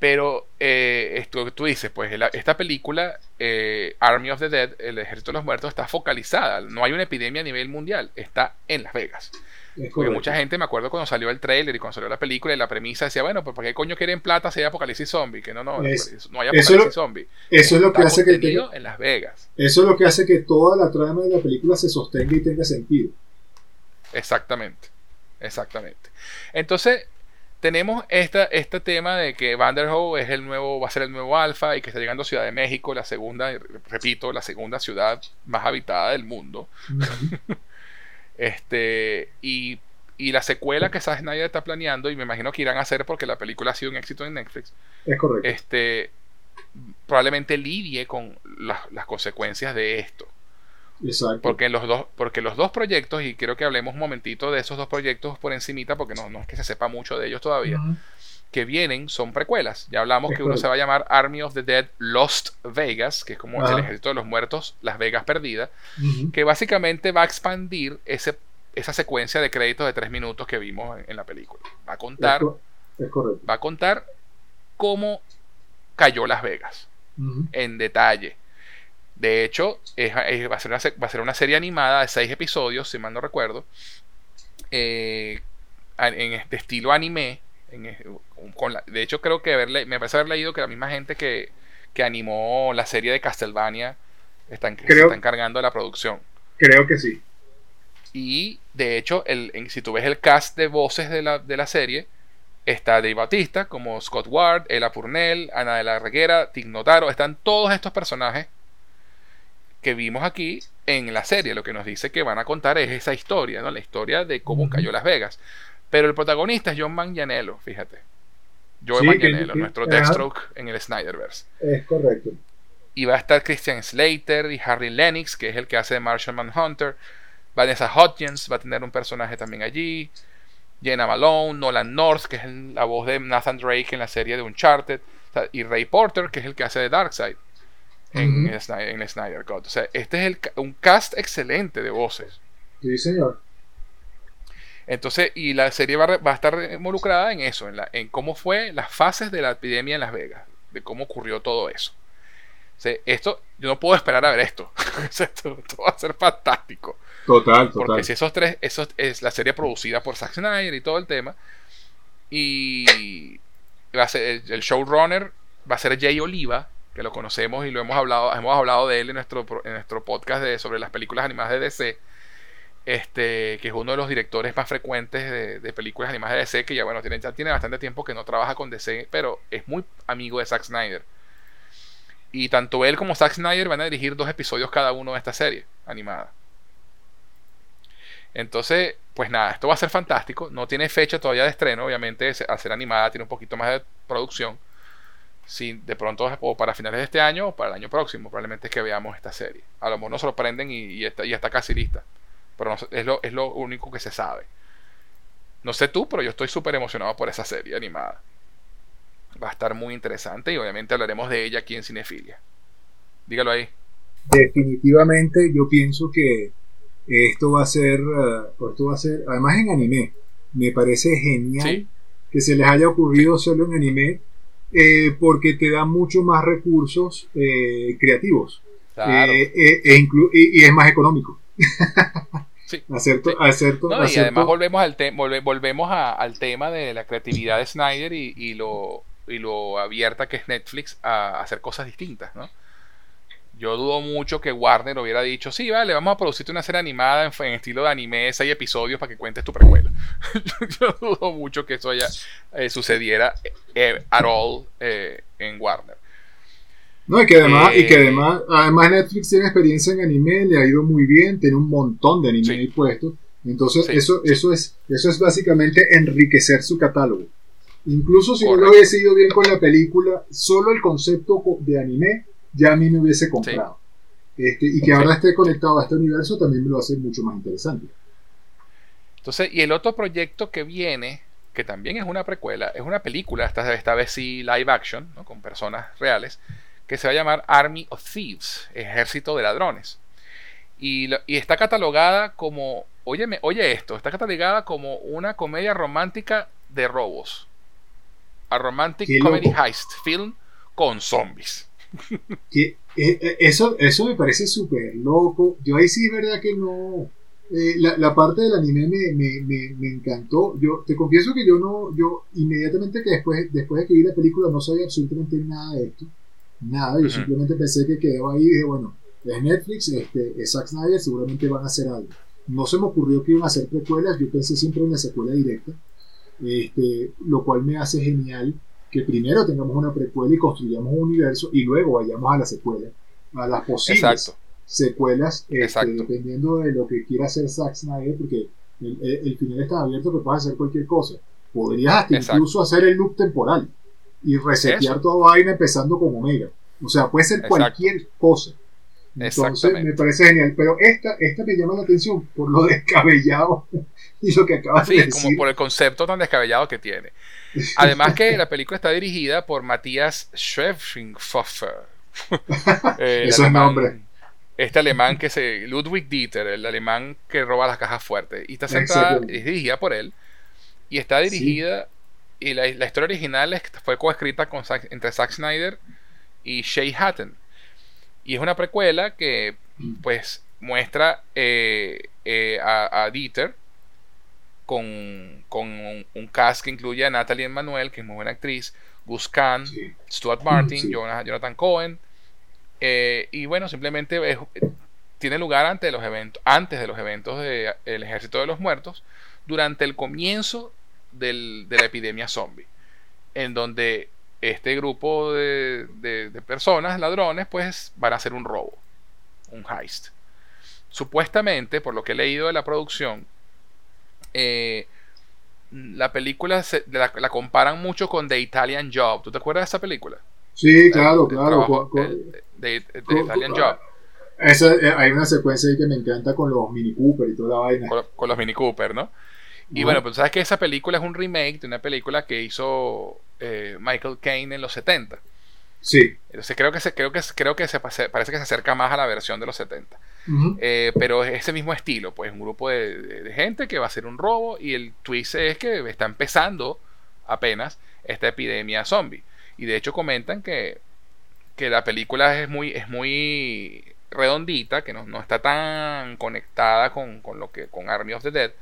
Speaker 1: pero eh, esto tú dices, pues la- esta película, eh, Army of the Dead, el Ejército de los Muertos, está focalizada. No hay una epidemia a nivel mundial, está en Las Vegas. Porque mucha gente, me acuerdo cuando salió el trailer y cuando salió la película y la premisa decía, bueno, pues ¿por qué coño quieren plata si hay apocalipsis zombie? Que no, no,
Speaker 2: Es-
Speaker 1: no hay
Speaker 2: eso
Speaker 1: apocalipsis
Speaker 2: lo-
Speaker 1: zombie.
Speaker 2: Eso es lo que hace que tenga-
Speaker 1: en Las Vegas.
Speaker 2: eso es lo que hace que toda la trama de la película se sostenga y tenga sentido.
Speaker 1: Exactamente. Exactamente. Entonces, tenemos esta, este tema de que Vanderhoof es el nuevo, va a ser el nuevo alfa y que está llegando a Ciudad de México, la segunda, repito, la segunda ciudad más habitada del mundo. Este, y, y la secuela que Zack Snyder está planeando, y me imagino que irán a hacer porque la película ha sido un éxito en Netflix,
Speaker 2: Es correcto.
Speaker 1: este, probablemente lidie con las, las consecuencias de esto.
Speaker 2: Exacto.
Speaker 1: Porque los dos, porque los dos proyectos, y quiero que hablemos un momentito de esos dos proyectos por encimita, porque no, no es que se sepa mucho de ellos todavía,
Speaker 2: Ujú.
Speaker 1: que vienen son precuelas. Ya hablamos que uno se va a llamar Army of the Dead Lost Vegas, que es como
Speaker 2: Ajá.
Speaker 1: el ejército de los muertos, Las Vegas perdidas,
Speaker 2: Ujú.
Speaker 1: que básicamente va a expandir ese, esa secuencia de créditos de tres minutos que vimos en, en la película. Va a contar,
Speaker 2: co- es
Speaker 1: va a contar cómo cayó Las Vegas en detalle. De hecho, es- es- va, a ser una, se- va a ser una serie animada de seis episodios, si mal no recuerdo, eh, en este estilo anime. en es- con la- de hecho, creo que haberle, me parece haber leído que la misma gente que, que animó la serie de Castlevania están, se está encargando de la producción.
Speaker 2: Creo que sí.
Speaker 1: Y de hecho, el, en- si tú ves el cast de voces de la, de la serie, está Dave Bautista como Scott Ward, Ella Purnell, Ana de la Reguera, Tig Notaro, están todos estos personajes que vimos aquí en la serie. Lo que nos dice que van a contar es esa historia, ¿no? La historia de cómo cayó Las Vegas. Pero el protagonista es John Manganiello, fíjate. Joe
Speaker 2: Sí,
Speaker 1: Manganiello,
Speaker 2: que-
Speaker 1: nuestro. Deathstroke en el Snyderverse.
Speaker 2: Es correcto.
Speaker 1: Y va a estar Christian Slater y Harry Lennox, que es el que hace de Martian Manhunter. Vanessa Hudgens va a tener un personaje también allí. Jenna Malone, Nolan North, que es la voz de Nathan Drake en la serie de Uncharted. Y Ray Porter, que es el que hace de Darkseid en, el Snyder, en el Snyder Cut. O sea, este es el un cast excelente de voces.
Speaker 2: Sí, señor.
Speaker 1: Entonces, y la serie va, va a estar involucrada en eso, en, la, en cómo fue las fases de la epidemia en Las Vegas, de cómo ocurrió todo eso. O sea, esto, yo no puedo esperar a ver esto. Esto, esto va a ser fantástico.
Speaker 2: Total, total.
Speaker 1: Porque si esos tres, esos es la serie producida por Zack Snyder y todo el tema. Y va a ser el, el showrunner va a ser Jay Oliva, que lo conocemos y lo hemos hablado, hemos hablado de él en nuestro, en nuestro podcast de, sobre las películas animadas de DC. Este, que es uno de los directores más frecuentes de, películas animadas de DC, que ya bueno, tiene, ya tiene bastante tiempo que no trabaja con DC, pero es muy amigo de Zack Snyder. Y tanto él como Zack Snyder van a dirigir dos episodios cada uno de esta serie animada. Entonces, pues nada, esto va a ser fantástico. No tiene fecha todavía de estreno, obviamente, al ser animada tiene un poquito más de producción. Si de pronto o para finales de este año o para el año próximo, probablemente es que veamos esta serie. A lo mejor nos sorprenden y, y está, y está casi lista. Pero no es, lo, es lo único que se sabe. No sé tú, pero yo estoy súper emocionado por esa serie animada. Va a estar muy interesante y obviamente hablaremos de ella aquí en Cinefilia. Dígalo ahí.
Speaker 2: Definitivamente yo pienso que esto va a ser, eh, esto va a ser, además en anime, me parece genial
Speaker 1: Sí.
Speaker 2: que se les haya ocurrido hacerlo en anime eh, porque te da mucho más recursos eh, creativos
Speaker 1: Claro.
Speaker 2: Eh, eh, e y, y es más económico.
Speaker 1: Sí.
Speaker 2: Hacer, to-
Speaker 1: Sí. y además volvemos al, te- volve- volvemos a- al tema de la creatividad de Snyder y, y lo, y lo abierta que es Netflix a hacer cosas distintas, ¿no? Yo dudo mucho que Warner hubiera dicho, sí, vale, vamos a producirte una serie animada en, en estilo de anime, seis episodios para que cuentes tu precuela. Yo dudo mucho que eso haya eh, sucediera eh, at all eh, en Warner.
Speaker 2: No, y que además, y que
Speaker 1: Eh,
Speaker 2: además, además Netflix tiene experiencia en anime, le ha ido muy bien, tiene un montón de anime
Speaker 1: Sí.
Speaker 2: ahí puestos. Entonces,
Speaker 1: Sí,
Speaker 2: eso,
Speaker 1: sí.
Speaker 2: eso es, eso es básicamente enriquecer su catálogo. Incluso si no lo hubiese ido bien con la película, solo el concepto co- de anime ya a mí me hubiese comprado. Este, y que ahora esté conectado a este universo también me lo hace mucho más interesante.
Speaker 1: Entonces, y el otro proyecto que viene, que también es una precuela, es una película, esta, esta vez sí live action, ¿no? con personas reales, que se va a llamar Army of Thieves, Ejército de Ladrones. Y, lo- y está catalogada como, óyeme, oye esto, está catalogada como una comedia romántica de robos. A romantic comedy heist film con zombies.
Speaker 2: Que, eh, eh, eso, eso me parece súper loco. Yo ahí sí es verdad que no, Eh, la, la parte del anime me, me, me, me encantó. Yo te confieso que yo no, yo inmediatamente que después, después de que vi la película no sabía absolutamente nada de esto. Nada, yo
Speaker 1: Ujú.
Speaker 2: simplemente pensé que quedaba ahí y dije, bueno, es Netflix, este, es Zack Snyder, seguramente van a hacer algo. No se me ocurrió que iban a hacer precuelas, yo pensé siempre en la secuela directa, este, lo cual me hace genial que primero tengamos una precuela y construyamos un universo y luego vayamos a la secuela, a las posibles
Speaker 1: Exacto.
Speaker 2: secuelas, este, dependiendo de lo que quiera hacer Zack Snyder, porque el, el- el final está abierto que puedes hacer cualquier cosa. Podrías hasta
Speaker 1: Exacto.
Speaker 2: incluso hacer el loop temporal y resetear
Speaker 1: Eso.
Speaker 2: toda vaina empezando con Omega. O sea, puede ser
Speaker 1: Exacto.
Speaker 2: cualquier cosa. Entonces me parece genial. Pero esta, esta me llama la atención por lo descabellado y lo que acabas de
Speaker 1: Sí,
Speaker 2: decir.
Speaker 1: como por el concepto tan descabellado que tiene. Además que la película está dirigida por Matthias Schwefinghofer. El
Speaker 2: Eso es
Speaker 1: alemán-
Speaker 2: nombre.
Speaker 1: Este alemán que se... Ludwig Dieter, el alemán que roba las cajas fuertes. Y está
Speaker 2: Exactamente.
Speaker 1: es dirigida por él. Y está dirigida... Y la, la historia original es- fue coescrita con entre Zack Snyder y Shay Hatton. Y es una precuela que pues muestra eh, eh, a, a Dieter con, con un, un cast que incluye a Natalie Emmanuel, que es muy buena actriz, Gus Kahn,
Speaker 2: Sí.
Speaker 1: Stuart Martin,
Speaker 2: Sí.
Speaker 1: Jonathan Cohen. eh, y bueno, simplemente es- tiene lugar antes de los eventos, antes de los eventos del Ejército de los Muertos, durante el comienzo del- de la epidemia zombie, en donde este grupo de, de- de personas, ladrones, pues van a hacer un robo, un heist. Supuestamente, por lo que he leído de la producción, eh, la película se- la, la comparan mucho con The Italian Job. ¿Tú te acuerdas de esa película?
Speaker 2: Sí, claro,
Speaker 1: El
Speaker 2: claro.
Speaker 1: trabajo,
Speaker 2: con- con-
Speaker 1: el- de, de
Speaker 2: con-
Speaker 1: Italian
Speaker 2: con-
Speaker 1: Job,
Speaker 2: esa- eh, hay una secuencia ahí que me encanta con los Mini Cooper y toda la vaina.
Speaker 1: con, con los Mini Cooper, ¿no? Y bueno, pues sabes que esa película es un remake de una película que hizo eh, Michael Caine en los 70.
Speaker 2: Sí.
Speaker 1: Entonces creo que se, creo que, creo que se parece que se acerca más a la versión de los 70.
Speaker 2: Ujú.
Speaker 1: Eh, pero es ese mismo estilo, pues un grupo de, de- de gente que va a hacer un robo y el twist es que está empezando apenas esta epidemia zombie. Y de hecho comentan que, que la película es muy, es muy redondita, que no, no está tan conectada con, con lo que con Army of the Dead.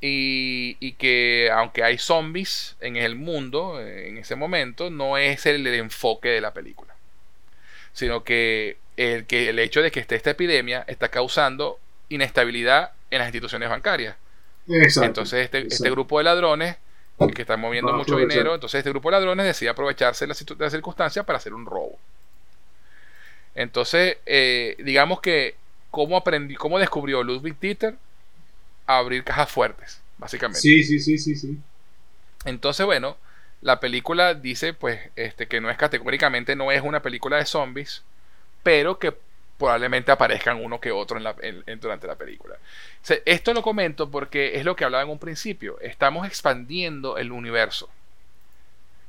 Speaker 1: Y, y que aunque hay zombies en el mundo en ese momento, no es el, el enfoque de la película. Sino que el, que el hecho de que esté esta epidemia está causando inestabilidad en las instituciones bancarias.
Speaker 2: Exacto.
Speaker 1: Entonces este, este grupo de ladrones que están moviendo mucho dinero, entonces este grupo de ladrones decide aprovecharse de la, la circunstancia para hacer un robo. Entonces, eh, digamos que cómo aprendí, cómo descubrió Ludwig Dieter a abrir cajas fuertes, básicamente.
Speaker 2: Sí, sí, sí, sí, sí.
Speaker 1: Entonces, bueno, la película dice pues este que no es categóricamente no es una película de zombies, pero que probablemente aparezcan uno que otro en la- en- en- durante la película. O sea, esto lo comento porque es lo que hablaba en un principio. Estamos expandiendo el universo.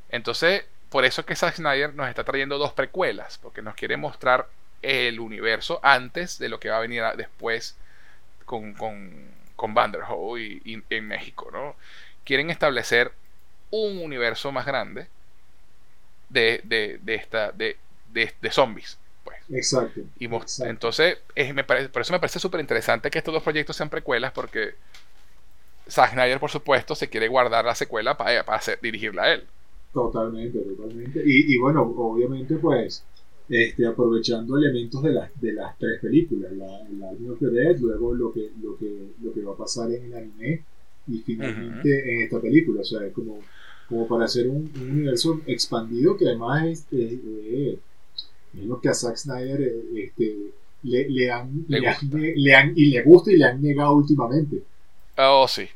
Speaker 1: Entonces, por eso es que Zack Snyder nos está trayendo dos precuelas, porque nos quiere mostrar el universo antes de lo que va a venir después con, con, con Vanderhoof y, y en México, ¿no? Quieren establecer un universo más grande de, de, de esta, de, de, de zombies, pues.
Speaker 2: Exacto.
Speaker 1: Y
Speaker 2: exacto.
Speaker 1: entonces, es- me parece, por eso me parece súper interesante que estos dos proyectos sean precuelas, porque Zack Snyder, por supuesto, se quiere guardar la secuela para, para hacer- dirigirla a él.
Speaker 2: Totalmente, totalmente. Y, y bueno, obviamente, pues, este, aprovechando elementos de las, de las tres películas, la, la Army of the Dead, luego lo que, lo que, lo que va a pasar en el anime y finalmente en esta película. O sea, es como, como para hacer un, un universo expandido que además es, es, es- es lo que a Zack Snyder eh, este, le, le han,
Speaker 1: Le
Speaker 2: le han-
Speaker 1: gusta.
Speaker 2: le han- y le gusta y le han negado últimamente.
Speaker 1: Oh, sí,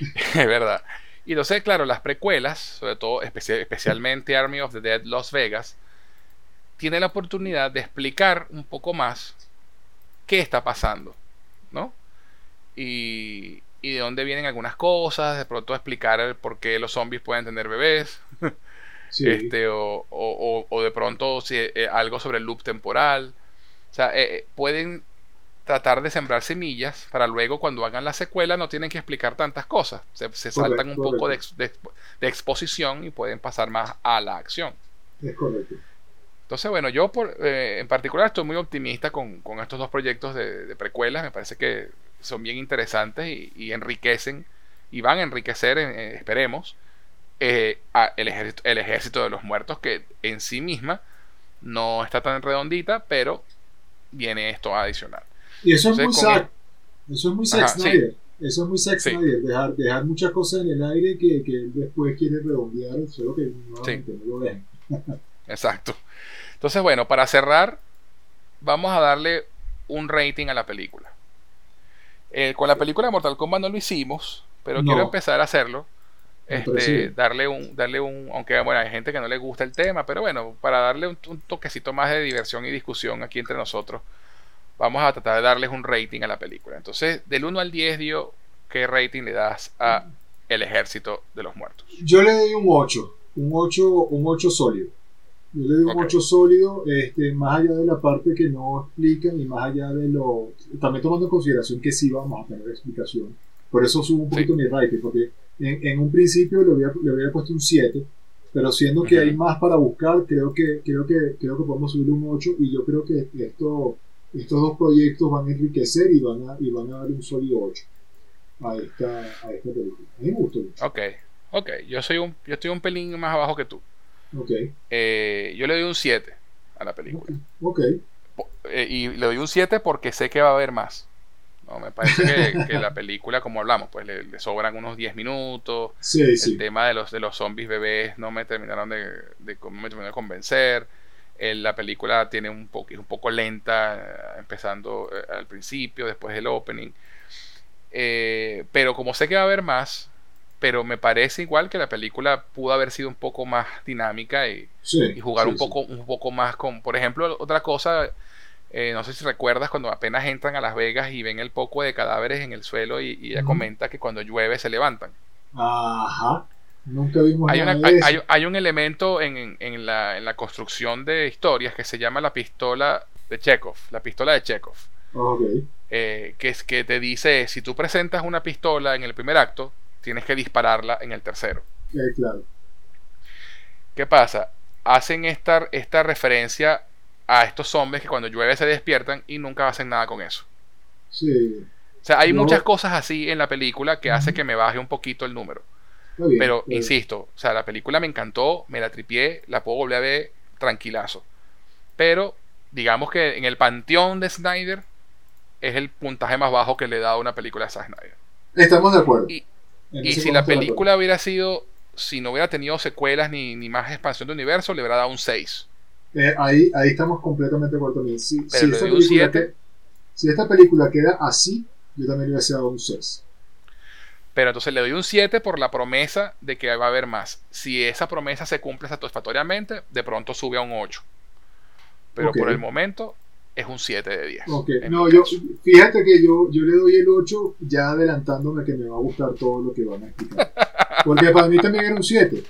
Speaker 1: es verdad. Y entonces, claro, las precuelas, sobre todo, especia- especialmente Army of the Dead Las Vegas, tiene la oportunidad de explicar un poco más qué está pasando, ¿no? Y, y de dónde vienen algunas cosas, de pronto explicar el por qué los zombies pueden tener bebés,
Speaker 2: Sí,
Speaker 1: este, o, o- o- de pronto si, eh, algo sobre el loop temporal. O sea, eh, eh, pueden tratar de sembrar semillas para luego cuando hagan la secuela no tienen que explicar tantas cosas. Se, se saltan un poco de, de exposición y pueden pasar más a la acción.
Speaker 2: es correcto.
Speaker 1: Entonces, bueno, yo por, eh, en particular estoy muy optimista con, con estos dos proyectos de, de precuelas. Me parece que son bien interesantes y, y enriquecen y van a enriquecer, eh, esperemos, eh, a el, ejército, el ejército de los muertos, que en sí misma no está tan redondita, pero viene esto adicional.
Speaker 2: Y eso es muy
Speaker 1: con
Speaker 2: Zack. Eso es muy
Speaker 1: Ajá, sí.
Speaker 2: Eso es muy Zack
Speaker 1: Sí.
Speaker 2: Dejar, dejar muchas cosas en el aire que, que él después quiere redondear, solo que nuevamente no lo.
Speaker 1: Exacto. Entonces, bueno, para cerrar, vamos a darle un rating a la película. Eh, con la película de Mortal Kombat no lo hicimos, pero
Speaker 2: No.
Speaker 1: quiero empezar a hacerlo. Este, darle un, darle un, aunque bueno, hay gente que no le gusta el tema, pero bueno, para darle un, un toquecito más de diversión y discusión aquí entre nosotros, vamos a tratar de darles un rating a la película. Entonces, del 1 al 10, Dio, ¿qué rating le das a El Ejército de los Muertos?
Speaker 2: Yo le doy un 8. Un 8, un 8 sólido. Yo le doy un
Speaker 1: Ok.
Speaker 2: 8 sólido, este, más allá de la parte que no explican y más allá de lo. También tomando en consideración que sí vamos a tener explicación. Por eso subo un
Speaker 1: Sí.
Speaker 2: poquito mi rating, porque en, en un principio le había, le había puesto un 7, pero siendo que hay más para buscar, creo que, creo que, creo que podemos subir un 8 y yo creo que esto, estos dos proyectos van a enriquecer y van a, y van a dar un sólido 8 a esta, a esta película. A mí me gustó mucho.
Speaker 1: Ok, ok, yo, soy un, yo estoy un pelín más abajo que tú.
Speaker 2: Ok,
Speaker 1: Eh, yo le doy un 7 a la película.
Speaker 2: ok.
Speaker 1: Po- eh, y le doy un 7 porque sé que va a haber más. No, me parece que, que la película, como hablamos, pues le, le sobran unos 10 minutos.
Speaker 2: Sí,
Speaker 1: El
Speaker 2: sí.
Speaker 1: tema de los, de los zombies bebés no me terminaron de, de- no me terminó de convencer. El- la película tiene un poco, es un poco lenta, eh, empezando al principio, después del opening. Eh, pero como sé que va a haber más, pero me parece igual que la película pudo haber sido un poco más dinámica y,
Speaker 2: Sí,
Speaker 1: y jugar
Speaker 2: sí,
Speaker 1: un
Speaker 2: sí.
Speaker 1: poco un poco más con por ejemplo otra cosa eh, no sé si recuerdas cuando apenas entran a Las Vegas y ven el poco de cadáveres en el suelo y, y ella comenta que cuando llueve se levantan
Speaker 2: Ajá. Nunca vimos
Speaker 1: hay,
Speaker 2: nada
Speaker 1: una-
Speaker 2: de
Speaker 1: hay,
Speaker 2: eso.
Speaker 1: hay- hay un elemento en, en- la, en la construcción de historias que se llama la pistola de Chekhov la pistola de Chekhov
Speaker 2: Ok.
Speaker 1: eh, que es que te dice si tú presentas una pistola en el primer acto tienes que dispararla en el tercero
Speaker 2: Eh, claro.
Speaker 1: ¿Qué pasa? Hacen esta, esta referencia a estos zombies que cuando llueve se despiertan y nunca hacen nada con eso.
Speaker 2: Sí.
Speaker 1: O sea, hay
Speaker 2: No.
Speaker 1: muchas cosas así en la película que hace que me baje un poquito el número.
Speaker 2: Bien.
Speaker 1: Pero insisto, o sea, la película me encantó, me la tripié, la puedo volver a ver tranquilazo. Pero digamos que en el panteón de Snyder es el puntaje más bajo que le he dado a una película de Zack Snyder.
Speaker 2: Estamos de acuerdo.
Speaker 1: Y- Y si la película hubiera sido, si no hubiera tenido secuelas ni, ni más expansión de universo, le hubiera dado un 6.
Speaker 2: Eh, ahí, ahí estamos completamente de acuerdo también. Si,
Speaker 1: Pero
Speaker 2: si
Speaker 1: le
Speaker 2: esta película que- si esta película queda así, yo también le hubiese dado un 6.
Speaker 1: Pero entonces le doy un 7 por la promesa de que va a haber más. Si esa promesa se cumple satisfactoriamente, de pronto sube a un 8. Pero por el momento es un 7 de 10.
Speaker 2: Ok,
Speaker 1: en
Speaker 2: no, yo, fíjate que yo, yo le doy el 8 ya adelantándome que me va a gustar todo lo que van a explicar. Porque para mí también era un 7.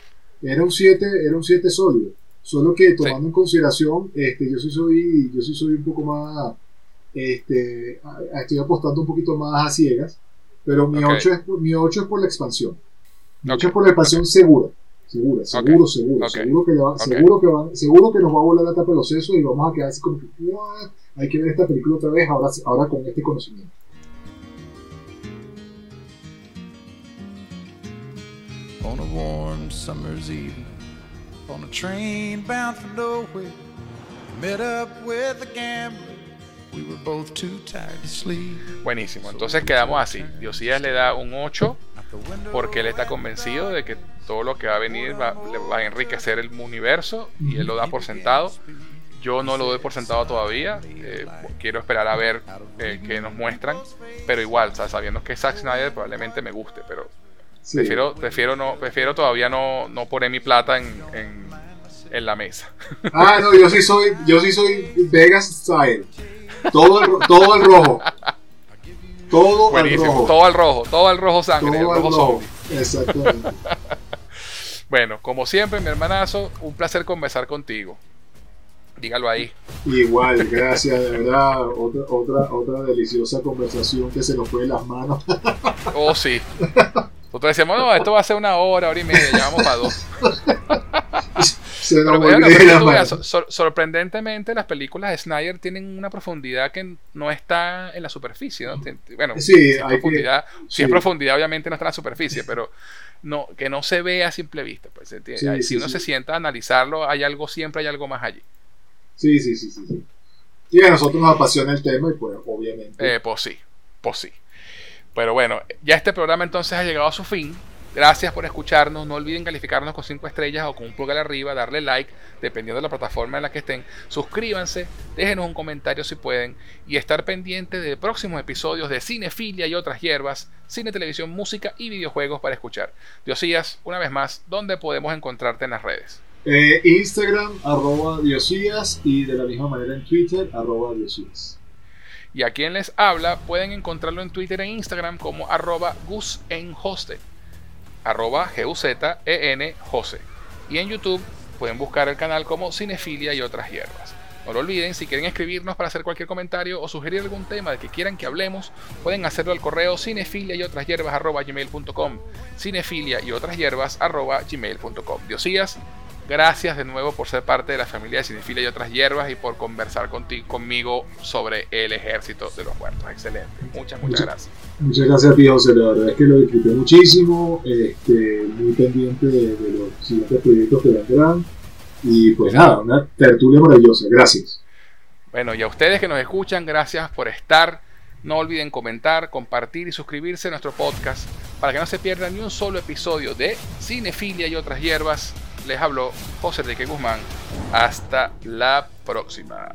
Speaker 2: Era un 7, era un 7 sólido. Solo que tomando en consideración, este, yo sí soy, yo sí soy un poco más, este, estoy apostando un poquito más a ciegas, pero mi
Speaker 1: Ok.
Speaker 2: 8 es, por- mi 8 es por la expansión. Mi 8
Speaker 1: Ok.
Speaker 2: es por la expansión segura. Segura, seguro, seguro,
Speaker 1: Ok.
Speaker 2: seguro que va-
Speaker 1: Ok.
Speaker 2: seguro que va- seguro que nos va a volar la tapa de los sesos y vamos a quedar así como que, "What? hay que ver esta película otra vez ahora, ahora con este conocimiento.
Speaker 3: on a warm summer's evening on a train bound for nowhere. Met up with a gambler.
Speaker 1: Buenísimo. Entonces quedamos así. Diosías le da un 8
Speaker 3: Out the window
Speaker 1: porque él está convencido de que todo lo que va a venir va, le va a enriquecer el universo y él lo da por sentado. Yo no lo doy por sentado todavía. eh, quiero esperar a ver eh, qué nos muestran. Pero igual, o sea, sabiendo que Zack Snyder probablemente me guste. Pero
Speaker 2: Sí.
Speaker 1: prefiero, prefiero no, prefiero todavía no, no poner mi plata en, en, en la mesa.
Speaker 2: Ah, no, yo sí soy, yo sí soy Vegas Style. Todo el, todo el rojo. Todo el
Speaker 1: Buenísimo.
Speaker 2: rojo.
Speaker 1: Todo al rojo, todo al rojo sangre, el
Speaker 2: Todo el
Speaker 1: rojo
Speaker 2: rojo.
Speaker 1: zombie.
Speaker 2: Exactamente.
Speaker 1: Bueno, como siempre, mi hermanazo, un placer conversar contigo. Dígalo ahí.
Speaker 2: Igual, gracias, de verdad. Otra, otra, otra deliciosa conversación que se nos fue de las manos.
Speaker 1: Oh, sí. Nosotros decíamos, no, esto va a ser una hora, hora y media, ya vamos para dos. sorprendentemente las películas de Snyder tienen una profundidad que no está en la superficie. ¿no? Bueno,
Speaker 2: sí,
Speaker 1: si, es profundidad, si es profundidad, obviamente no está en la superficie, pero no, que no se ve a simple vista. Pues, si uno se sienta a analizarlo, hay algo, siempre hay algo más allí.
Speaker 2: Sí, sí, sí, sí. sí. Y a nosotros nos apasiona el tema y pues obviamente.
Speaker 1: Eh, pues sí, pues sí. Pero bueno, ya este programa entonces ha llegado a su fin. Gracias por escucharnos. No olviden calificarnos con 5 estrellas o con un pulgar arriba, darle like, dependiendo de la plataforma en la que estén. Suscríbanse, déjenos un comentario si pueden y estar pendiente de próximos episodios de Cinefilia y otras hierbas, cine, televisión, música y videojuegos para escuchar. Diosías, una vez más, ¿dónde podemos encontrarte en las redes?
Speaker 2: Eh, Instagram, arroba Diosías y de la misma manera en Twitter, arroba Diosías.
Speaker 1: Y a quien les habla pueden encontrarlo en Twitter e Instagram como arroba gusenhoste, arroba G-U-Z-E-N Jose. Y en YouTube pueden buscar el canal como Cinefilia y otras hierbas. No lo olviden, si quieren escribirnos para hacer cualquier comentario o sugerir algún tema de que quieran que hablemos, pueden hacerlo al correo cinefilia y otras hierbas arroba gmail.com. Cinefilia y otras hierbas arroba gmail.com. Diosías, Gracias de nuevo por ser parte de la familia de Cinefila y otras hierbas y por conversar contigo, conmigo sobre el ejército de los muertos. Excelente. Muchas, muchas, gracias.
Speaker 2: Muchas gracias a ti, José. La verdad es que lo disfruté muchísimo. Este, muy pendiente de, los siguientes proyectos que vendrán. Y pues nada, una tertulia maravillosa. Gracias.
Speaker 1: Bueno, y a ustedes que nos escuchan, gracias por estar. No olviden comentar, compartir y suscribirse a nuestro podcast para que no se pierdan ni un solo episodio de Cinefilia y otras hierbas les habló José Enrique Guzmán. Hasta la próxima.